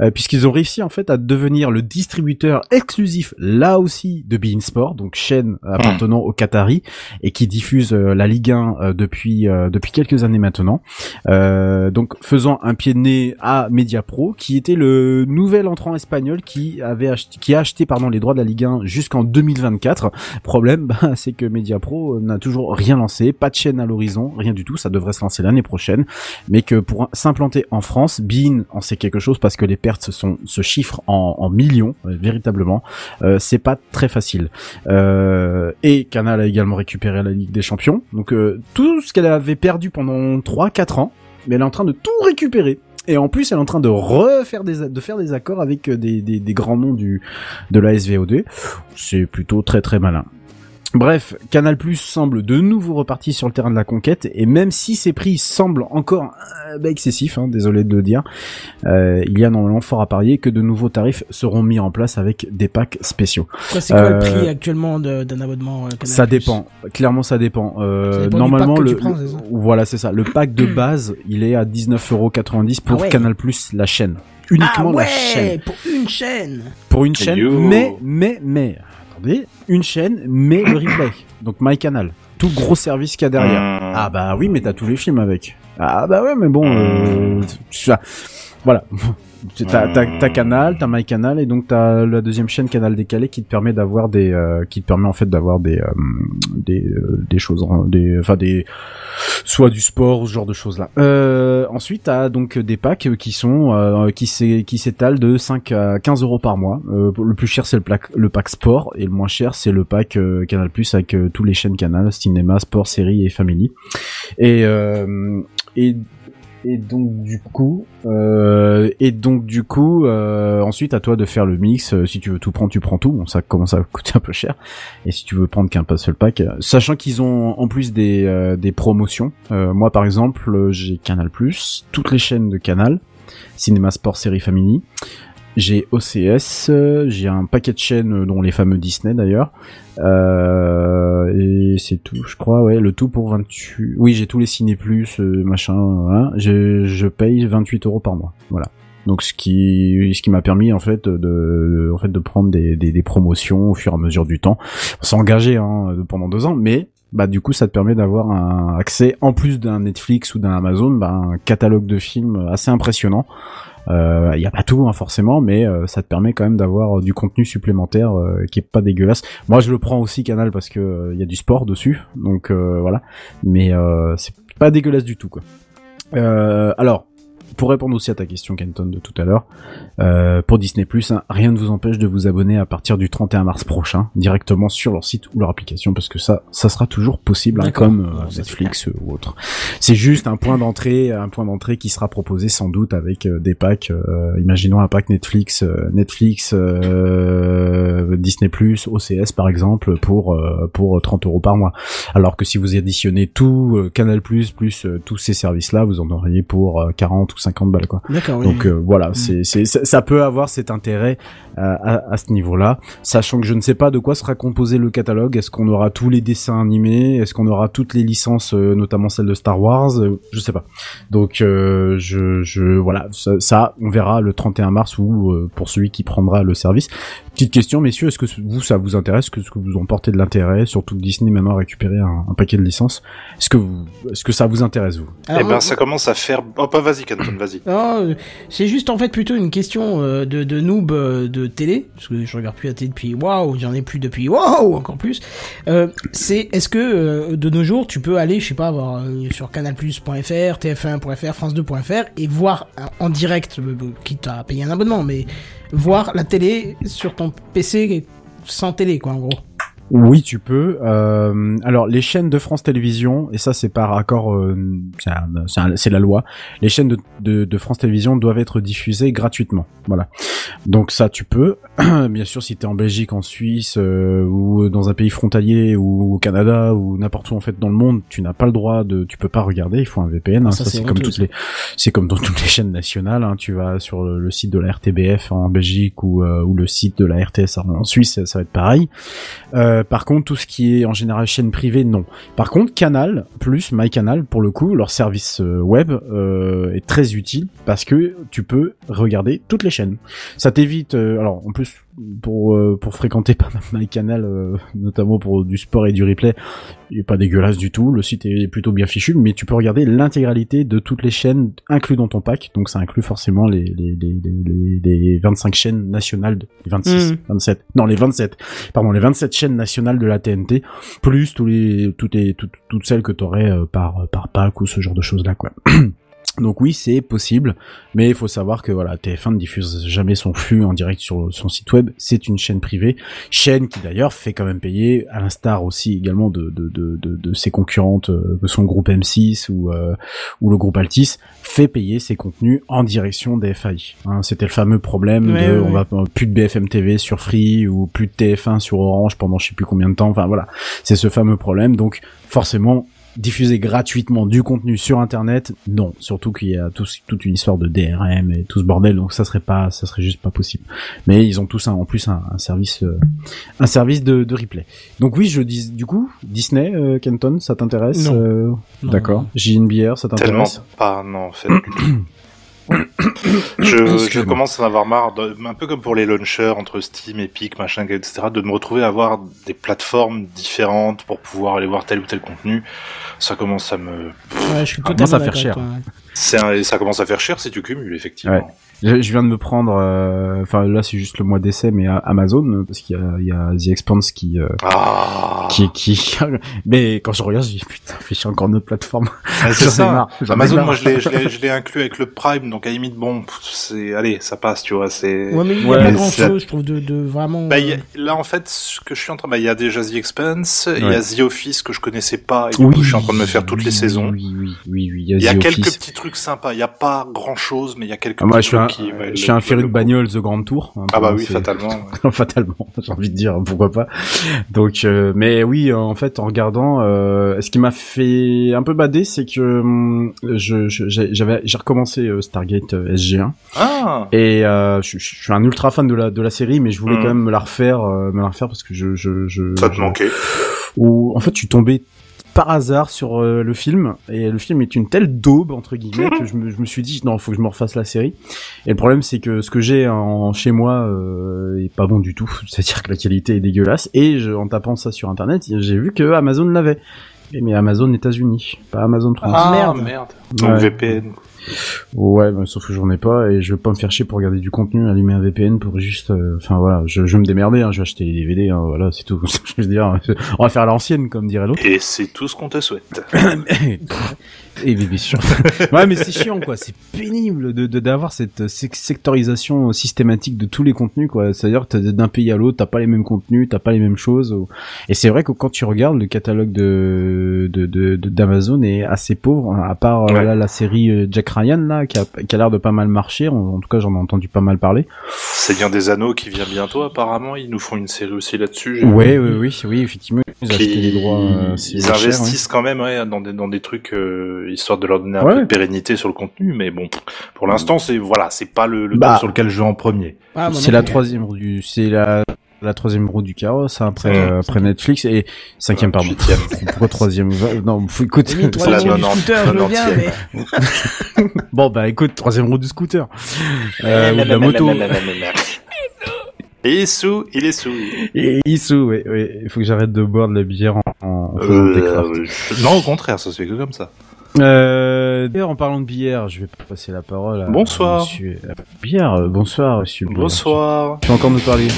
euh, puisqu'ils ont réussi en fait à devenir le distributeur exclusif, là aussi, de Bein Sport, donc chaîne appartenant au Qatari et qui diffuse euh, la Ligue 1 euh, depuis euh, depuis quelques années maintenant. Donc faisant un pied de nez à Mediapro, qui était le nouvel entrant espagnol qui avait acheté, qui a acheté pardon les droits de la Ligue 1 jusqu'en 2024. Problème, bah, c'est que Mediapro n'a toujours rien lancé, pas de chaîne à l'horizon, rien du tout. Ça devrait se lancer l'année prochaine, mais que pour s'implanter en France, Bein en sait quelque chose parce que les pertes sont se chiffrent en, millions euh, véritablement. Euh, c'est pas très facile. Euh, et Canal a également récupéré la Ligue des Champions. Donc euh, tout ce qu'elle avait perdu pendant 3-4 ans, mais elle est en train de tout récupérer. Et en plus, elle est en train de refaire des de faire des accords avec des, grands noms du de la SVOD. C'est plutôt très très malin. Bref, Canal Plus semble de nouveau reparti sur le terrain de la conquête et même si ces prix semblent encore euh, bah, excessifs, hein, désolé de le dire, euh, il y a normalement fort à parier que de nouveaux tarifs seront mis en place avec des packs spéciaux. Quoi, c'est quoi Euh, le prix actuellement d'un abonnement euh, Canal+. Ça dépend, clairement ça dépend. Euh, Ça dépend du normalement pack que le, prends, voilà c'est ça. Le pack de base, il est à 19,90€ pour Ah ouais. Canal Plus la chaîne. Ah Uniquement ouais, la chaîne. pour une chaîne. Pour une chaîne, Yo. mais mais mais une chaîne mais le replay. Donc MyCanal. Tout gros service qu'il y a derrière. Mmh. Ah bah oui, mais t'as tous les films avec. Ah bah ouais, mais bon, euh, ça- voilà. T'as, t'as Canal, t'as MyCanal et donc t'as la deuxième chaîne Canal décalé qui te permet d'avoir des, euh, qui te permet en fait d'avoir des, euh, des, euh, des choses, en- des, enfin des, soit du sport ou ce genre de choses là. Euh, ensuite t'as donc des packs qui sont, euh, qui qui s'étalent de 5 à 15 euros par mois. Euh, le plus cher c'est le, plaque- le pack sport et le moins cher c'est le pack euh, Canal Plus avec euh, tous les chaînes Canal, cinéma, sport, série et family. Et euh, et et donc du coup euh, et donc du coup euh, ensuite à toi de faire le mix. Euh, si tu veux tout prendre tu prends tout. Bon ça commence à coûter un peu cher. Et si tu veux prendre qu'un seul pack euh, sachant qu'ils ont en plus des euh, des promotions. Moi par exemple j'ai Canal toutes les chaînes de Canal cinéma sport série family j'ai OCS, j'ai un paquet de chaînes euh, dont les fameux Disney d'ailleurs. Euh, et c'est tout, je crois, ouais, le tout pour 28. Oui, j'ai tous les ciné plus, euh, machin, voilà. Je, je paye 28 euros par mois, voilà. Donc ce qui ce qui m'a permis en fait de, en fait de prendre des, promotions au fur et à mesure du temps, sans engager hein, pendant deux ans, mais bah du coup ça te permet d'avoir un accès en plus d'un Netflix ou d'un Amazon, bah, un catalogue de films assez impressionnant. Il y a pas tout hein, forcément, mais euh, ça te permet quand même d'avoir euh, du contenu supplémentaire euh, qui est pas dégueulasse. Moi, je le prends aussi Canal parce que il y a du sport dessus, donc euh, voilà. Mais euh, c'est pas dégueulasse du tout quoi. Euh, alors, pour répondre aussi à ta question Kenton de tout à l'heure, euh, pour Disney hein, rien ne vous empêche de vous abonner à partir du 31 mars prochain directement sur leur site ou leur application parce que ça, ça sera toujours possible hein, comme euh, Bon, Netflix euh, ou autre. C'est juste un point d'entrée, un point d'entrée qui sera proposé sans doute avec euh, des packs. euh, imaginons un pack Netflix, euh, Netflix, euh, Disney OCS par exemple pour euh, pour 30 euros par mois. Alors que si vous additionnez tout Canal plus euh, tous ces services-là, vous en auriez pour euh, 40 ou 50 balles quoi. D'accord, oui. Donc euh, voilà, c'est c'est ça, peut avoir cet intérêt euh, à, à ce niveau-là, sachant que je ne sais pas de quoi sera composé le catalogue. Est-ce qu'on aura tous les dessins animés? Est-ce qu'on aura toutes les licences, euh, notamment celles de Star Wars? Euh, Je sais pas. Donc euh, je, je voilà, ça, ça, on verra le 31 mars ou euh, pour celui qui prendra le service. Petite question, messieurs, est-ce que vous ça vous intéresse? Est-ce que vous en portez de l'intérêt? Surtout que Disney maintenant a récupéré un, un paquet de licences. Est-ce que vous, est-ce que ça vous intéresse vous? Alors, eh ben, ça commence à faire. Oh, pas vas-y, Canton, vas-y. Euh, c'est juste en fait plutôt une question euh, de, de noob euh, de télé, parce que je regarde plus la télé depuis waouh, j'en ai plus depuis waouh, encore plus. Euh, c'est est-ce que euh, de nos jours tu peux aller, je sais pas, voir sur canalplus.fr, tf1.fr, france2.fr et voir en direct, quitte à payer un abonnement, mais voir la télé sur ton PC sans télé quoi en gros. Oui, tu peux. Euh, alors, les chaînes de France Télévisions, et ça c'est par accord, euh, c'est la loi, les chaînes de, de, de France Télévisions doivent être diffusées gratuitement. Voilà. Donc ça, tu peux. Bien sûr, si tu es en Belgique, en Suisse, euh, ou dans un pays frontalier, ou au Canada, ou n'importe où en fait dans le monde, tu n'as pas le droit de... Tu peux pas regarder, il faut un VPN. hein. Ah, ça, ça, c'est comme toutes ça. les... C'est comme dans toutes les chaînes nationales. hein. Tu vas sur le, le site de la RTBF en Belgique, ou, euh, ou le site de la RTS en Suisse, ça, ça va être pareil. Euh, Euh, par contre, tout ce qui est en général chaîne privée, non. Par contre, Canal plus MyCanal, pour le coup, leur service euh, web euh, est très utile parce que tu peux regarder toutes les chaînes. Ça t'évite, alors en plus pour pour fréquenter pas mal MyCanal, notamment pour du sport et du replay, il est pas dégueulasse du tout. Le site est plutôt bien fichu, mais tu peux regarder l'intégralité de toutes les chaînes inclus dans ton pack. Donc ça inclut forcément les les les les, les, les 25 chaînes nationales, de, les 26, Mhm. 27, non les 27, pardon les 27 chaînes nationales de la TNT, plus tous les toutes les toutes, toutes celles que t'aurais euh, par par pack ou ce genre de choses là quoi. Donc oui, c'est possible, mais il faut savoir que voilà, TF1 ne diffuse jamais son flux en direct sur son site web. C'est une chaîne privée, chaîne qui d'ailleurs fait quand même payer, à l'instar aussi également de de de de, de ses concurrentes, euh, que sont le groupe M6 ou euh, ou le groupe Altis, fait payer ses contenus en direction des FAI. Hein, C'était le fameux problème Ouais, de ouais, on va plus de BFM TV sur Free ou plus de TF1 sur Orange pendant je sais plus combien de temps. Enfin voilà, c'est ce fameux problème. Donc forcément diffuser gratuitement du contenu sur internet non surtout qu'il y a tout- toute une histoire de DRM et tout ce bordel donc ça serait pas ça serait juste pas possible mais ils ont tous un, en plus un, un service euh, un service de, de replay donc oui je dis du coup Disney euh, Kenton ça t'intéresse Non. Euh, Non. d'accord JNBR ça Tellement t'intéresse pas, non, en fait. je, commence à en avoir marre, de- un peu comme pour les launchers entre Steam, Epic, machin, etc., de me retrouver à avoir des plateformes différentes pour pouvoir aller voir tel ou tel contenu. Ça commence à me, Ouais, je suis Ah, ça fait d'accord cher. avec toi, ouais. c'est un- ça commence à faire cher si tu cumules, effectivement. Ouais. Je, je viens de me prendre, euh, enfin là c'est juste le mois d'essai, mais à Amazon parce qu'il y a, il y a The Expanse qui, euh, Ah, qui, qui, mais quand je regarde, je dis putain, chier encore notre plateforme. Ah, c'est ça. marre, Amazon, marre. moi, je l'ai, je l'ai, je l'ai inclus avec le Prime, donc à la limite, bon, pff, c'est, allez, ça passe, tu vois, c'est. Ouais, mais il y Ouais, a pas grand chose, je trouve, de, de vraiment. Bah, il y a- là, en fait, ce que je suis en train, bah, il y a déjà The Expanse, il y a The Office que je connaissais pas, et du coup, je suis en train de me faire toutes les saisons. Oui, oui, oui, oui. Il y a The quelques Office. petits trucs sympas. Il y a pas grand chose, mais il y a quelques Ah, moi, petits je suis un, trucs qui. ouais, je suis un féru de bagnole The Grand Tour. hein, Ah bah oui, fatalement. ouais. fatalement, j'ai envie de dire pourquoi pas. Donc, euh, mais oui, en fait, en regardant, euh, ce qui m'a fait un peu bader, c'est que hum, je j'avais j'ai recommencé euh, Stargate euh, SG1 Ah. et euh, je, je suis un ultra fan de la de la série, mais je voulais Mhm. quand même me la refaire, euh, me la refaire parce que je je je, Ça te je- manquait. où en fait je suis tombé par hasard sur euh, le film et le film est une telle daube entre guillemets que je me, je me suis dit non faut que je me refasse la série et le problème c'est que ce que j'ai en chez moi euh, est pas bon du tout c'est-à-dire que la qualité est dégueulasse et je, en tapant ça sur internet j'ai vu que Amazon l'avait mais Amazon États-Unis pas Amazon France Ah, merde. merde. Donc Ouais. VPN. Ouais mais sauf que j'en ai pas et je vais pas me faire chier pour regarder du contenu allumer un VPN pour juste euh, enfin voilà je, je vais me démerder hein, je vais acheter les DVD hein, voilà c'est tout je veux dire on va faire l'ancienne comme dirait l'autre Et c'est tout ce qu'on te souhaite. Et bien sûr. ouais, mais c'est chiant, quoi. C'est pénible de de- d'avoir cette sec- sectorisation systématique de tous les contenus, quoi. C'est-à-dire d'un pays à l'autre, t'as pas les mêmes contenus, t'as pas les mêmes choses. Et c'est vrai que quand tu regardes le catalogue de de de- de- d'Amazon est assez pauvre, hein, à part euh, Ouais. là, la série euh, Jack Ryan là, qui a, qui a l'air de pas mal marcher. En, en tout cas, j'en ai entendu pas mal parler. Seigneur des Anneaux qui vient bientôt, apparemment. Ils nous font une série aussi là-dessus. Ouais, oui, oui, oui, effectivement, ils ont Qui- acheté les droits. euh, cher, ouais. investissent quand même ouais, dans, des, dans des trucs euh, histoire de leur donner un Ouais. peu de pérennité sur le contenu, mais bon, pour l'instant c'est voilà, c'est pas le, le Bah. sur lequel je vais en premier. ah, C'est la plus. troisième c'est la, la troisième roue du carrosse hein, après, Mmh. euh, après Netflix et cinquième pardon. Pourquoi troisième? Non, faut, écoute. La troisième du 90, scooter, je veux bien, 90e. mais. bon bah écoute, troisième roue du scooter. Euh, ou de la moto. Il est sous, il est sous. Et Issou, ouais, ouais. Il faut que j'arrête de boire de la bière en, en faisant Euh, des crafts. je- Non, au contraire, ça se fait que comme ça. Euh, d'ailleurs, en parlant de bière, je vais passer la parole à Bonsoir. Monsieur Bière. Bonsoir, monsieur. Bière. Bonsoir. Tu vas encore nous parler?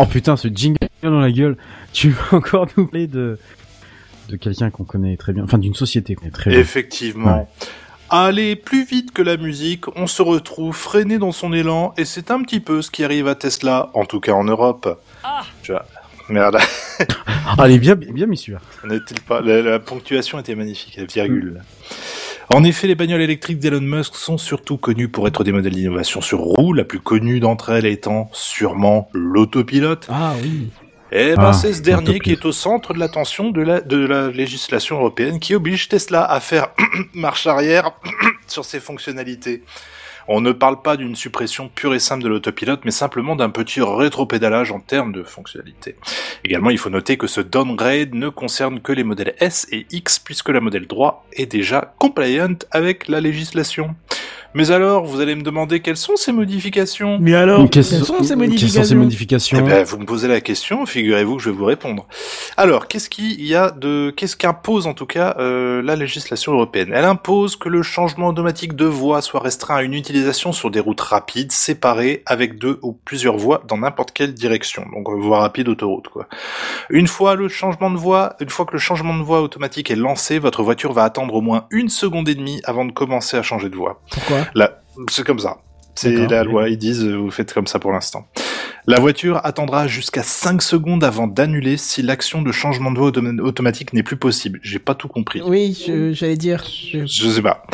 Oh putain, ce jingle dans la gueule. Tu vas encore nous parler de de quelqu'un qu'on connaît très bien, enfin d'une société qu'on connaît très bien. Effectivement. Aller plus vite que la musique, on se retrouve freiné dans son élan, et c'est un petit peu ce qui arrive à Tesla, en tout cas en Europe. Tu vois. Merde, Ah, est bien, bien mis celui-là. n'est-il pas la, la ponctuation était magnifique, la virgule. En effet, les bagnoles électriques d'Elon Musk sont surtout connues pour être des modèles d'innovation sur roue, la plus connue d'entre elles étant sûrement l'autopilote. Ah oui. Eh ben, Ah, c'est ce dernier qui est au centre de l'attention de la, de la législation européenne qui oblige Tesla à faire marche arrière sur ses fonctionnalités. On ne parle pas d'une suppression pure et simple de l'autopilote, mais simplement d'un petit rétropédalage en termes de fonctionnalité. Également, il faut noter que ce downgrade ne concerne que les modèles S et X, puisque la modèle droit est déjà compliant avec la législation. Mais alors, vous allez me demander quelles sont ces modifications Mais alors, quelles sont ces quelles sont ces modifications modifications eh ben, vous me posez la question, figurez-vous que je vais vous répondre. Alors, qu'est-ce qu'il y a de, qu'est-ce qu'impose en tout cas euh, la législation européenne? Elle impose que le changement automatique de voie soit restreint à une utilisation sur des routes rapides, séparées avec deux ou plusieurs voies dans n'importe quelle direction. Donc, euh, voie rapide, autoroute, quoi. Une fois le changement de voie, une fois que le changement de voie automatique est lancé, votre voiture va attendre au moins une seconde et demie avant de commencer à changer de voie. Pourquoi? C'est comme ça. C'est la loi, ils disent, euh, vous faites comme ça pour l'instant. La voiture attendra jusqu'à 5 secondes avant d'annuler si l'action de changement de voie automa- automatique n'est plus possible. J'ai pas tout compris. Oui, j'allais dire. je- Je sais pas.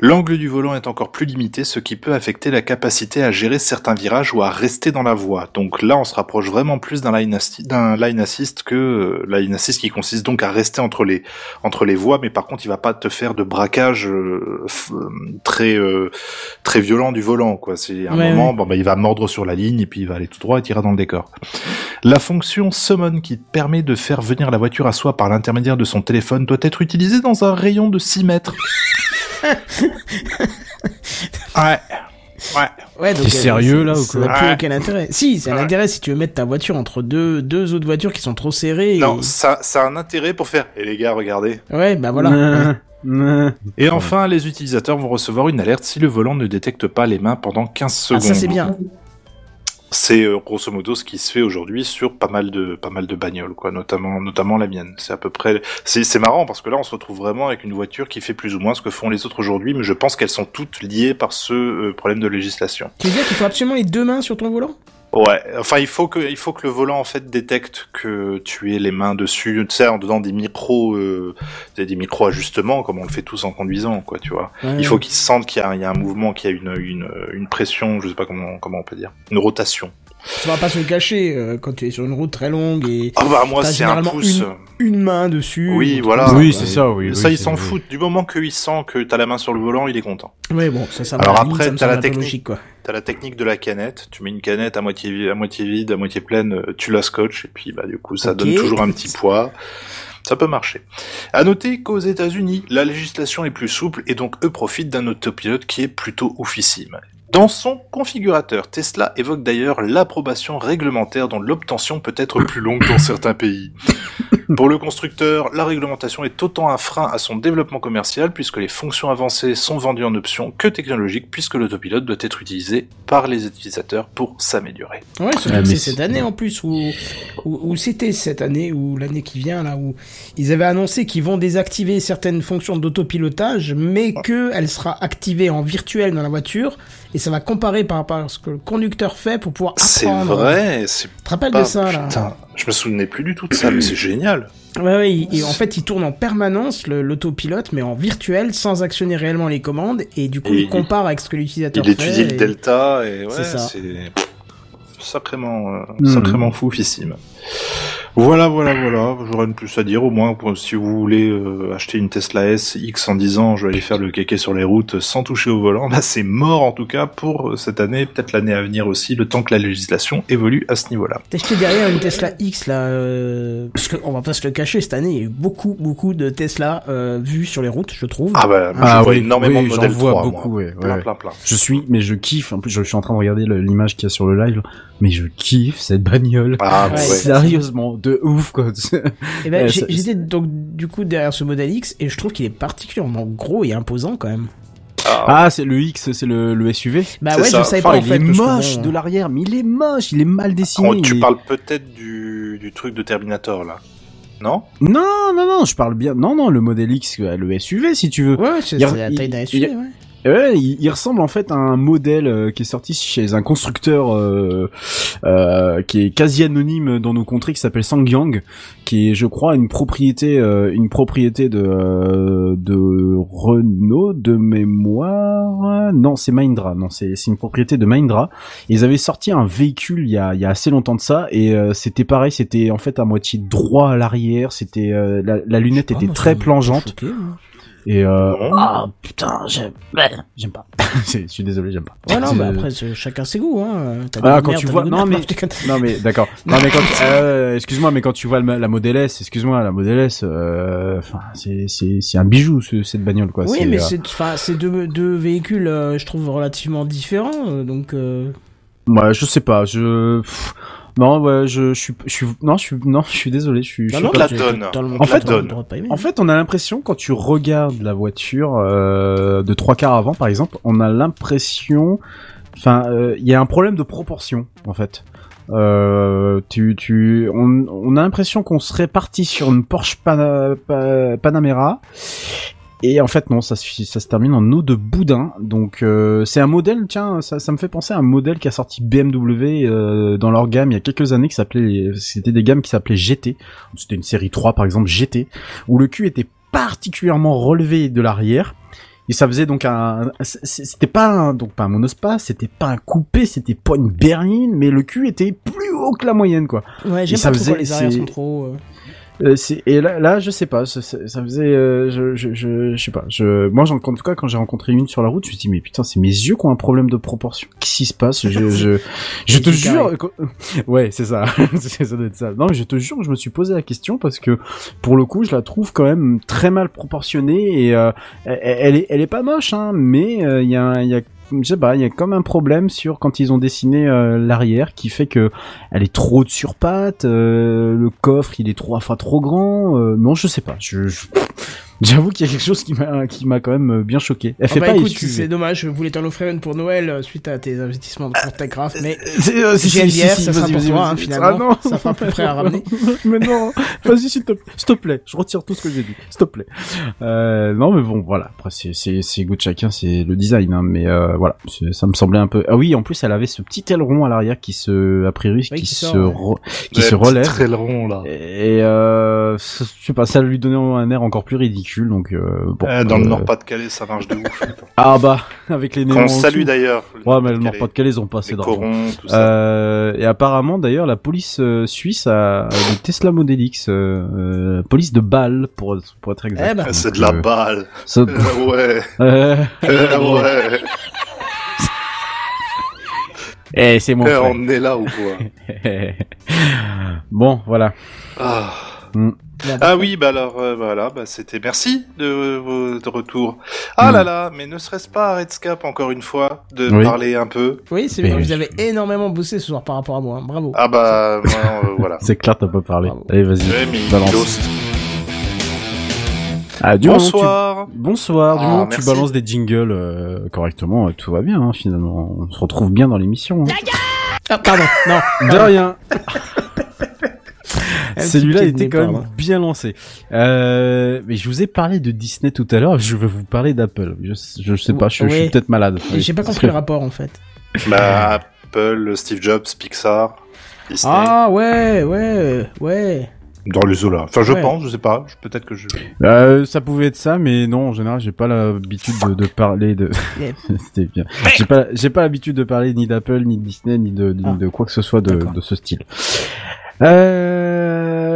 L'angle du volant est encore plus limité, ce qui peut affecter la capacité à gérer certains virages ou à rester dans la voie. Donc là, on se rapproche vraiment plus d'un line, assist que euh, line assist qui consiste donc à rester entre les entre les voies, mais par contre, il va pas te faire de braquage euh, euh, très euh, très violent du volant. Quoi. C'est un Ouais, moment, ouais. bon bah il va mordre sur la ligne et puis il va aller tout droit et tirera dans le décor. La fonction summon qui permet de faire venir la voiture à soi par l'intermédiaire de son téléphone doit être utilisée dans un rayon de 6 mètres. ouais. Ouais. Ouais, donc, T'es sérieux, là, ou Ça quoi n'a plus Ouais. aucun intérêt. Si, c'est un Ouais. intérêt si tu veux mettre ta voiture entre deux, deux autres voitures qui sont trop serrées. et- Non, ça, ça a un intérêt pour faire. Et les gars, regardez. Ouais, bah voilà. Mmh, mmh. Et enfin, les utilisateurs vont recevoir une alerte si le volant ne détecte pas les mains pendant 15 Ah, secondes. ça c'est bien. C'est euh, grosso modo ce qui se fait aujourd'hui sur pas mal de pas bagnoles, quoi, notamment notamment la mienne. C'est à peu près. C'est c'est marrant parce que là, on se retrouve vraiment avec une voiture qui fait plus ou moins ce que font les autres aujourd'hui, mais je pense qu'elles sont toutes liées par ce euh, problème de législation. Tu veux dire qu'il faut absolument les deux mains sur ton volant? Ouais, enfin il faut que il faut que le volant en fait détecte que tu aies les mains dessus, tu sais en dedans des micros euh, des, des micro ajustements comme on le fait tous en conduisant quoi, tu vois. Ouais. Il faut qu'ils sentent qu'il y, a- il y a un mouvement, qu'il y a une, une une pression, je sais pas comment comment on peut dire, une rotation. Tu vas pas se le cacher euh, quand tu es sur une route très longue et Ah bah moi c'est un généralement pouce. une main dessus. Oui, voilà. Oui, c'est ça, oui. ça oui, il s'en oui. fout du moment qu'il sent que t'as la main sur le volant, il est content. Ouais, bon, ça, ça Alors après, t'as la technique. logique, quoi. T'as la technique de la canette, tu mets une canette à moitié à moitié vide, à moitié pleine, euh, tu la scotches et puis bah du coup ça donne toujours un petit poids. Ça peut marcher. À noter qu'aux États-Unis, la législation est plus souple et donc eux profitent d'un autopilote qui est plutôt oufissime. Dans son configurateur, Tesla évoque d'ailleurs l'approbation réglementaire dont l'obtention peut être plus longue dans certains pays. Pour le constructeur, la réglementation est autant un frein à son développement commercial puisque les fonctions avancées sont vendues en option que technologiques puisque l'autopilote doit être utilisé par les utilisateurs pour s'améliorer. Ouais, surtout Ah, c'est cette année en plus, où, où, où c'était cette année, ou l'année qui vient, là, où ils avaient annoncé qu'ils vont désactiver certaines fonctions d'autopilotage, mais que elle sera activée en virtuel dans la voiture, et ça va comparer par rapport à ce que le conducteur fait pour pouvoir C'est apprendre. vrai, c'est Tu te rappelles pas... de ça, là Putain, je me souvenais plus du tout de ça, mais c'est génial. Ouais, ouais, il- et en fait, il tourne en permanence l'autopilote, mais en virtuel, sans actionner réellement les commandes, et du coup, Et il il- compare avec ce que l'utilisateur Il fait. étudie le delta et ouais, C'est ça. c'est sacrément, euh, Mhm. sacrément foufissime. Voilà, voilà, voilà. J'aurais de plus à dire. Au moins, pour- si vous voulez euh, acheter une Tesla S X en disant je vais aller faire le kéké sur les routes sans toucher au volant, bah c'est mort en tout cas pour euh, cette année, peut-être l'année à venir aussi, le temps que la législation évolue à ce niveau-là. T'as acheté derrière une Tesla X là, euh, parce qu'on va pas se le cacher, cette année il y a eu beaucoup beaucoup de Tesla euh, vus sur les routes, je trouve. Ah bah, moi, Ah je vois oui, énormément oui, de modèles vois 3, beaucoup, moi. ouais, Plein, ouais. plein, plein. Je suis, mais je kiffe. En plus, je suis en train de regarder l'image qu'il y a sur le live, mais je kiffe cette bagnole. Ah, Ouais. Sérieusement, de ouf quoi. Et ben j'étais donc du coup derrière ce modèle X et je trouve qu'il est particulièrement gros et imposant quand même. Ah, Ah, c'est le X, c'est le, le SUV. Bah ouais, ça. je savais Enfin, pas en il fait. est moche de l'arrière, mais il est moche, il est mal dessiné. oh, tu est- parles peut-être du, du truc de Terminator là, non? Non, non, non, je parle bien. Non, non, le modèle X, euh, le SUV, si tu veux. Ouais, c'est la taille d'un SUV, il- ouais. Ouais, il, il ressemble en fait à un modèle euh, qui est sorti chez un constructeur euh, euh, qui est quasi anonyme dans nos contrées qui s'appelle Sangyang, qui est je crois une propriété euh, une propriété de euh, de Renault de mémoire. Non, c'est Mahindra. Non, c'est c'est une propriété de Mahindra. Ils avaient sorti un véhicule il y a il y a assez longtemps de ça et euh, c'était pareil, c'était en fait à moitié droit à l'arrière, c'était euh, la, la lunette était moi, très plongeante. choqué. Et euh, ah putain, j'aime, j'aime pas. Je suis désolé, j'aime pas. Ouais, non, bah après, chacun ses goûts, hein. T'as Ah, quand merdes, tu vois- non, mais-. Non mais d'accord. Non mais quand euh, excuse-moi mais quand tu vois la Model S, excuse-moi la Model S, euh, enfin c'est c'est c'est un bijou ce- cette bagnole quoi. Oui, C'est, mais euh, c'est, enfin, c'est deux, deux véhicules, euh, je trouve relativement différents, euh, donc. Euh... Ouais, je sais pas, je pff, non ouais je, je suis je suis non je suis non je suis désolé je suis. je Non, suis non, pas- la donne. En fait, donne. En on a l'impression quand tu regardes la voiture euh, de trois quarts avant, par exemple, on a l'impression, enfin, euh, il y a un problème de proportion en fait. Euh, tu, tu, on, on a l'impression qu'on serait parti sur une Porsche Pana- Pa- Panamera. Et en fait non, ça se, ça se termine en eau de boudin. Donc euh, c'est un modèle, tiens, ça, ça me fait penser à un modèle qui a sorti BMW euh, dans leur gamme il y a quelques années qui s'appelait, c'était des gammes qui s'appelaient GT. C'était une série 3 par exemple GT où le cul était particulièrement relevé de l'arrière. Et ça faisait donc un, c'était pas un, donc pas un monospace, c'était pas un coupé, c'était pas une berline, mais le cul était plus haut que la moyenne quoi. Ouais, j'aime ça pas trop faisait- quand les arrières sont trop. euh, Euh, et là, là, je sais pas, ça, faisait, euh, je, je, je, je sais pas. Je, moi, j'en- en tout cas, quand j'ai rencontré une sur la route, je me suis dit, mais putain, c'est mes yeux qui ont un problème de proportion. Qu'est-ce qui se passe? Je, je, je te jure, ouais, c'est ça, ça doit être ça. Non, mais je te jure, je me suis posé la question parce que, pour le coup, je la trouve quand même très mal proportionnée et euh, elle, est, elle est pas moche, hein, mais il y a, y a je sais pas, il y a comme un problème sur quand ils ont dessiné euh, l'arrière qui fait que elle est trop de surpatte, euh, le coffre il est trois fois trop grand. euh, non, je sais pas. Je- j'avoue qu'il y a quelque chose qui m'a qui m'a quand même euh, bien choqué. Elle Ah fait bah pas écoute, c'est dommage, je voulais t'en offrir une pour Noël euh, suite à tes investissements pour Techcraft, mais C'est, euh, si, une si, bière, si, ça sera pour toi, hein, finalement. Ah non. Ça fera plus près à ramener. mais non, vas-y s'il te, s'il te plaît, je retire tout ce que j'ai dit, s'il te plaît. Euh, non mais bon, voilà. Après c'est c'est c'est goût de chacun, c'est le design, hein, mais euh, voilà, c'est- ça me semblait un peu. Ah oui, en plus elle avait ce petit aileron à l'arrière qui se, a priori, Oui, qui, qui se sort, ouais. re- qui Ouais, se relève. traileron, là. Et euh, je sais pas, ça lui donnait un air encore plus ridicule, donc euh, bon. Eh, dans le euh, Nord-Pas-de-Calais, ça marche de ouf. Ah bah, avec les néons. Dessous. salue d'ailleurs. Ouais, mais le Nord-Pas-de-Calais, ils ont pas assez Les d'argent. corons, tout ça. Euh, et apparemment, d'ailleurs, la police euh, suisse a, des Tesla Model X, euh, euh, police de Bâle, pour, pour être exact. Eh ben. C'est de la balle. ça- Euh, ouais. ouais. eh, c'est mon Eh, frère. on est là ou quoi bon, voilà. ah. Bon, Ah oui, bah alors euh, voilà, bah c'était merci de votre retour. Ah Mm. là là, mais ne serait-ce pas à Redscape encore une fois de Oui. parler un peu Oui, c'est bien, oui. vous avez énormément bossé ce soir par rapport à moi, hein. bravo. Ah bah moi, euh, voilà. C'est clair, t'as pas parlé. Bravo. Allez, vas-y. Ouais, balance. Ah, du moment que tu- Bonsoir. Bonsoir, du Ah, moment que tu merci. balances des jingles euh, correctement, euh, tout va bien, hein, finalement. On se retrouve bien dans l'émission. hein. Ah, pardon, non. De rien. Petit Celui-là était quand même pardon. bien lancé. Euh, mais je vous ai parlé de Disney tout à l'heure, je vais vous parler d'Apple. Je, je sais pas, je, je suis peut-être malade. J'ai pas compris le rapport en fait. Bah Apple, Steve Jobs, Pixar, Disney. Ah ouais, ouais, ouais. Dans les eaux là. Enfin, je Ouais. pense, je sais pas. Peut-être que je. Euh, ça pouvait être ça, mais non, en général, j'ai pas l'habitude de, de parler de. C'était bien. J'ai pas, j'ai pas l'habitude de parler ni d'Apple, ni de Disney, ni de, ni Ah. de quoi que ce soit de, de ce style. Euh,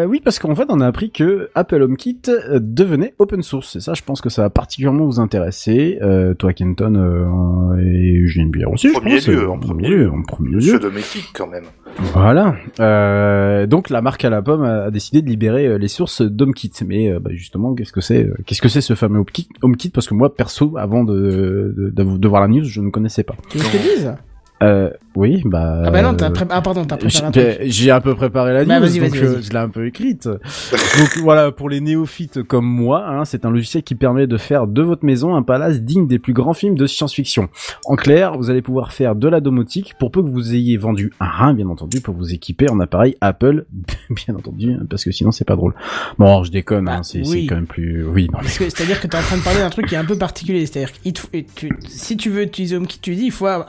oui, parce qu'en fait, on a appris que Apple HomeKit euh, devenait open source. Et ça, je pense que ça va particulièrement vous intéresser. Euh, toi, Kenton, euh, et Julien Bière aussi, je premier pense. lieu, euh, en premier lieu. En premier lieu. Pseudométique quand même. Voilà. Euh, donc la marque à la pomme a, décidé de libérer euh, les sources d'HomeKit. Mais euh, bah, justement, qu'est-ce que c'est euh, Qu'est-ce que c'est ce fameux HomeKit, HomeKit? Parce que moi, perso, avant de, de, de, de voir la news, je ne connaissais pas. Tu veux que je te dise? Euh, oui, bah. Ah bah non, t'as euh, pré- ah pardon, t'as préparé un truc. j'ai un peu préparé la Bah, news, donc euh, je l'ai un peu écrite. donc voilà, pour les néophytes comme moi, hein, c'est un logiciel qui permet de faire de votre maison un palace digne des plus grands films de science-fiction. En clair, vous allez pouvoir faire de la domotique pour peu que vous ayez vendu un rein, bien entendu, pour vous équiper en appareil Apple, bien entendu, hein, parce que sinon c'est pas drôle. Bon, je déconne, hein, Bah, c'est oui. c'est quand même plus... Oui, non, mais... C'est-à-dire que t'es en train de parler d'un truc qui est un peu particulier. C'est-à-dire que si tu veux utiliser HomeKit, tu dis il faut euh,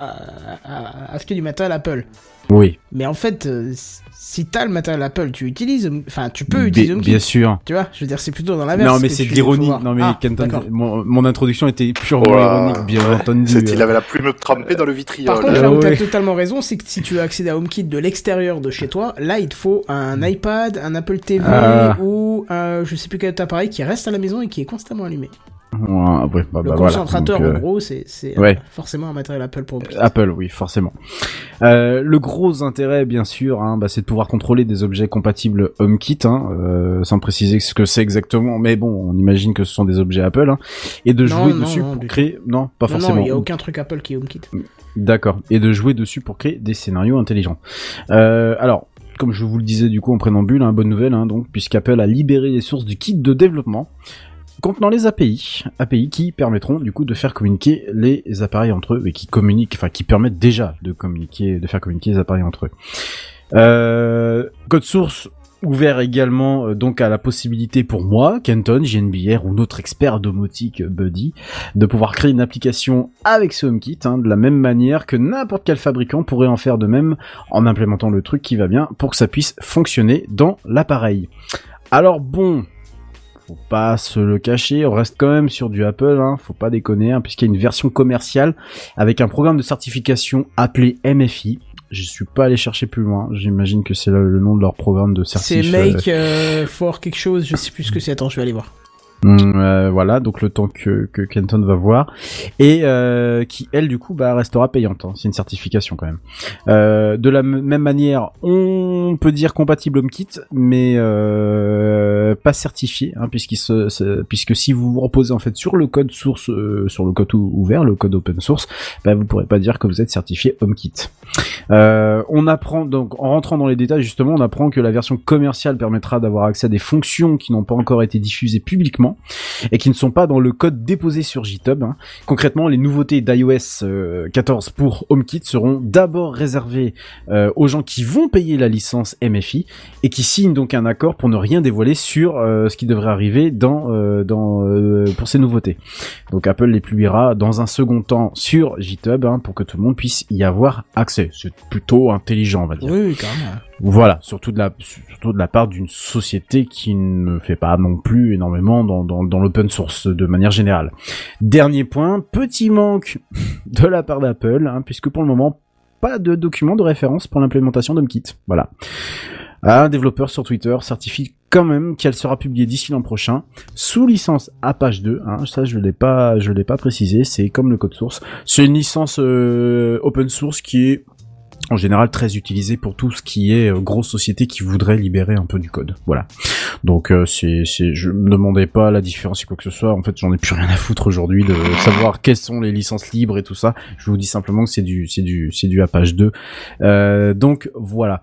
euh, acheter du matériel Apple. Oui, Mais en fait, euh, si t'as le matériel Apple, tu utilises, enfin tu peux utiliser HomeKit. bien sûr. Tu vois, je veux dire, c'est plutôt dans l'inverse. Non, mais c'est de l'ironie. Non, mais Ah, Kenton, mon, mon introduction était purement Oh ironique, bien entendu. C'est- Il avait la plume trempée dans le vitriol. Par contre, Euh, là où t'as ouais. totalement raison, c'est que si tu veux accéder à HomeKit de l'extérieur de chez toi, là il te faut un iPad, un Apple TV Ah. ou un, je sais plus quel autre appareil qui reste à la maison et qui est constamment allumé. Ouais, bah, Le bah, voilà. concentrateur, Donc, euh, en gros, c'est c'est, euh, ouais. forcément un matériel Apple pour. Apple, oui, forcément. Euh, le gros intérêt, bien sûr, hein, bah, c'est de pouvoir contrôler des objets compatibles HomeKit, hein, euh, sans préciser ce que c'est exactement, mais bon, on imagine que ce sont des objets Apple, hein, et de Non, jouer non, dessus non, pour créer, non, pas forcément. non, il n'y a aucun truc Apple qui est HomeKit. D'accord. Et de jouer dessus pour créer des scénarios intelligents. Euh, alors, comme je vous le disais du coup en préambule, hein, bonne nouvelle, hein, donc, puisqu'Apple a libéré les sources du kit de développement contenant les API, API qui permettront du coup de faire communiquer les appareils entre eux et qui communiquent, enfin qui permettent déjà de communiquer, de faire communiquer les appareils entre eux. Euh, code source ouvert également euh, donc à la possibilité pour moi, Kenton, JNBR ou notre expert domotique Buddy, de pouvoir créer une application avec ce HomeKit, hein, de la même manière que n'importe quel fabricant pourrait en faire de même en implémentant le truc qui va bien pour que ça puisse fonctionner dans l'appareil. Alors bon, faut pas se le cacher, on reste quand même sur du Apple, hein, faut pas déconner, hein, puisqu'il y a une version commerciale avec un programme de certification appelé MFI. Je suis pas allé chercher plus loin, j'imagine que c'est le, le nom de leur programme de C'est certif. Make euh, for quelque chose, je sais plus ce que c'est. Attends, je vais aller voir. Mm, euh, voilà, donc le temps que, que Kenton va voir et euh, qui elle du coup bah restera payante. hein. C'est une certification quand même. Euh, de la même manière, on peut dire compatible HomeKit, mais pas certifié, hein, puisque si vous vous reposez en fait sur le code source, sur le code ou- ouvert, le code open source, bah, vous pourrez pas dire que vous êtes certifié HomeKit. On apprend donc en rentrant dans les détails justement, on apprend que la version commerciale permettra d'avoir accès à des fonctions qui n'ont pas encore été diffusées publiquement et qui ne sont pas dans le code déposé sur GitHub. hein. Concrètement, les nouveautés d'iOS euh, 14 pour HomeKit seront d'abord réservées euh, aux gens qui vont payer la licence MFI et qui signent donc un accord pour ne rien dévoiler sur euh, ce qui devrait arriver euh, euh, pour ces nouveautés. Donc Apple les publiera dans un second temps sur GitHub hein, pour que tout le monde puisse y avoir accès. C'est plutôt intelligent, on va dire. Oui. Voilà, surtout de la surtout de la part d'une société qui ne fait pas non plus énormément dans dans, l'open source de manière générale. Dernier point, petit manque de la part d'Apple, hein, puisque pour le moment pas de document de référence pour l'implémentation d'HomeKit. Voilà. Un développeur sur Twitter certifie quand même qu'elle sera publiée d'ici l'an prochain sous licence Apache 2. Hein, ça, je l'ai pas, je l'ai pas précisé. C'est comme le code source. C'est une licence euh, open source qui est en général très utilisée pour tout ce qui est euh, grosse société qui voudrait libérer un peu du code. Voilà. Donc euh, c'est, c'est, je me demandais pas la différence ou quoi que ce soit. En fait, j'en ai plus rien à foutre aujourd'hui de savoir quelles sont les licences libres et tout ça. Je vous dis simplement que c'est du, c'est du, c'est du Apache 2. Euh, donc voilà.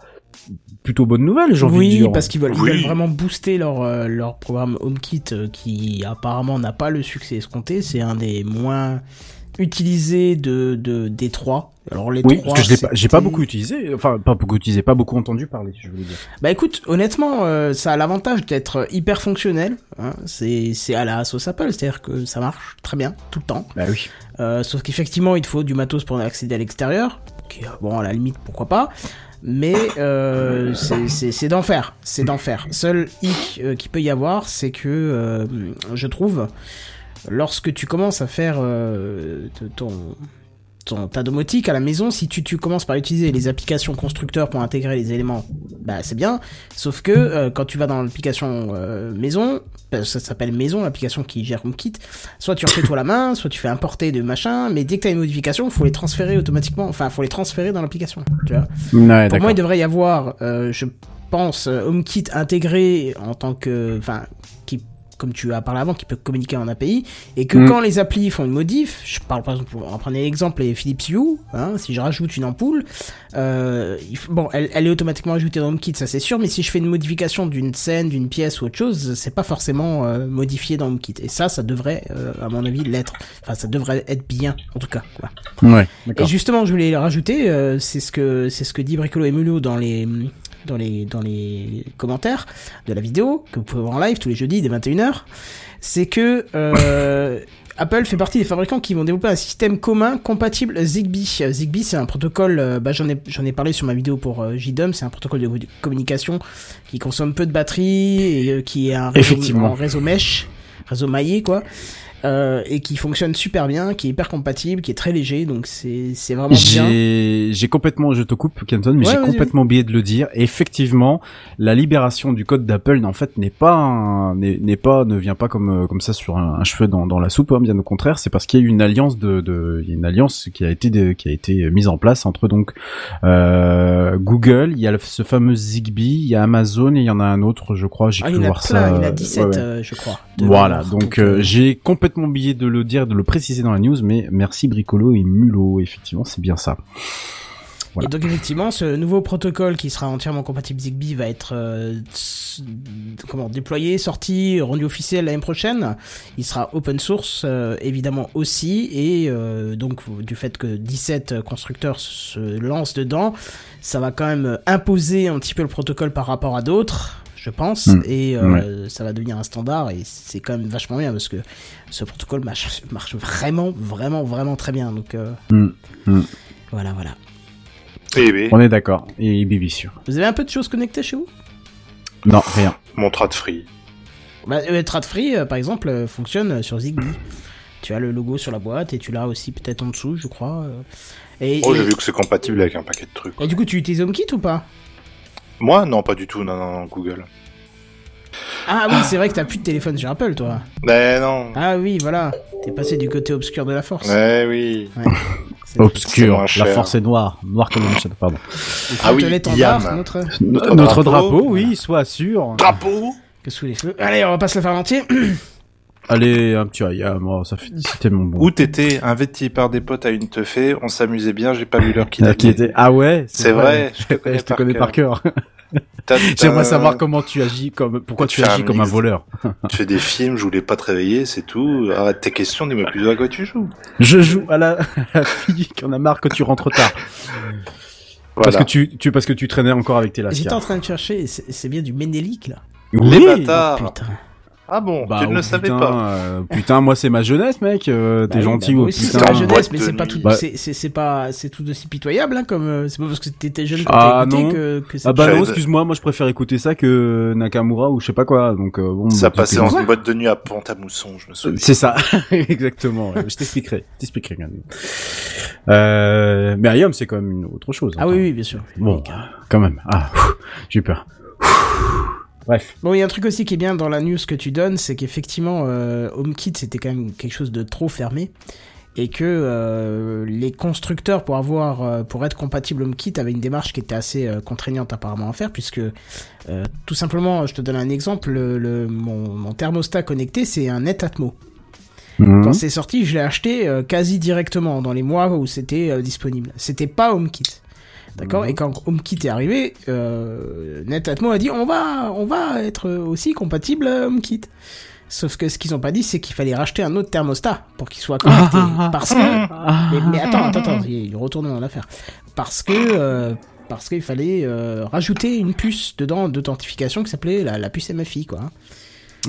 Plutôt bonne nouvelle, j'ai envie de Oui, dire. parce qu'ils veulent, ils Oui. veulent vraiment booster leur, euh, leur programme HomeKit euh, qui apparemment n'a pas le succès escompté. C'est un des moins utilisés de, de, des trois. Alors les Oui, trois. parce que je l'ai pas, j'ai pas beaucoup utilisé, enfin pas beaucoup utilisé, pas beaucoup entendu parler, je voulais dire. Bah écoute, honnêtement, euh, ça a l'avantage d'être hyper fonctionnel. Hein. C'est, c'est à la sauce Apple, c'est-à-dire que ça marche très bien tout le temps. Bah oui. Euh, sauf qu'effectivement, il te faut du matos pour accéder à l'extérieur. Qui, bon, à la limite, pourquoi pas. Mais euh, c'est- c'est c'est d'enfer. C'est d'enfer. Seul hic euh, qu'il peut y avoir, c'est que euh, je trouve, lorsque tu commences à faire euh, ton, ton, ta domotique à la maison, si tu, tu commences par utiliser les applications constructeurs pour intégrer les éléments, bah c'est bien. Sauf que euh, quand tu vas dans l'application euh, maison, bah, ça s'appelle maison, l'application qui gère HomeKit, soit tu en fais toi la main, soit tu fais importer de machin, mais dès que tu as une modification, faut les transférer automatiquement, enfin faut les transférer dans l'application, tu vois. Ouais, Pour moi, il devrait y avoir, euh, je pense, HomeKit intégré en tant que, enfin, qui, comme tu as parlé avant, qui peut communiquer en API, et que Mm. quand les applis font une modif, je parle par exemple, en prenez l'exemple les Philips Hue, hein, si je rajoute une ampoule, euh, bon, elle, elle est automatiquement ajoutée dans HomeKit, ça c'est sûr, mais si je fais une modification d'une scène, d'une pièce ou autre chose, c'est pas forcément euh, modifié dans HomeKit. Et ça, ça devrait, euh, à mon avis, l'être. Enfin, ça devrait être bien, en tout cas. Quoi. Ouais, Et justement, je voulais le rajouter, c'est ce que c'est ce que dit Bricolo et Mulot dans les dans les dans les commentaires de la vidéo que vous pouvez voir en live tous les jeudis dès 21h, c'est que euh, Apple fait partie des fabricants qui vont développer un système commun compatible Zigbee. Zigbee, c'est un protocole, euh, bah, j'en ai, j'en ai parlé sur ma vidéo pour euh, JDOM, c'est un protocole de communication qui consomme peu de batterie et euh, qui est un réseau, Effectivement. un réseau mesh, réseau maillé quoi. Euh, et qui fonctionne super bien, qui est hyper compatible, qui est très léger, donc c'est c'est vraiment bien. J'ai complètement, je te coupe Kenton, mais Ouais, j'ai complètement oublié de le dire. Effectivement, la libération du code d'Apple, en fait, n'est pas n'est pas ne vient pas comme euh, comme ça sur un, un cheveu dans, dans la soupe. hein, bien au contraire, c'est parce qu'il y a eu une alliance de, de il y a une alliance qui a été de- qui a été mise en place entre donc euh, Google, il y a le- ce fameux Zigbee, il y a Amazon et il y en a un autre, je crois. J'ai Ah, il a voir plein, ça. il y en a euh, 17, ouais, ouais. euh, je crois. Voilà, donc j'ai complètement oublié de le dire, de le préciser dans la news, mais merci Bricolo et Mulot, effectivement, c'est bien ça. Et donc effectivement, ce nouveau protocole qui sera entièrement compatible Zigbee va être euh, comment déployé, sorti, rendu officiel l'année prochaine. Il sera open source euh, évidemment aussi et euh, donc du fait que 17 constructeurs se lancent dedans, ça va quand même imposer un petit peu le protocole par rapport à d'autres. Je pense, Mm. et euh, ça va devenir un standard, et c'est quand même vachement bien parce que ce protocole marche, marche vraiment, vraiment, vraiment très bien. Donc euh, Mm. Mm. voilà, voilà. Oui, On est d'accord. Et Bibi sûr. Vous avez un peu de choses connectées chez vous? Non, rien. mon trad free. bah, euh, Tradfree, euh, par exemple, euh, fonctionne sur Zigbee. Tu as le logo sur la boîte et tu l'as aussi peut-être en dessous, je crois. euh. Et, Oh, et- j'ai vu que c'est compatible avec un paquet de trucs. et du coup, tu utilises HomeKit ou pas? Moi, non, pas du tout, non, non, non, Google. Ah oui, c'est vrai que t'as plus de téléphone sur Apple, toi. Mais non. Ah oui, voilà. T'es passé du côté obscur de la force. Ouais, oui. Obscur. La force est noire. Noire comme une chatte, pardon. Ah oui, Yam. notre... Notre, drapeau. drapeau, oui, sois sûr. Drapeau que sous les feux. Allez, on va pas se le faire en entier. Allez, un petit aïe, moi, ça fait, c'était mon bon. Où t'étais investi par des potes à une teufée, on s'amusait bien, j'ai pas vu l'heure qu'il Ah, qui était, ah ouais, C'est vrai, je te connais je te par connais cœur. par cœur. T'as- J'aimerais savoir comment tu agis comme, pourquoi tu un agis comme un voleur. Tu fais des films, je voulais pas te réveiller, c'est tout. Arrête tes questions, dis-moi plus à quoi tu joues. Je joue à la, fille qui en a marre que tu rentres tard. Parce que tu, tu, parce que tu traînais encore avec tes J'étais en lascars. train de chercher, c'est c'est bien du Ménélique, là. Les Oui. bâtards. Putain. Ah bon, Bah, tu ne oh, le savais putain, pas. euh, putain, moi c'est ma jeunesse, mec. euh, T'es Bah oui, gentil bah, ou putain. c'est ma en jeunesse, mais c'est pas tout, Bah- c'est, c'est, c'est pas, c'est tout aussi pitoyable, hein, comme, euh, c'est pas parce que t'étais jeune quand Ah, t'as écouté non. que, que Ah bah non, excuse-moi, moi je préfère écouter ça que Nakamura ou je sais pas quoi. Donc euh, bon. Ça passait t'es- dans une boîte de nuit à Pont-à-Mousson, je me souviens. C'est ça, exactement. Je t'expliquerai, je t'expliquerai. quand même. Euh, mais Ayam, c'est quand même une autre chose. Ah oui, oui, bien sûr. Bon, quand même. Ah, j'ai eu peur. Bref. Bon, il y a un truc aussi qui est bien dans la news que tu donnes, c'est qu'effectivement, euh, HomeKit, c'était quand même quelque chose de trop fermé. Et que euh, les constructeurs, pour avoir, euh, pour être compatible HomeKit, avaient une démarche qui était assez euh, contraignante apparemment à faire, puisque tout simplement, je te donne un exemple, le, le- mon, mon thermostat connecté, c'est un Netatmo. Mhm. Quand c'est sorti, je l'ai acheté quasi directement dans les mois où c'était disponible. C'était pas HomeKit. D'accord Mhm. Et quand HomeKit est arrivé, euh, Netatmo a dit on va, on va être aussi compatible HomeKit. Sauf que ce qu'ils ont pas dit, c'est qu'il fallait racheter un autre thermostat pour qu'il soit connecté. parce que. Mais, mais attends, attends, attends, il retournement dans l'affaire. Parce que. euh, parce qu'il fallait euh, rajouter une puce dedans d'authentification qui s'appelait la, la puce MFI, quoi.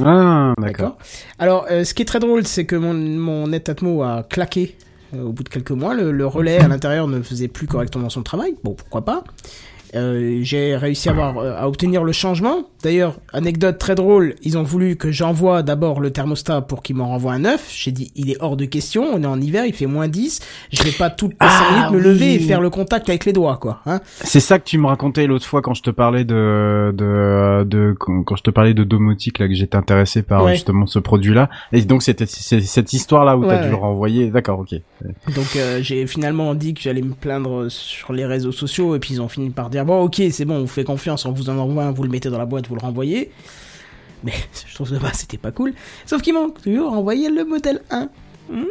Ah, d'accord. Alors, euh, ce qui est très drôle, c'est que mon, mon Netatmo a claqué euh, au bout de quelques mois. Le, le relais à l'intérieur ne faisait plus correctement son travail. Bon, pourquoi pas. Euh, j'ai réussi à, avoir, euh, à obtenir le changement. D'ailleurs, anecdote très drôle, ils ont voulu que j'envoie d'abord le thermostat pour qu'ils m'en renvoient un neuf. J'ai dit, il est hors de question, on est en hiver, il fait moins 10. Je vais pas toutes les Ah, 5 minutes me oui. lever et faire le contact avec les doigts, quoi. Hein C'est ça que tu me racontais l'autre fois quand je te parlais de de de quand je te parlais de domotique là que j'étais intéressé par Ouais. justement ce produit-là. Et donc c'était cette histoire là où Ouais, t'as dû ouais. le renvoyer. D'accord, ok. Donc euh, j'ai finalement dit que j'allais me plaindre sur les réseaux sociaux et puis ils ont fini par dire bon ok c'est bon on vous fait confiance on vous en envoie un vous le mettez dans la boîte vous le renvoyez mais je trouve de base c'était pas cool sauf qu'ils m'ont toujours envoyé le modèle 1 Hmm?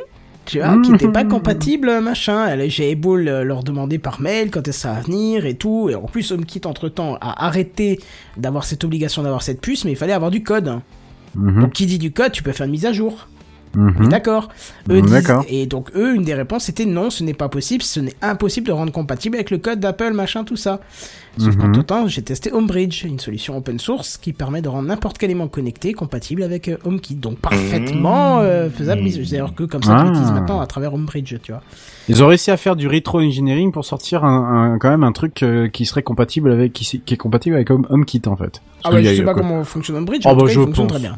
Tu vois, qui était pas compatible, machin. J'ai beau le- leur demander par mail quand est-ce que ça va venir et tout. Et en plus, HomeKit, entre-temps, a arrêté d'avoir cette obligation d'avoir cette puce, mais il fallait avoir du code. Mhm, Donc, qui dit du code, tu peux faire une mise à jour. Mhm. D'accord. Eux disent- D'accord. et donc eux, une des réponses c'était non, ce n'est pas possible, ce n'est impossible de rendre compatible avec le code d'Apple, machin, tout ça. Sauf Mhm. qu'entre temps, j'ai testé Homebridge, une solution open source qui permet de rendre n'importe quel aimant connecté compatible avec euh, HomeKit. Donc parfaitement euh, faisable. Mmh. C'est d'ailleurs que comme ça, Ah. l'utilise maintenant à travers Homebridge, tu vois. Ils ont réussi à faire du retro engineering pour sortir un, un- quand même un truc euh, qui serait compatible avec qui, est compatible avec Home- HomeKit en fait. Ah Parce bah je sais pas quoi. comment fonctionne Homebridge, Ah en tout bah, cas, je il fonctionne pense. très bien.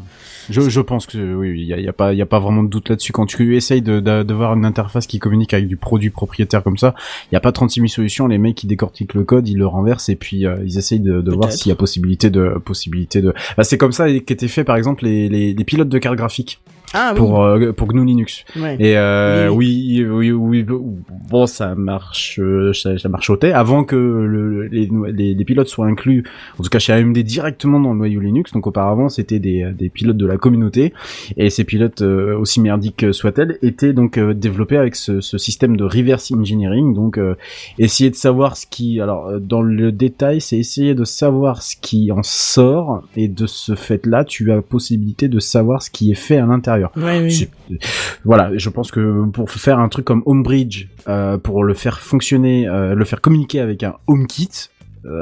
Je, je pense que oui, il y a, y a pas, il y a pas vraiment de doute là-dessus. Quand tu essayes de, de, de voir une interface qui communique avec du produit propriétaire comme ça, il y a pas 36 000 solutions. Les mecs qui décortiquent le code, ils le renversent et puis euh, ils essayent de, de voir s'il y a possibilité de, possibilité de. Bah, c'est comme ça qu'étaient fait par exemple les, les, les pilotes de cartes graphiques Ah oui. pour euh, pour GNU Linux. Ouais. Et euh, Oui, oui, oui, oui, bon, ça marche, euh, ça, ça marchotait avant que le, les, les, les pilotes soient inclus, en tout cas chez AMD directement dans le noyau Linux. Donc auparavant, c'était des, des pilotes de la communauté, et ces pilotes, euh, aussi merdiques soient-elles, étaient donc euh, développés avec ce, ce système de reverse engineering. Donc euh, essayer de savoir ce qui, alors euh, dans le détail, c'est essayer de savoir ce qui en sort, et de ce fait-là, tu as possibilité de savoir ce qui est fait à l'intérieur. Oui. Voilà, je pense que pour faire un truc comme Homebridge, euh, pour le faire fonctionner, euh, le faire communiquer avec un HomeKit,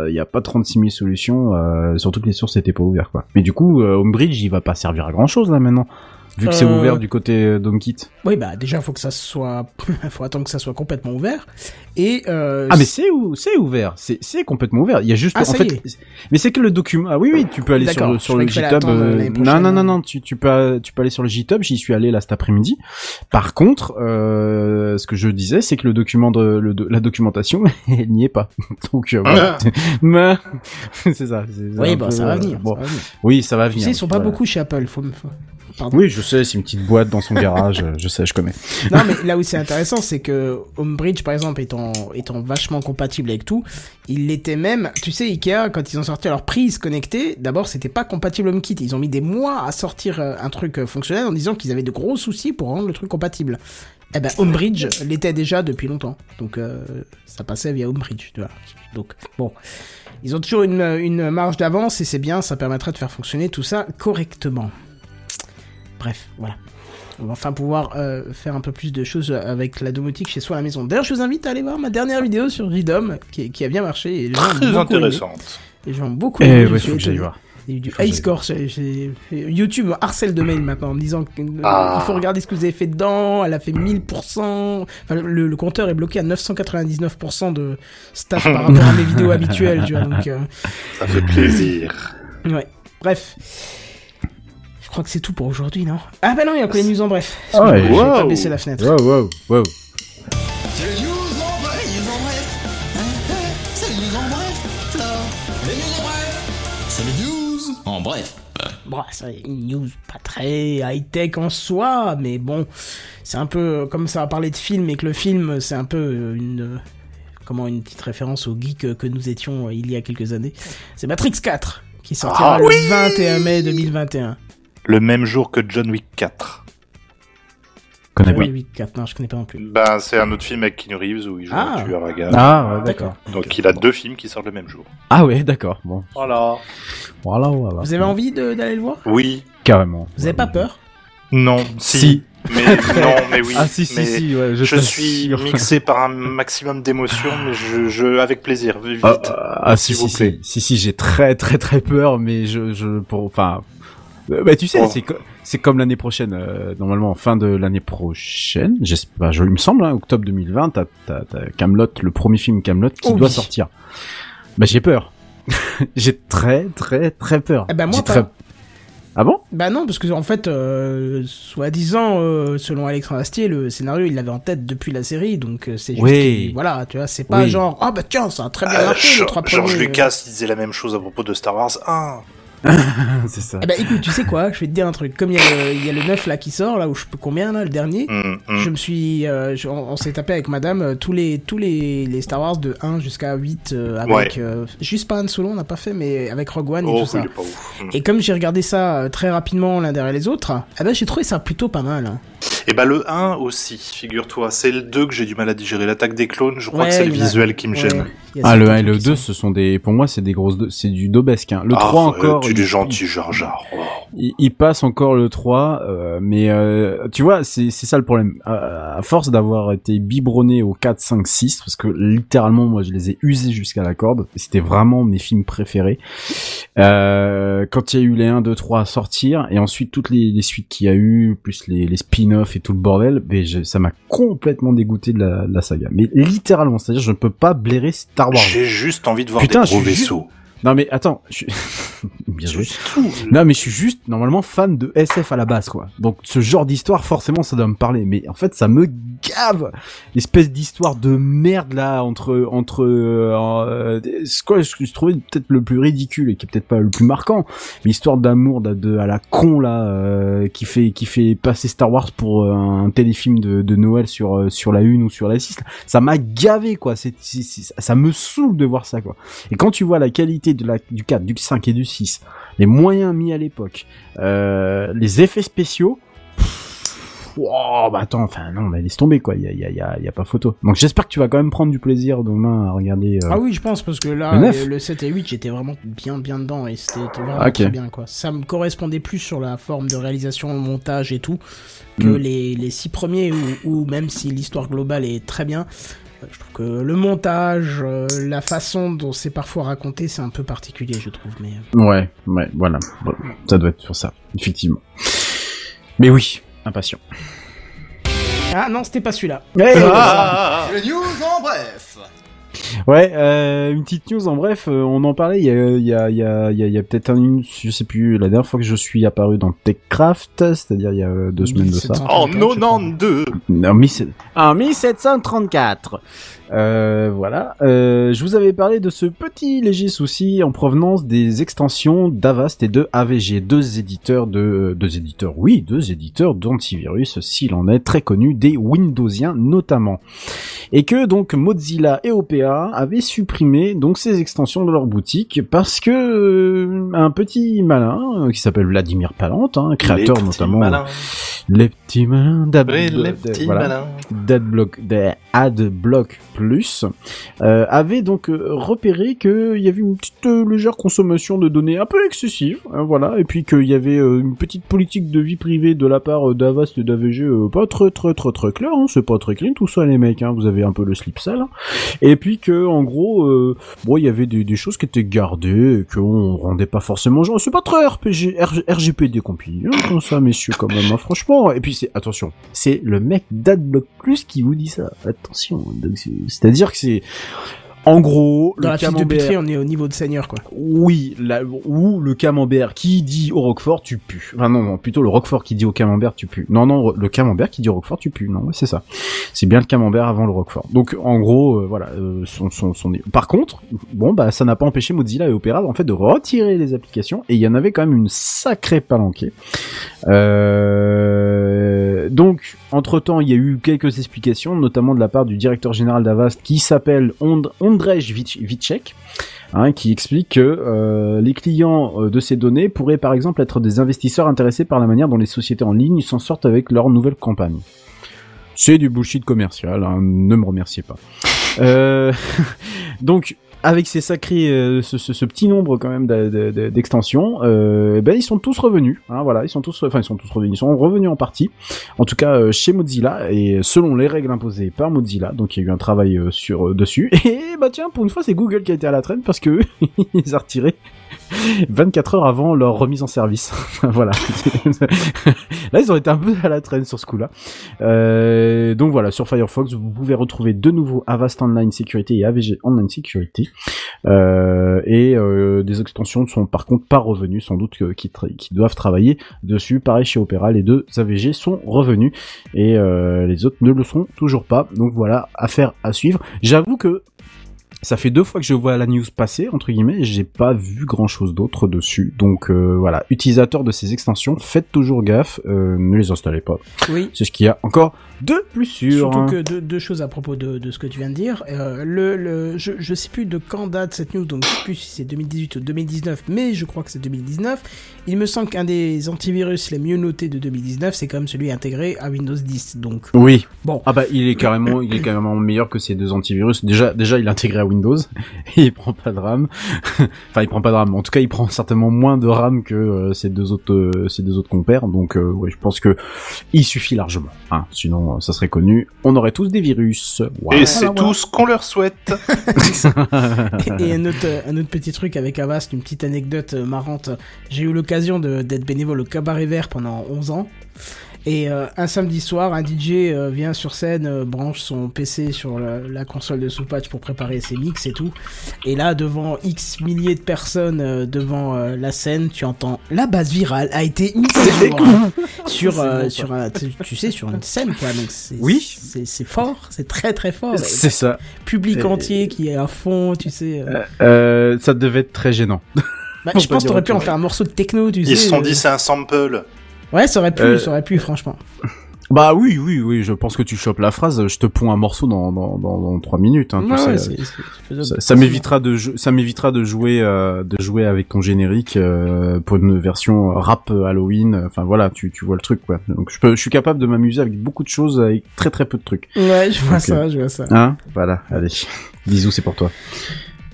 il n'y a pas 36 000 solutions, euh, surtout que les sources n'étaient pas ouvertes. Quoi. Mais du coup, euh, Homebridge, il va pas servir à grand chose là maintenant, vu que c'est Euh, ouvert du côté d'HomeKit. Oui, bah déjà, faut que ça soit, faut attendre que ça soit complètement ouvert. Et euh, Ah mais c'est ou c'est ouvert, c'est c'est complètement ouvert. Il y a juste Ah, en ça fait, y est. mais c'est que le document. Ah oui oui, tu peux aller sur le sur le GitHub. euh, non non non non, tu tu peux tu peux aller sur le GitHub. J'y suis allé là cet après-midi. Par contre, euh, ce que je disais, c'est que le document de le, de- la documentation, elle n'y est pas. Donc euh, voilà. Mais- c'est ça. oui, bah peu, ça va euh, venir. bon. ça va venir. Oui, ça va Tu venir. sais, ils sont pas Voilà. beaucoup chez Apple. Faut... Pardon. Oui, je sais, c'est une petite boîte dans son garage. euh, Je sais, je connais. Non, mais là où c'est intéressant, c'est que Homebridge, par exemple, étant, étant vachement compatible avec tout, il l'était même, tu sais, Ikea, quand ils ont sorti leur prise connectée, d'abord, c'était pas compatible HomeKit. Ils ont mis des mois à sortir euh, un truc euh, fonctionnel en disant qu'ils avaient de gros soucis pour rendre le truc compatible. Eh ben, Homebridge l'était déjà depuis longtemps. Donc, euh, ça passait via Homebridge, tu vois. Donc, bon. Ils ont toujours une, une marge d'avance et c'est bien, ça permettra de faire fonctionner tout ça correctement. Bref, voilà. On va enfin pouvoir euh, faire un peu plus de choses avec la domotique chez soi à la maison. D'ailleurs, je vous invite à aller voir ma dernière vidéo sur JDOM qui, qui a bien marché et les gens ont Très intéressante. Les gens ont beaucoup Eh aimé. je ouais, suis faut que j'aille voir. Il y a eu du high score. YouTube harcèle de mails maintenant en me disant qu'il Ah. faut regarder ce que vous avez fait dedans. Elle a fait 1000%. Enfin, le, le compteur est bloqué à 999% de stats par rapport à mes vidéos habituelles. Tu vois, donc, euh, Ça fait plaisir. ouais. Bref. Je crois que c'est tout pour aujourd'hui, non? Ah bah non, il y a encore les news en bref. Ah ouais. J'ai pas Wow. baissé la fenêtre. Wow, wow, wow. C'est les news en bref, les news en bref. Hein, hein, C'est les news en bref. Les news en bref. C'est les news en bref. Bon, c'est une news pas très high-tech en soi, mais bon, c'est un peu euh, comme ça va parler de film et que le film, c'est un peu euh, une euh, comment une petite référence au geek euh, que nous étions euh, il y a quelques années. C'est Matrix 4 qui sortira Ah le oui 21 mai 2021. Le même jour que John Wick 4. Connais Oui, pas. oui, 4, non, je connais pas non plus. Ben, c'est un autre film avec Keanu Reeves où il joue Ah. un tueur à gage. Ah, ouais, d'accord. Donc il a deux films qui sortent le même jour. Ah ouais, d'accord. Bon, Voilà. voilà, voilà. Vous avez envie de- d'aller le voir? Oui. Carrément. Vous avez pas peur? Non. Si. Si. Mais non, mais oui. Ah si, si, mais si, ouais, je, Je, suis mixé par un maximum d'émotions, mais je, je, avec plaisir. Vite. Ah, ah, ah, si, s'il si, vous plaît. si, si, si, j'ai très, très, très peur, mais je, je, pour, enfin, bah, tu sais, Oh. c'est, c'est comme l'année prochaine, euh, normalement, en fin de l'année prochaine, j'espère, bah, je, il me semble, hein, octobre 2020, t'as, t'as, t'as Camelot, le premier film Camelot qui Oh doit oui. sortir. Bah, j'ai peur. j'ai très, très, très peur. Eh ben, moi, J'ai très... Ah bon? Bah non, parce que en fait, euh, soi-disant, euh, selon Alexandre Astier, le scénario il l'avait en tête depuis la série, donc euh, c'est juste, Oui. voilà, tu vois, c'est pas Oui. genre ah bah tiens, ça a très bien Euh, marché les George trois George premiers. euh. Lucas disait la même chose à propos de Star Wars 1. c'est ça. Eh ben écoute, tu sais quoi, je vais te dire un truc. Comme il y, a le- il y a le 9 là qui sort, là où je sais combien là, le dernier. Hum, hum. Je me suis, euh, je- on, on s'est tapé avec madame euh, tous les tous les, les Star Wars de 1 jusqu'à 8 euh, avec Ouais. euh, juste pas Han Solo, on n'a pas fait, mais avec Rogue One et Oh, tout ça. Hum. Et comme j'ai regardé ça euh, très rapidement l'un derrière les autres, eh ben j'ai trouvé ça plutôt pas mal. hein. Et bah le 1 aussi, figure-toi. C'est le 2 que j'ai du mal à digérer. L'attaque des clones, je crois Ouais, que c'est le a- visuel qui me gêne. Ah, le certains 1 et le trucs qui 2, sont- ce sont des, pour moi, c'est des grosses, c'est du dobesque, hein. Le Ah, 3 ouais, encore. Tu il- gentil, Jar Jar. Oh. il, il passe encore le 3, euh, mais euh, tu vois, c'est c'est ça le problème. À, à force d'avoir été biberonné au 4, 5, 6, parce que littéralement, moi, je les ai usés jusqu'à la corde, c'était vraiment mes films préférés. Euh, quand il y a eu les 1, 2, 3 à sortir, et ensuite toutes les, les suites qu'il y a eu, plus les, les spin-offs et tout le bordel, je- ça m'a complètement dégoûté de la, de la saga. Mais littéralement, c'est-à-dire, je ne peux pas blairer Star Wars. J'ai juste envie de voir Putain, des gros juste- vaisseaux. Non mais attends, je. Bien joué. Non, mais je suis juste normalement fan de SF à la base, quoi. Donc ce genre d'histoire, forcément, ça doit me parler. Mais en fait, ça me gave. L'espèce d'histoire de merde là entre entre euh, ce que je trouvais peut-être le plus ridicule et qui est peut-être pas le plus marquant, mais histoire d'amour de, de- à la con là euh, qui fait qui fait passer Star Wars pour euh, un téléfilm de, de Noël sur euh, sur la une ou sur la 6 ça m'a gavé quoi. C'est- ça me saoule de voir ça quoi. Et quand tu vois la qualité de la, du 4, du 5 et du 6, les moyens mis à l'époque, euh, les effets spéciaux, pff, wow, bah attends, enfin non, mais laisse tomber quoi, il y a, y, a, y, a, y a pas photo. Donc j'espère que tu vas quand même prendre du plaisir demain à regarder. euh, Ah oui, je pense, parce que là, Le neuf. le, le 7 et 8, j'étais vraiment bien, bien dedans, et c'était vraiment Ok. très bien, quoi. Ça me correspondait plus sur la forme de réalisation, montage et tout, que Mm. les, les six premiers, où, où même si l'histoire globale est très bien, euh, je trouve que le montage, euh, la façon dont c'est parfois raconté, c'est un peu particulier, je trouve, mais... Ouais, ouais, voilà, Bon, ça doit être sur ça, effectivement. Mais oui, impatient. Ah non, c'était pas celui-là. Ah Les news en bref. Ouais, euh, une petite news en bref, euh, on en parlait il y a, il y a, il y a, il y a, il y a peut-être un, une, je sais plus, la dernière fois que je suis apparu dans TechCraft, c'est-à-dire il y a euh, deux semaines de ça. 1700. En je crois. 92 En, 17- en 1734. Euh, voilà. Euh, je vous avais parlé de ce petit léger souci en provenance des extensions d'Avast et de AVG, deux éditeurs de, deux éditeurs, oui, deux éditeurs d'antivirus, s'il en est très connu, des Windowsiens notamment. Et que donc Mozilla et OPA avaient supprimé donc ces extensions de leur boutique parce que euh, un petit malin euh, qui s'appelle Vladimir Palante, hein, créateur Les notamment malins. les petits malins d'Ad- Oui, de- les petits voilà. malins. d'Adblock, des AdBlock Euh, avait donc euh, repéré qu'il y avait une petite euh, légère consommation de données un peu excessive, hein, voilà, et puis qu'il y avait euh, une petite politique de vie privée de la part euh, d'Avast et d'AVG pas très très très très clair, hein, c'est pas très clean tout ça les mecs, hein, vous avez un peu le slip sale, hein. et puis que en gros, bon, il y avait des, des choses qui étaient gardées, qu'on rendait pas forcément genre, c'est pas très RPG, R- RGPD compilé, hein, comme ça messieurs quand même, hein, franchement, et puis c'est, attention, c'est le mec d'Adblock Plus qui vous dit ça. Attention. C'est-à-dire que c'est, en gros, Dans le la fiche de camembert. Petri, on est au niveau de seigneur, quoi. Oui, la, ou le camembert qui dit au Roquefort, tu pues. Enfin non, non, plutôt le Roquefort qui dit au camembert, tu pues. Non, non, le camembert qui dit au Roquefort, tu pues. Non, ouais, c'est ça. C'est bien le camembert avant le Roquefort. Donc en gros, euh, voilà. euh, son, son, son... Par contre, bon bah ça n'a pas empêché Mozilla et Opera en fait de retirer les applications et il y en avait quand même une sacrée palanquée. Euh... Donc entre temps, il y a eu quelques explications, notamment de la part du directeur général d'Avast qui s'appelle Ond Ondrej Vic- Vicek hein, qui explique que euh, les clients euh, de ces données pourraient par exemple être des investisseurs intéressés par la manière dont les sociétés en ligne s'en sortent avec leurs nouvelles campagnes. C'est du bullshit commercial, hein, ne me remerciez pas. Euh, donc, avec ces sacrés, euh, ce, petit nombre quand même d'extensions, euh, ben ils sont tous revenus. Hein, voilà, ils sont tous, enfin ils sont tous revenus, ils sont revenus en partie. En tout cas, euh, chez Mozilla et selon les règles imposées par Mozilla. Donc il y a eu un travail sur dessus. Et bah tiens, pour une fois, c'est Google qui a été à la traîne parce que ils ont retiré 24 heures avant leur remise en service. voilà. Là, ils ont été un peu à la traîne sur ce coup-là. Euh, donc voilà, sur Firefox, vous pouvez retrouver de nouveau Avast Online Security et AVG Online Security. Euh, et euh, des extensions ne sont par contre pas revenues, sans doute qui, qui doivent travailler dessus. Pareil chez Opera, les deux AVG sont revenus et les autres ne le sont toujours pas. Donc voilà, affaire à suivre. J'avoue que ça fait deux fois que je vois la news passer, entre guillemets, et j'ai pas vu grand chose d'autre dessus. Donc euh, voilà, utilisateurs de ces extensions, faites toujours gaffe, euh, ne les installez pas. Oui. C'est ce qu'il y a encore de plus sûr. Surtout hein. que deux, deux choses à propos de, de ce que tu viens de dire. Euh, le, le, je, je sais plus de quand date cette news, donc je sais plus si c'est 2018 ou 2019, mais je crois que c'est 2019. Il me semble qu'un des antivirus les mieux notés de 2019, c'est quand même celui intégré à Windows 10. Donc Oui. bon, Ah bah il est carrément, il est carrément meilleur que ces deux antivirus. Déjà, déjà il est intégré à Windows, et il prend pas de RAM. enfin, il prend pas de RAM. En tout cas, il prend certainement moins de RAM que euh, ces deux autres, euh, ces deux autres compères. Donc, euh, ouais, je pense que il suffit largement. Hein. Sinon, euh, ça serait connu. On aurait tous des virus. Et c'est voilà. tout ce qu'on leur souhaite. et un autre, un autre petit truc avec Avast, une petite anecdote marrante. J'ai eu l'occasion de- d'être bénévole au Cabaret Vert pendant 11 ans. Et euh, un samedi soir, un DJ euh, vient sur scène, euh, branche son PC sur la, la console de Soupatch pour préparer ses mix et tout. Et là, devant X milliers de personnes euh, devant euh, la scène, tu entends la base virale a été jour hein, sur euh, sur un, tu, tu sais sur une scène quoi. Donc c'est Oui. c'est c'est fort, c'est très très fort. C'est ça. Public Et- entier qui est à fond, tu sais. euh. Euh, ça devait être très gênant. Bah, je pense que t'aurais pu en faire un morceau de techno, tu sais. Ils se sont euh. dit c'est un sample. Ouais, ça aurait pu, Euh, ça aurait pu, franchement. Bah oui, oui, oui. Je pense que tu chopes la phrase. Je te ponds un morceau dans dans dans, dans trois minutes. Hein, Ouais, faisable. Ça, ça m'évitera de ça m'évitera de jouer euh, de jouer avec ton générique euh, pour une version rap Halloween. Enfin voilà, tu tu vois le truc quoi. Donc je peux je suis capable de m'amuser avec beaucoup de choses avec très très peu de trucs. Ouais, je vois Ok. ça, je vois ça. Hein Voilà, allez. Bisous, c'est pour toi.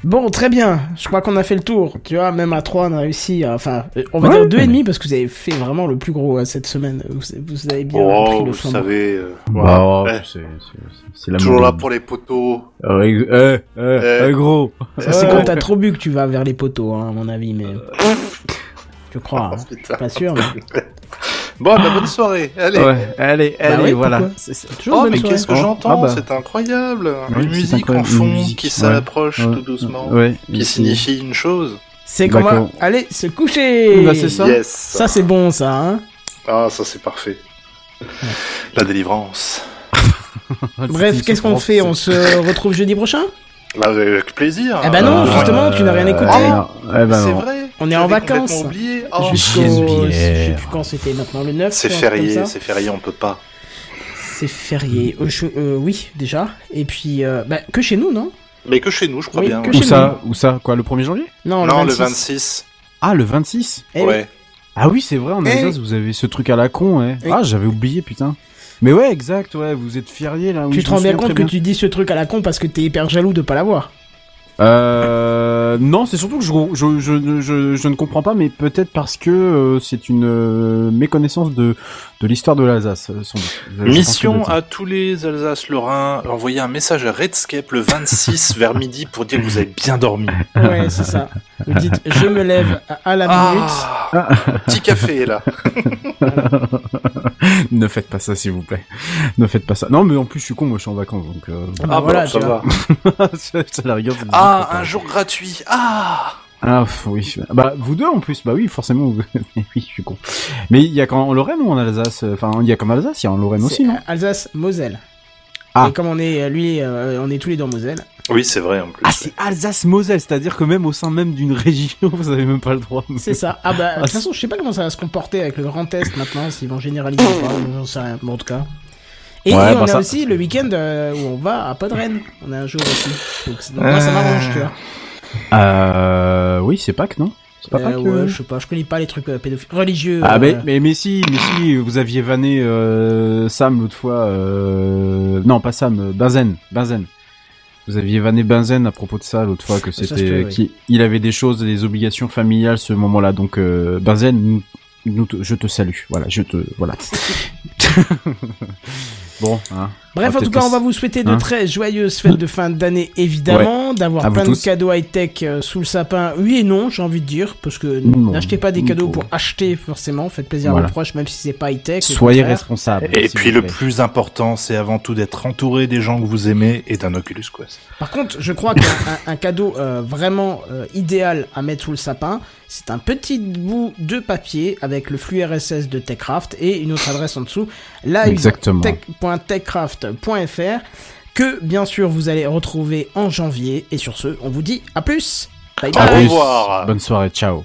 Bon, très bien. Je crois qu'on a fait le tour. Tu vois, même à 3, on a réussi. à- Enfin, euh, on va Ouais, dire deux et mais- demi parce que vous avez fait vraiment le plus gros euh, cette semaine. Vous, vous avez bien pris Oh, le vous flambeau. savez. euh, Bah, voilà. oh, Eh, c'est toujours là pour les poteaux. Euh, gros. Ça, c'est quand t'as trop bu que tu vas vers les poteaux, hein, à mon avis, mais. Je crois. hein. Oh. Pas sûr, mais. Bon, bah, bonne soirée. Allez. Ouais, allez, Bah allez, voilà. C'est- c'est- Toujours Oh, bonne mais qu'est-ce que Oh, j'entends ah bah. C'est incroyable. Une musique incroyable, en fond une musique, qui s'approche Ouais. tout doucement, Ouais. qui signifie une chose. C'est qu'on va aller se coucher. Bah, c'est ça. Yes. Ça, c'est bon, ça, hein. Ah, ça c'est parfait. La délivrance. Bref, qu'est-ce qu'on fait? On se retrouve jeudi prochain? Avec plaisir. Eh ben non, Euh, justement, tu n'as rien écouté. Ah, eh ben c'est non. vrai. On est en vacances. oublié. Oh, Jusqu'au. Je sais plus quand c'était maintenant, le 9 c'est férié, c'est férié, on peut pas. C'est férié. Euh, je- euh, oui, déjà. Et puis, euh, bah, que chez nous, non? Mais que chez nous, je crois Oui, bien. que ouais. chez Où ça Où ça Quoi, le 1er janvier? Non, le 26. Ah, le 26 Eh ouais. Ah oui, c'est vrai, en Eh Alsace, vous avez ce truc à la con, ouais. Eh. Ah, j'avais oublié, putain. Mais ouais, exact, ouais, vous êtes férié, là. Tu te rends bien compte que tu dis ce truc à la con parce que t'es hyper jaloux de pas l'avoir. Euh, non, c'est surtout que je, je, je, je, je ne comprends pas, mais peut-être parce que euh, c'est une euh, méconnaissance de, de l'histoire de l'Alsace, euh, Mission à tous les Alsace-Lorrain, envoyez un message à Redscape le 26 vers midi pour dire que vous avez bien dormi. Ouais, c'est ça. Vous dites, je me lève à- la minute. Ah, petit café là. ne faites pas ça, s'il vous plaît. Ne faites pas ça. Non, mais en plus, je suis con, moi, je suis en vacances, donc... Euh... Ah bah Ah, voilà, bon, ça tu vois. va. c'est la rigueur. des Ah, un jour gratuit. Ah Ah oui. Bah vous deux en plus. Bah oui, forcément. vous- oui, je suis con. Mais il y a qu'en Lorraine ou en Alsace? Enfin, il y a qu'en Alsace, il y a en Lorraine aussi, non? Alsace-Moselle. Ah. Et comme on est, euh, lui, euh, on est tous les deux en Moselle. Oui, c'est vrai en plus. Ah, c'est Alsace-Moselle, c'est-à-dire que même au sein même d'une région, vous avez même pas le droit. C'est ça. Ah bah, de toute façon, je sais pas comment ça va se comporter avec le Grand Test maintenant, s'ils vont généraliser ou pas, j'en sais rien. Bon, en tout cas. Et, Ouais, et bah on a ça- aussi le week-end euh, où on va à Podren. On a un jour aussi. Donc, moi, ça m'arrange, tu vois. Euh, oui, c'est Pâques, non? C'est pas Euh, Pâques ouais, euh je sais pas, je connais pas les trucs euh, pédophiles. Religieux. Ah mais, mais mais si mais si vous aviez vanné Sam l'autre fois euh... non pas Sam Benzen Benzen vous aviez vanné Benzen à propos de ça l'autre fois que c'était qu'il il avait des choses des obligations familiales ce moment-là donc euh, Benzen nous, nous te- je te salue. Voilà je te voilà. Bon hein Bref, en tout cas, on va vous souhaiter de Hein très joyeuses fêtes de fin d'année, évidemment, d'avoir plein de tous. cadeaux high-tech euh, sous le sapin. Oui et non, j'ai envie de dire, parce que n'achetez pas des cadeaux pour acheter, forcément. Faites plaisir à vos proches, même si c'est pas high-tech. soyez contraire. responsables Et puis le plus important, c'est avant tout d'être entouré des gens que vous aimez et d'un Oculus Quest. Par contre, je crois qu'un un- un cadeau euh, vraiment euh, idéal à mettre sous le sapin, c'est un petit bout de papier avec le flux RSS de Techcraft et une autre adresse en dessous, Exactement. Que bien sûr vous allez retrouver en janvier. Et sur ce, on vous dit à plus. Bye revoir. bonne soirée ciao